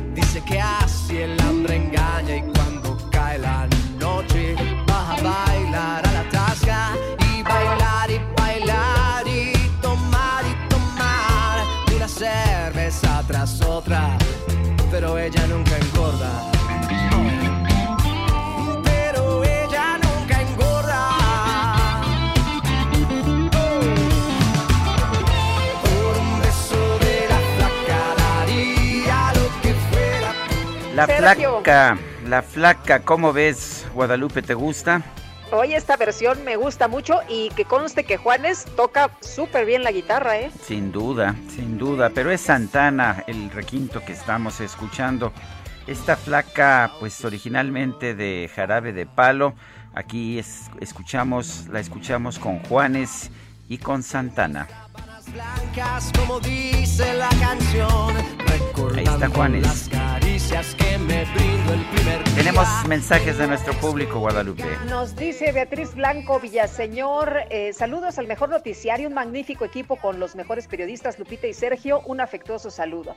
que así el hambre engaña y La flaca, la flaca, ¿cómo ves, Guadalupe? ¿Te gusta? Hoy esta versión me gusta mucho y que conste que Juanes toca súper bien la guitarra, ¿eh? Sin duda, sin duda, pero es Santana el requinto que estamos escuchando. Esta flaca, pues originalmente de Jarabe de Palo, aquí escuchamos, la escuchamos con Juanes y con Santana. como dice la canción, Ahí está Juanes. Tenemos mensajes de nuestro público, Guadalupe. Nos dice Beatriz Blanco Villaseñor, eh, saludos al mejor noticiario, un magnífico equipo con los mejores periodistas Lupita y Sergio, un afectuoso saludo.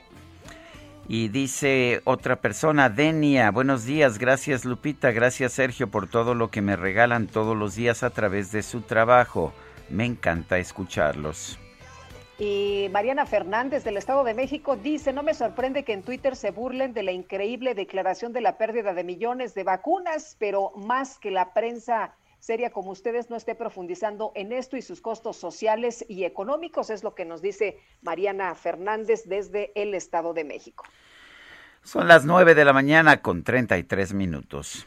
Y dice otra persona, Denia, buenos días, gracias Lupita, gracias Sergio por todo lo que me regalan todos los días a través de su trabajo. Me encanta escucharlos. Y Mariana Fernández del Estado de México dice, no me sorprende que en Twitter se burlen de la increíble declaración de la pérdida de millones de vacunas, pero más que la prensa seria como ustedes no esté profundizando en esto y sus costos sociales y económicos, es lo que nos dice Mariana Fernández desde el Estado de México. Son las nueve de la mañana con treinta y tres minutos.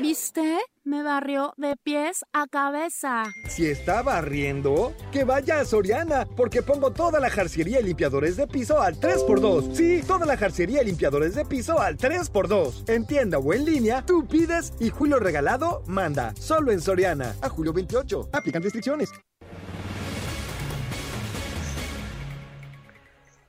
¿Viste? Me barrió de pies a cabeza. Si está barriendo, que vaya a Soriana, porque pongo toda la jarcería y limpiadores de piso al 3x2. Sí, toda la jarcería y limpiadores de piso al 3x2. En tienda o en línea, tú pides y Julio Regalado manda. Solo en Soriana. A julio 28. Aplican restricciones.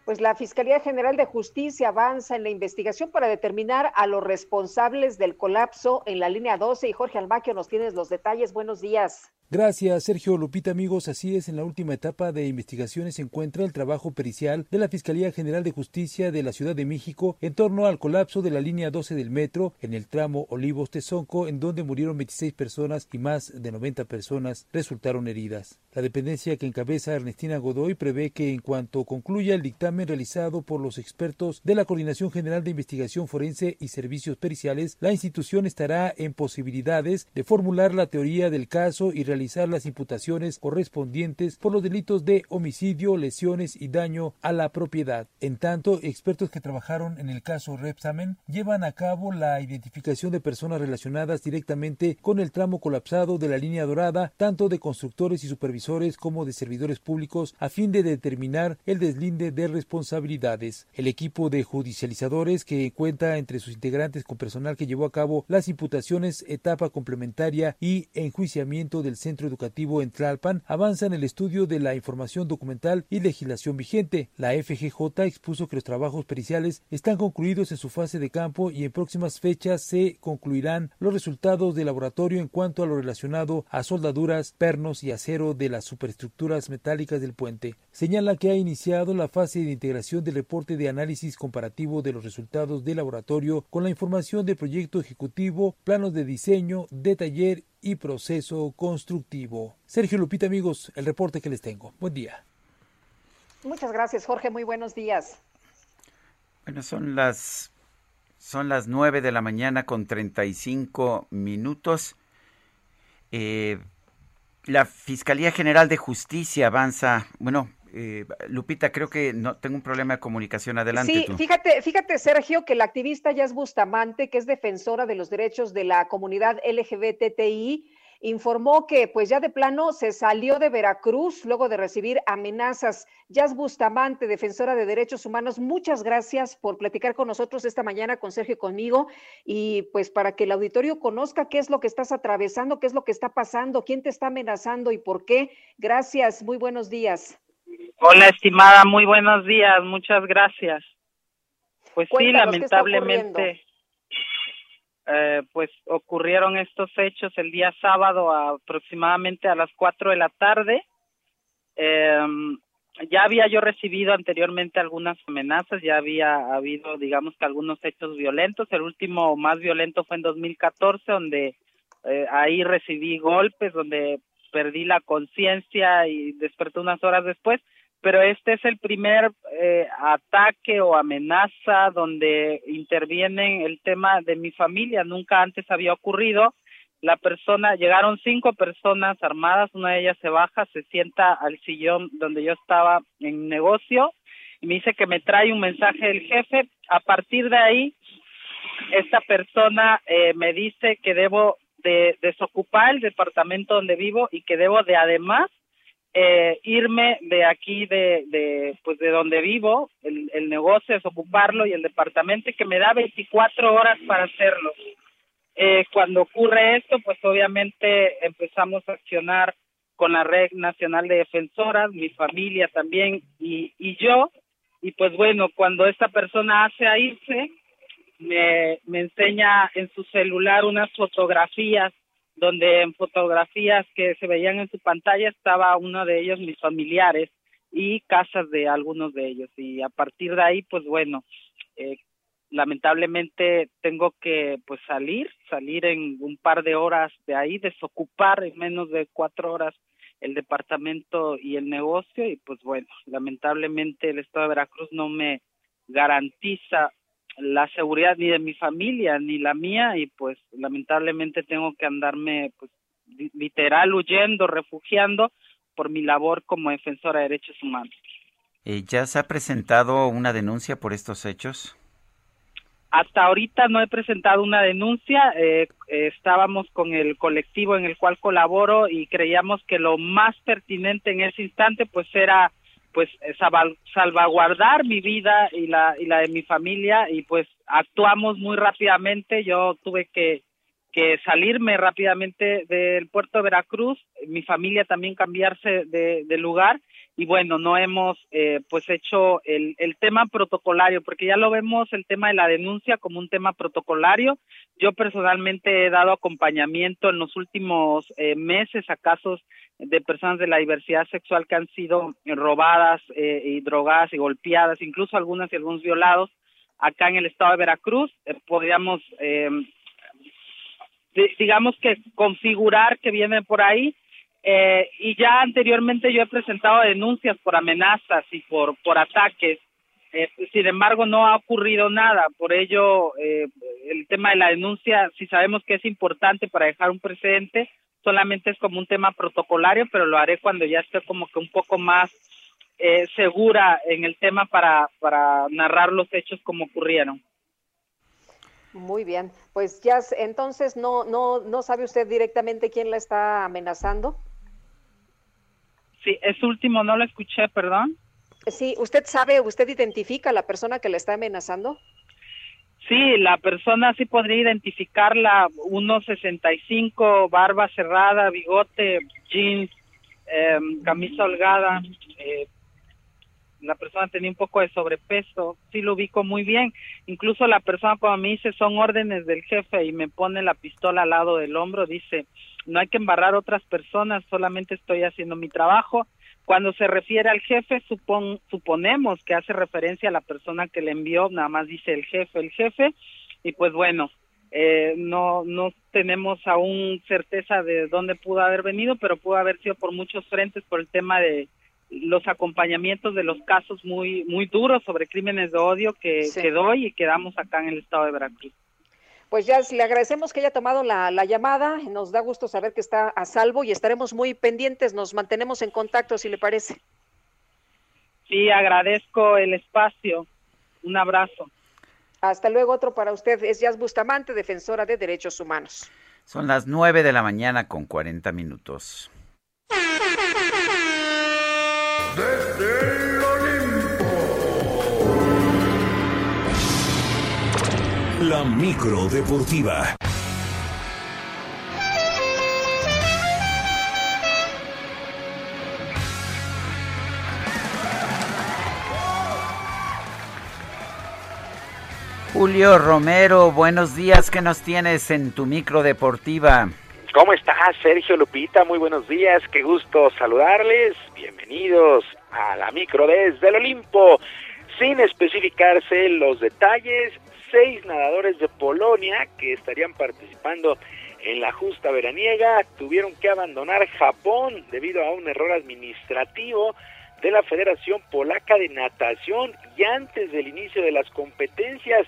Pues la Fiscalía General de Justicia avanza en la investigación para determinar a los responsables del colapso en la línea 12 y Jorge Almaquio nos tienes los detalles. Buenos días. Gracias, Sergio Lupita, amigos. Así es, en la última etapa de investigaciones se encuentra el trabajo pericial de la Fiscalía General de Justicia de la Ciudad de México en torno al colapso de la línea 12 del metro en el tramo Olivos-Tezonco, en donde murieron 26 personas y más de 90 personas resultaron heridas. La dependencia que encabeza Ernestina Godoy prevé que en cuanto concluya el dictamen realizado por los expertos de la Coordinación General de Investigación Forense y Servicios Periciales, la institución estará en posibilidades de formular la teoría del caso y realizar las imputaciones correspondientes por los delitos de homicidio, lesiones y daño a la propiedad. En tanto, expertos que trabajaron en el caso Repsamen llevan a cabo la identificación de personas relacionadas directamente con el tramo colapsado de la línea dorada, tanto de constructores y supervisores como de servidores públicos, a fin de determinar el deslinde de responsabilidades. El equipo de judicializadores que cuenta entre sus integrantes con personal que llevó a cabo las imputaciones, etapa complementaria y enjuiciamiento del centro educativo en Tlalpan avanza en el estudio de la información documental y legislación vigente. La FGJ expuso que los trabajos periciales están concluidos en su fase de campo y en próximas fechas se concluirán los resultados del laboratorio en cuanto a lo relacionado a soldaduras, pernos y acero de las superestructuras metálicas del puente. Señala que ha iniciado la fase de integración del reporte de análisis comparativo de los resultados del laboratorio con la información del proyecto ejecutivo, planos de diseño, de taller y proceso constructivo. Sergio Lupita, amigos, el reporte que les tengo. Buen día. Muchas gracias, Jorge. Muy buenos días. Bueno, son las son las nueve de la mañana con 35 minutos. Eh, la Fiscalía General de Justicia avanza, bueno, eh, Lupita, creo que no tengo un problema de comunicación. Adelante. Sí, fíjate, fíjate, Sergio, que la activista Jazz Bustamante, que es defensora de los derechos de la comunidad LGBTI, informó que pues ya de plano se salió de Veracruz luego de recibir amenazas. Jazz Bustamante, defensora de derechos humanos, muchas gracias por platicar con nosotros esta mañana, con Sergio y conmigo, y pues para que el auditorio conozca qué es lo que estás atravesando, qué es lo que está pasando, quién te está amenazando y por qué. Gracias, muy buenos días. Hola, estimada, muy buenos días, muchas gracias. Pues sí, lamentablemente, eh, pues ocurrieron estos hechos el día sábado aproximadamente a las cuatro de la tarde. Eh, ya había yo recibido anteriormente algunas amenazas, ya había habido, digamos que algunos hechos violentos. El último más violento fue en 2014, donde eh, ahí recibí golpes, donde perdí la conciencia y desperté unas horas después, pero este es el primer eh, ataque o amenaza donde interviene el tema de mi familia, nunca antes había ocurrido. La persona, llegaron cinco personas armadas, una de ellas se baja, se sienta al sillón donde yo estaba en negocio y me dice que me trae un mensaje del jefe. A partir de ahí esta persona eh, me dice que debo de desocupar el departamento donde vivo y que debo de además eh, irme de aquí de, de pues de donde vivo el, el negocio desocuparlo y el departamento que me da 24 horas para hacerlo. Eh, cuando ocurre esto pues obviamente empezamos a accionar con la red nacional de defensoras mi familia también y, y yo. Y pues bueno cuando esta persona hace a irse me, enseña en su celular unas fotografías donde en fotografías que se veían en su pantalla estaba uno de ellos mis familiares y casas de algunos de ellos. Y a partir de ahí pues bueno eh, lamentablemente tengo que pues salir salir en un par de horas de ahí desocupar en menos de cuatro horas el departamento y el negocio y pues bueno lamentablemente el estado de Veracruz no me garantiza la seguridad ni de mi familia ni la mía y pues lamentablemente tengo que andarme pues literal huyendo, refugiando por mi labor como defensora de derechos humanos. Eh, ¿Ya se ha presentado una denuncia por estos hechos? Hasta ahorita no he presentado una denuncia. Eh, estábamos con el colectivo en el cual colaboro y creíamos que lo más pertinente en ese instante pues era pues eh, salvaguardar mi vida y la y la de mi familia y pues actuamos muy rápidamente. Yo tuve que que salirme rápidamente del puerto de Veracruz mi familia también cambiarse de, de lugar y bueno, no hemos eh, pues hecho el, el tema protocolario, porque ya lo vemos el tema de la denuncia como un tema protocolario. Yo personalmente he dado acompañamiento en los últimos eh, meses a casos de personas de la diversidad sexual que han sido robadas eh, y drogadas y golpeadas, incluso algunas y algunos violados acá en el estado de Veracruz. Eh, podríamos, eh, digamos que configurar que viene por ahí eh, y ya anteriormente yo he presentado denuncias por amenazas y por, por ataques. Eh, sin embargo, no ha ocurrido nada. Por ello, eh, el tema de la denuncia, si sabemos que es importante para dejar un precedente, solamente es como un tema protocolario, pero lo haré cuando ya esté como que un poco más eh, segura en el tema para, para narrar los hechos como ocurrieron. Muy bien, pues ya entonces no no no sabe usted directamente quién la está amenazando. Sí, es último, no lo escuché, perdón. Sí, ¿usted sabe, usted identifica a la persona que le está amenazando? Sí, la persona sí podría identificarla, 1.65, barba cerrada, bigote, jeans, eh, camisa holgada, eh, la persona tenía un poco de sobrepeso, sí lo ubico muy bien, incluso la persona cuando me dice son órdenes del jefe y me pone la pistola al lado del hombro, dice no hay que embarrar otras personas, solamente estoy haciendo mi trabajo. Cuando se refiere al jefe, supon, suponemos que hace referencia a la persona que le envió, nada más dice el jefe, el jefe, y pues bueno, eh, no, no tenemos aún certeza de dónde pudo haber venido, pero pudo haber sido por muchos frentes por el tema de los acompañamientos de los casos muy muy duros sobre crímenes de odio que, sí. que doy y que damos acá en el estado de Veracruz pues ya le agradecemos que haya tomado la, la, llamada, nos da gusto saber que está a salvo y estaremos muy pendientes, nos mantenemos en contacto si le parece. Sí, agradezco el espacio, un abrazo. Hasta luego, otro para usted, es Jazz Bustamante, defensora de derechos humanos. Son las nueve de la mañana con 40 minutos. Desde La micro deportiva. Julio Romero, buenos días. ¿Qué nos tienes en tu micro deportiva? ¿Cómo estás, Sergio Lupita? Muy buenos días. Qué gusto saludarles. Bienvenidos a la micro desde el Olimpo. Sin especificarse los detalles, seis nadadores de Polonia que estarían participando en la justa veraniega tuvieron que abandonar Japón debido a un error administrativo de la Federación Polaca de Natación y antes del inicio de las competencias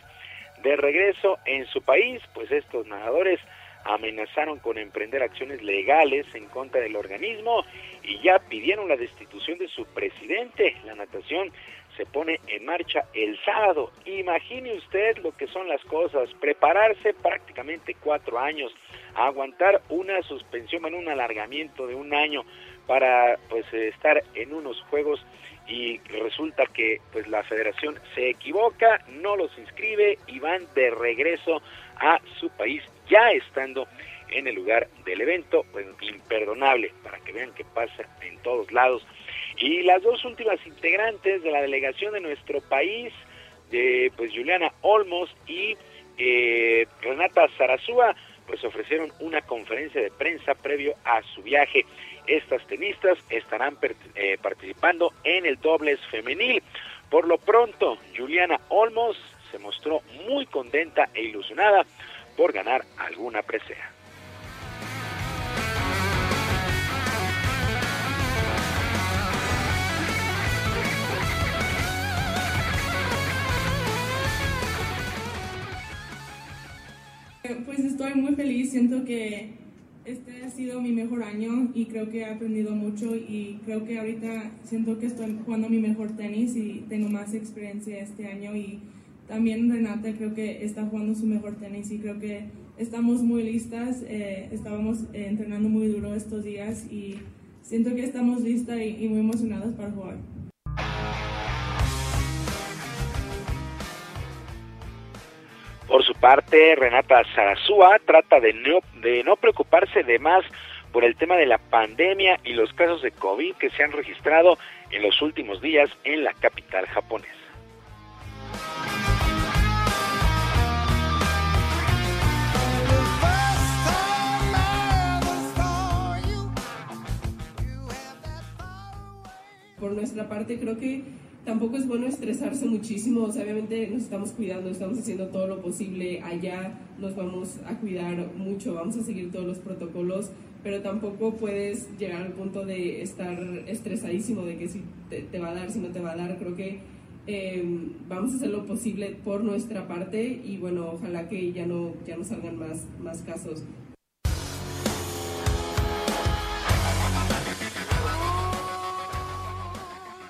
de regreso en su país, pues estos nadadores amenazaron con emprender acciones legales en contra del organismo y ya pidieron la destitución de su presidente. La natación se pone en marcha el sábado. Imagine usted lo que son las cosas, prepararse prácticamente cuatro años, aguantar una suspensión, en un alargamiento de un año para pues estar en unos juegos y resulta que pues la federación se equivoca, no los inscribe y van de regreso a su país ya estando en el lugar del evento, pues imperdonable para que vean qué pasa en todos lados. Y las dos últimas integrantes de la delegación de nuestro país, de pues Juliana Olmos y eh, Renata Zarazúa, pues ofrecieron una conferencia de prensa previo a su viaje. Estas tenistas estarán eh, participando en el dobles femenil. Por lo pronto, Juliana Olmos se mostró muy contenta e ilusionada por ganar alguna presea. Pues estoy muy feliz, siento que este ha sido mi mejor año y creo que he aprendido mucho y creo que ahorita siento que estoy jugando mi mejor tenis y tengo más experiencia este año y también Renata creo que está jugando su mejor tenis y creo que estamos muy listas, eh, estábamos entrenando muy duro estos días y siento que estamos listas y, muy emocionadas para jugar. Por su parte, Renata Zarazúa trata de no preocuparse de más por el tema de la pandemia y los casos de COVID que se han registrado en los últimos días en la capital japonesa. Por nuestra parte, creo que tampoco es bueno estresarse muchísimo, o sea, obviamente nos estamos cuidando, estamos haciendo todo lo posible, allá nos vamos a cuidar mucho, vamos a seguir todos los protocolos, pero tampoco puedes llegar al punto de estar estresadísimo de que si te, va a dar, si no te va a dar, creo que em, vamos a hacer lo posible por nuestra parte y bueno, ojalá que ya no, ya no salgan más, más casos.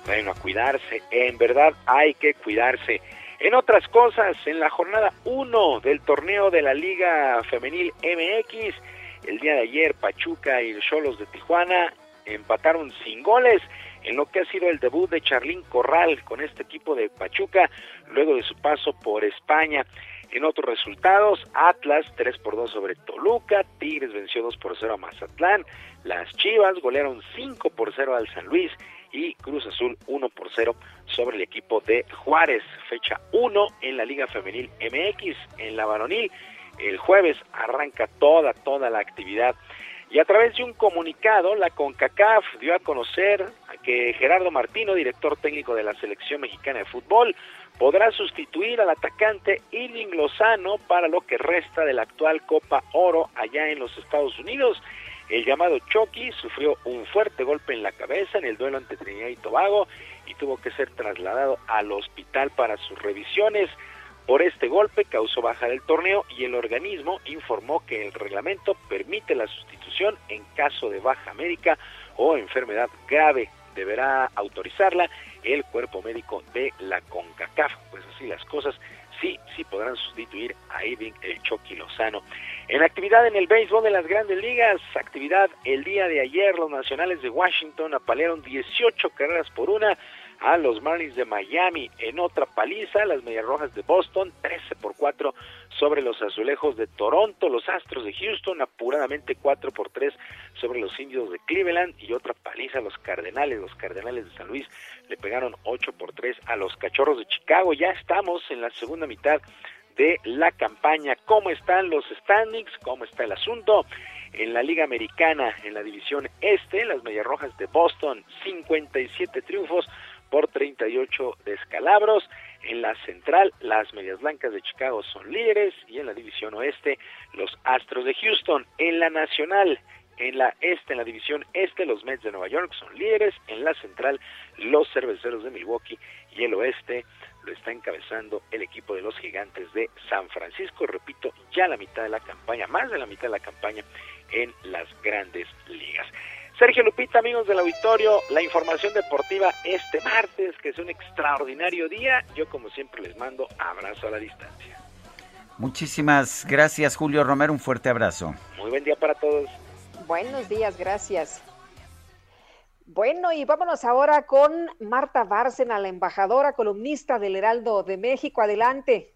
Bueno, a cuidarse, en verdad hay que cuidarse. En otras cosas, en la jornada 1 del torneo de la Liga Femenil MX, el día de ayer Pachuca y los Cholos de Tijuana empataron sin goles en lo que ha sido el debut de Charlín Corral con este equipo de Pachuca luego de su paso por España. En otros resultados, Atlas 3 por 2 sobre Toluca, Tigres venció 2 por 0 a Mazatlán, las Chivas golearon 5 por 0 al San Luis y Cruz Azul 1 por 0 sobre el equipo de Juárez. Fecha 1 en la Liga Femenil MX, en la varonil. El jueves arranca toda, toda la actividad. Y a través de un comunicado, la CONCACAF dio a conocer que Gerardo Martino, director técnico de la selección mexicana de fútbol, podrá sustituir al atacante Irving Lozano para lo que resta de la actual Copa Oro allá en los Estados Unidos. El llamado Chucky sufrió un fuerte golpe en la cabeza en el duelo ante Trinidad y Tobago y tuvo que ser trasladado al hospital para sus revisiones. Por este golpe causó baja del torneo y el organismo informó que el reglamento permite la sustitución en caso de baja médica o enfermedad grave. Deberá autorizarla el cuerpo médico de la CONCACAF. Pues así las cosas, sí, sí podrán sustituir a Irving el Chucky Lozano. En actividad en el béisbol de las grandes ligas, actividad el día de ayer, los nacionales de Washington apalearon 18 carreras por una a los Marlins de Miami. En otra paliza, las Medias Rojas de Boston, 13 por 4 sobre los Azulejos de Toronto. Los Astros de Houston, apuradamente 4 por 3 sobre los Indios de Cleveland. Y otra paliza, los Cardenales. Los Cardenales de San Luis le pegaron 8 por 3 a los Cachorros de Chicago. Ya estamos en la segunda mitad de la campaña. ¿Cómo están los standings? ¿Cómo está el asunto? En la Liga Americana, en la División Este, las Medias Rojas de Boston, 57 triunfos por 38 descalabros. En la Central, las Medias Blancas de Chicago son líderes y en la División Oeste, los Astros de Houston. En la Nacional, en la Este, en la División Este, los Mets de Nueva York son líderes. En la Central, los Cerveceros de Milwaukee y el Oeste, lo está encabezando el equipo de los gigantes de San Francisco, repito, ya la mitad de la campaña, más de la mitad de la campaña en las grandes ligas. Sergio Lupita, amigos del auditorio, la información deportiva este martes, que es un extraordinario día. Yo como siempre les mando abrazo a la distancia. Muchísimas gracias Julio Romero, un fuerte abrazo. Muy buen día para todos. Buenos días, gracias. Bueno, y vámonos ahora con Marta Bárcena, la embajadora columnista del Heraldo de México. Adelante.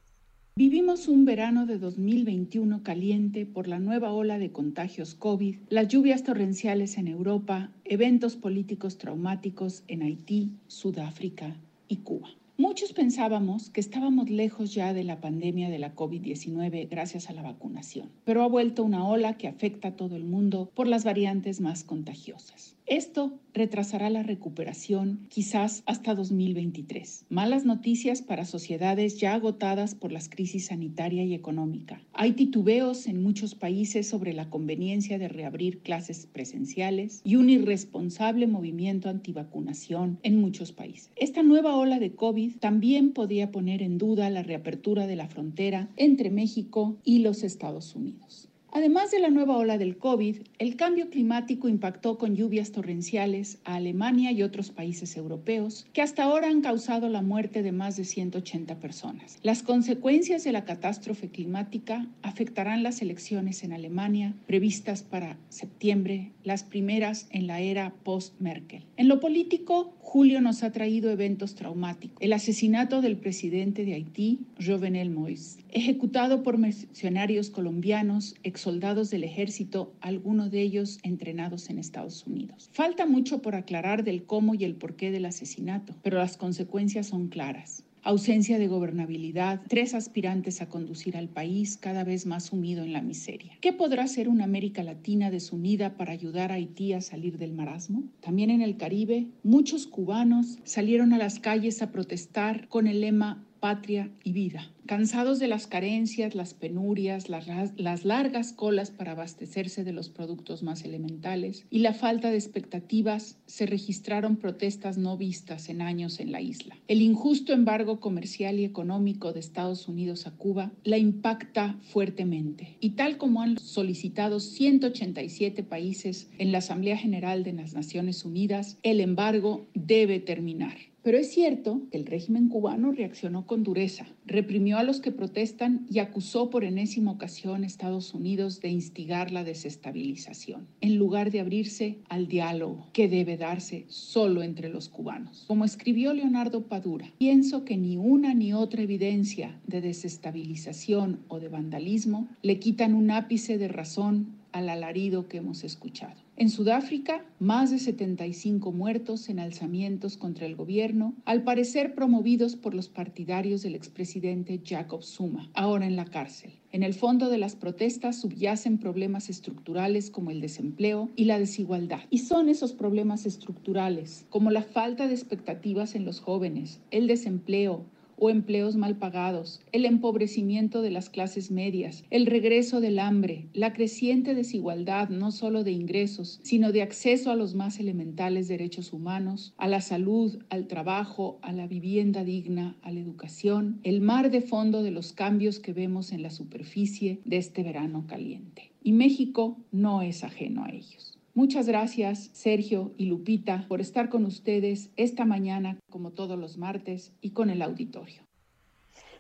Vivimos un verano de 2021 caliente por la nueva ola de contagios COVID, las lluvias torrenciales en Europa, eventos políticos traumáticos en Haití, Sudáfrica y Cuba. Muchos pensábamos que estábamos lejos ya de la pandemia de la COVID-19 gracias a la vacunación, pero ha vuelto una ola que afecta a todo el mundo por las variantes más contagiosas. Esto retrasará la recuperación quizás hasta 2023. Malas noticias para sociedades ya agotadas por las crisis sanitaria y económica. Hay titubeos en muchos países sobre la conveniencia de reabrir clases presenciales y un irresponsable movimiento antivacunación en muchos países. Esta nueva ola de COVID también podía poner en duda la reapertura de la frontera entre México y los Estados Unidos. Además de la nueva ola del COVID, el cambio climático impactó con lluvias torrenciales a Alemania y otros países europeos, que hasta ahora han causado la muerte de más de 180 personas. Las consecuencias de la catástrofe climática afectarán las elecciones en Alemania, previstas para septiembre, las primeras en la era post-Merkel. En lo político, julio nos ha traído eventos traumáticos. El asesinato del presidente de Haití, Jovenel Moïse, ejecutado por mercenarios colombianos, soldados del ejército, algunos de ellos entrenados en Estados Unidos. Falta mucho por aclarar del cómo y el porqué del asesinato, pero las consecuencias son claras ausencia de gobernabilidad, tres aspirantes a conducir al país cada vez más sumido en la miseria. ¿Qué podrá hacer una América Latina desunida para ayudar a Haití a salir del marasmo? También en el Caribe, muchos cubanos salieron a las calles a protestar con el lema patria y vida. Cansados de las carencias, las penurias, las, largas colas para abastecerse de los productos más elementales y la falta de expectativas, se registraron protestas no vistas en años en la isla. El injusto embargo comercial y económico de Estados Unidos a Cuba la impacta fuertemente. Y tal como han solicitado 187 países en la Asamblea General de las Naciones Unidas, el embargo debe terminar. Pero es cierto que el régimen cubano reaccionó con dureza, reprimió a los que protestan y acusó por enésima ocasión a Estados Unidos de instigar la desestabilización, en lugar de abrirse al diálogo que debe darse solo entre los cubanos. Como escribió Leonardo Padura, pienso que ni una ni otra evidencia de desestabilización o de vandalismo le quitan un ápice de razón al alarido que hemos escuchado. En Sudáfrica, más de 75 muertos en alzamientos contra el gobierno, al parecer promovidos por los partidarios del expresidente Jacob Zuma, ahora en la cárcel. En el fondo de las protestas subyacen problemas estructurales como el desempleo y la desigualdad. Y son esos problemas estructurales, como la falta de expectativas en los jóvenes, el desempleo, o empleos mal pagados, el empobrecimiento de las clases medias, el regreso del hambre, la creciente desigualdad no solo de ingresos, sino de acceso a los más elementales derechos humanos, a la salud, al trabajo, a la vivienda digna, a la educación, el mar de fondo de los cambios que vemos en la superficie de este verano caliente. Y México no es ajeno a ellos. Muchas gracias, Sergio y Lupita, por estar con ustedes esta mañana, como todos los martes, y con el auditorio.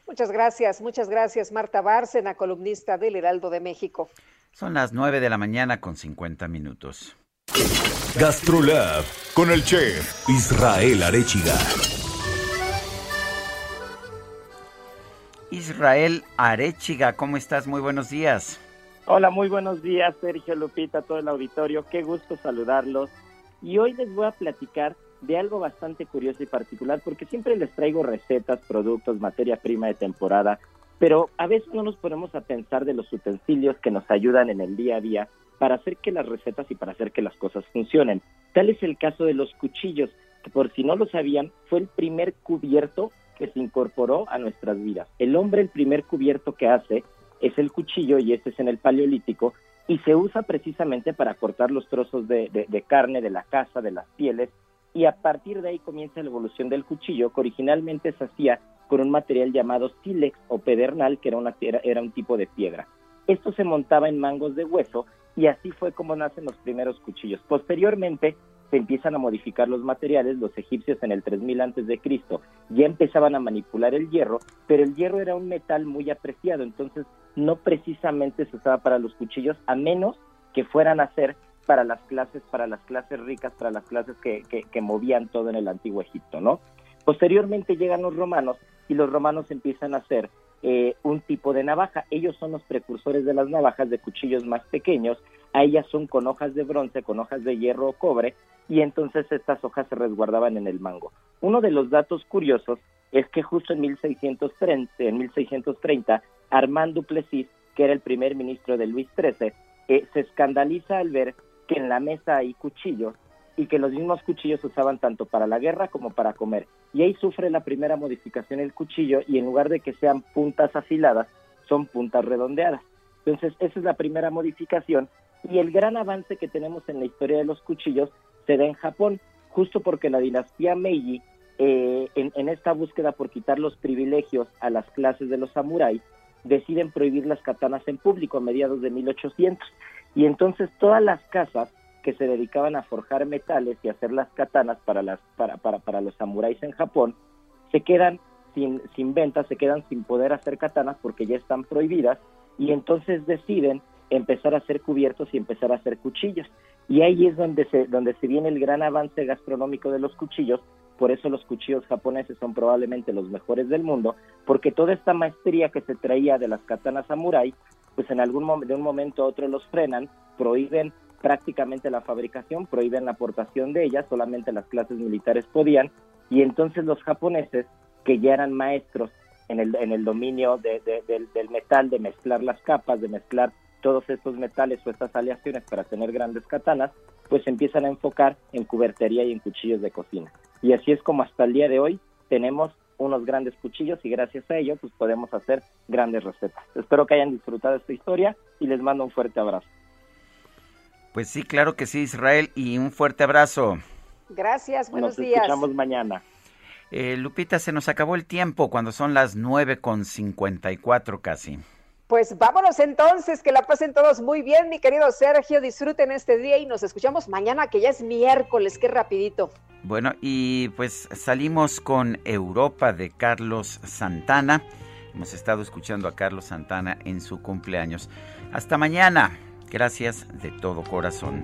Muchas gracias, muchas gracias, Marta Bárcena, columnista del Heraldo de México. Son las nueve de la mañana con 50 minutos. Gastrolab con el chef Israel Arechiga. Israel Arechiga, ¿cómo estás? Muy buenos días. Hola, muy buenos días, Sergio Lupita, todo el auditorio. Qué gusto saludarlos. Y hoy les voy a platicar de algo bastante curioso y particular, porque siempre les traigo recetas, productos, materia prima de temporada, pero a veces no nos ponemos a pensar de los utensilios que nos ayudan en el día a día para hacer que las recetas y para hacer que las cosas funcionen. Tal es el caso de los cuchillos, que por si no lo sabían, fue el primer cubierto que se incorporó a nuestras vidas. El hombre el primer cubierto que hace es el cuchillo y este es en el paleolítico y se usa precisamente para cortar los trozos de, carne de la caza, de las pieles y a partir de ahí comienza la evolución del cuchillo que originalmente se hacía con un material llamado sílex o pedernal que era, una, era un tipo de piedra. Esto se montaba en mangos de hueso y así fue como nacen los primeros cuchillos. Posteriormente se empiezan a modificar los materiales, los egipcios en el 3000 antes de Cristo ya empezaban a manipular el hierro, pero el hierro era un metal muy apreciado, entonces no precisamente se usaba para los cuchillos a menos que fueran a ser para las clases, para las clases ricas, para las clases que, que, movían todo en el antiguo Egipto, ¿no? Posteriormente llegan los romanos y los romanos empiezan a hacer eh, un tipo de navaja. Ellos son los precursores de las navajas de cuchillos más pequeños. A ellas son con hojas de bronce, con hojas de hierro o cobre, y entonces estas hojas se resguardaban en el mango. Uno de los datos curiosos es que justo en 1630, en 1630 Armand Duplessis, que era el primer ministro de Luis XIII, eh, se escandaliza al ver que en la mesa hay cuchillos y que los mismos cuchillos se usaban tanto para la guerra como para comer. Y ahí sufre la primera modificación el cuchillo y en lugar de que sean puntas afiladas, son puntas redondeadas. Entonces, esa es la primera modificación y el gran avance que tenemos en la historia de los cuchillos se da en Japón, justo porque la dinastía Meiji, eh, en, en, esta búsqueda por quitar los privilegios a las clases de los samuráis, deciden prohibir las katanas en público a mediados de 1800. Y entonces todas las casas que se dedicaban a forjar metales y hacer las katanas para, las, para, para, para los samuráis en Japón, se quedan sin, sin venta, se quedan sin poder hacer katanas porque ya están prohibidas y entonces deciden empezar a hacer cubiertos y empezar a hacer cuchillos. Y ahí es donde se, donde se viene el gran avance gastronómico de los cuchillos, por eso los cuchillos japoneses son probablemente los mejores del mundo, porque toda esta maestría que se traía de las katanas samurai, pues en algún momento, de un momento a otro los frenan, prohíben prácticamente la fabricación, prohíben la aportación de ellas, solamente las clases militares podían, y entonces los japoneses, que ya eran maestros en el, en el dominio del metal, de mezclar las capas, de mezclar todos estos metales o estas aleaciones para tener grandes katanas, pues empiezan a enfocar en cubertería y en cuchillos de cocina. Y así es como hasta el día de hoy tenemos unos grandes cuchillos y gracias a ello pues podemos hacer grandes recetas. Espero que hayan disfrutado esta historia y les mando un fuerte abrazo. Pues sí, claro que sí, Israel, y un fuerte abrazo. Gracias, buenos días. Nos escuchamos mañana. Eh, Lupita, se nos acabó el tiempo cuando son las nueve con cincuenta y cuatro casi. Pues vámonos entonces, que la pasen todos muy bien, mi querido Sergio, disfruten este día y nos escuchamos mañana, que ya es miércoles, qué rapidito. Bueno, y pues salimos con Europa de Carlos Santana. Hemos estado escuchando a Carlos Santana en su cumpleaños. Hasta mañana. Gracias de todo corazón.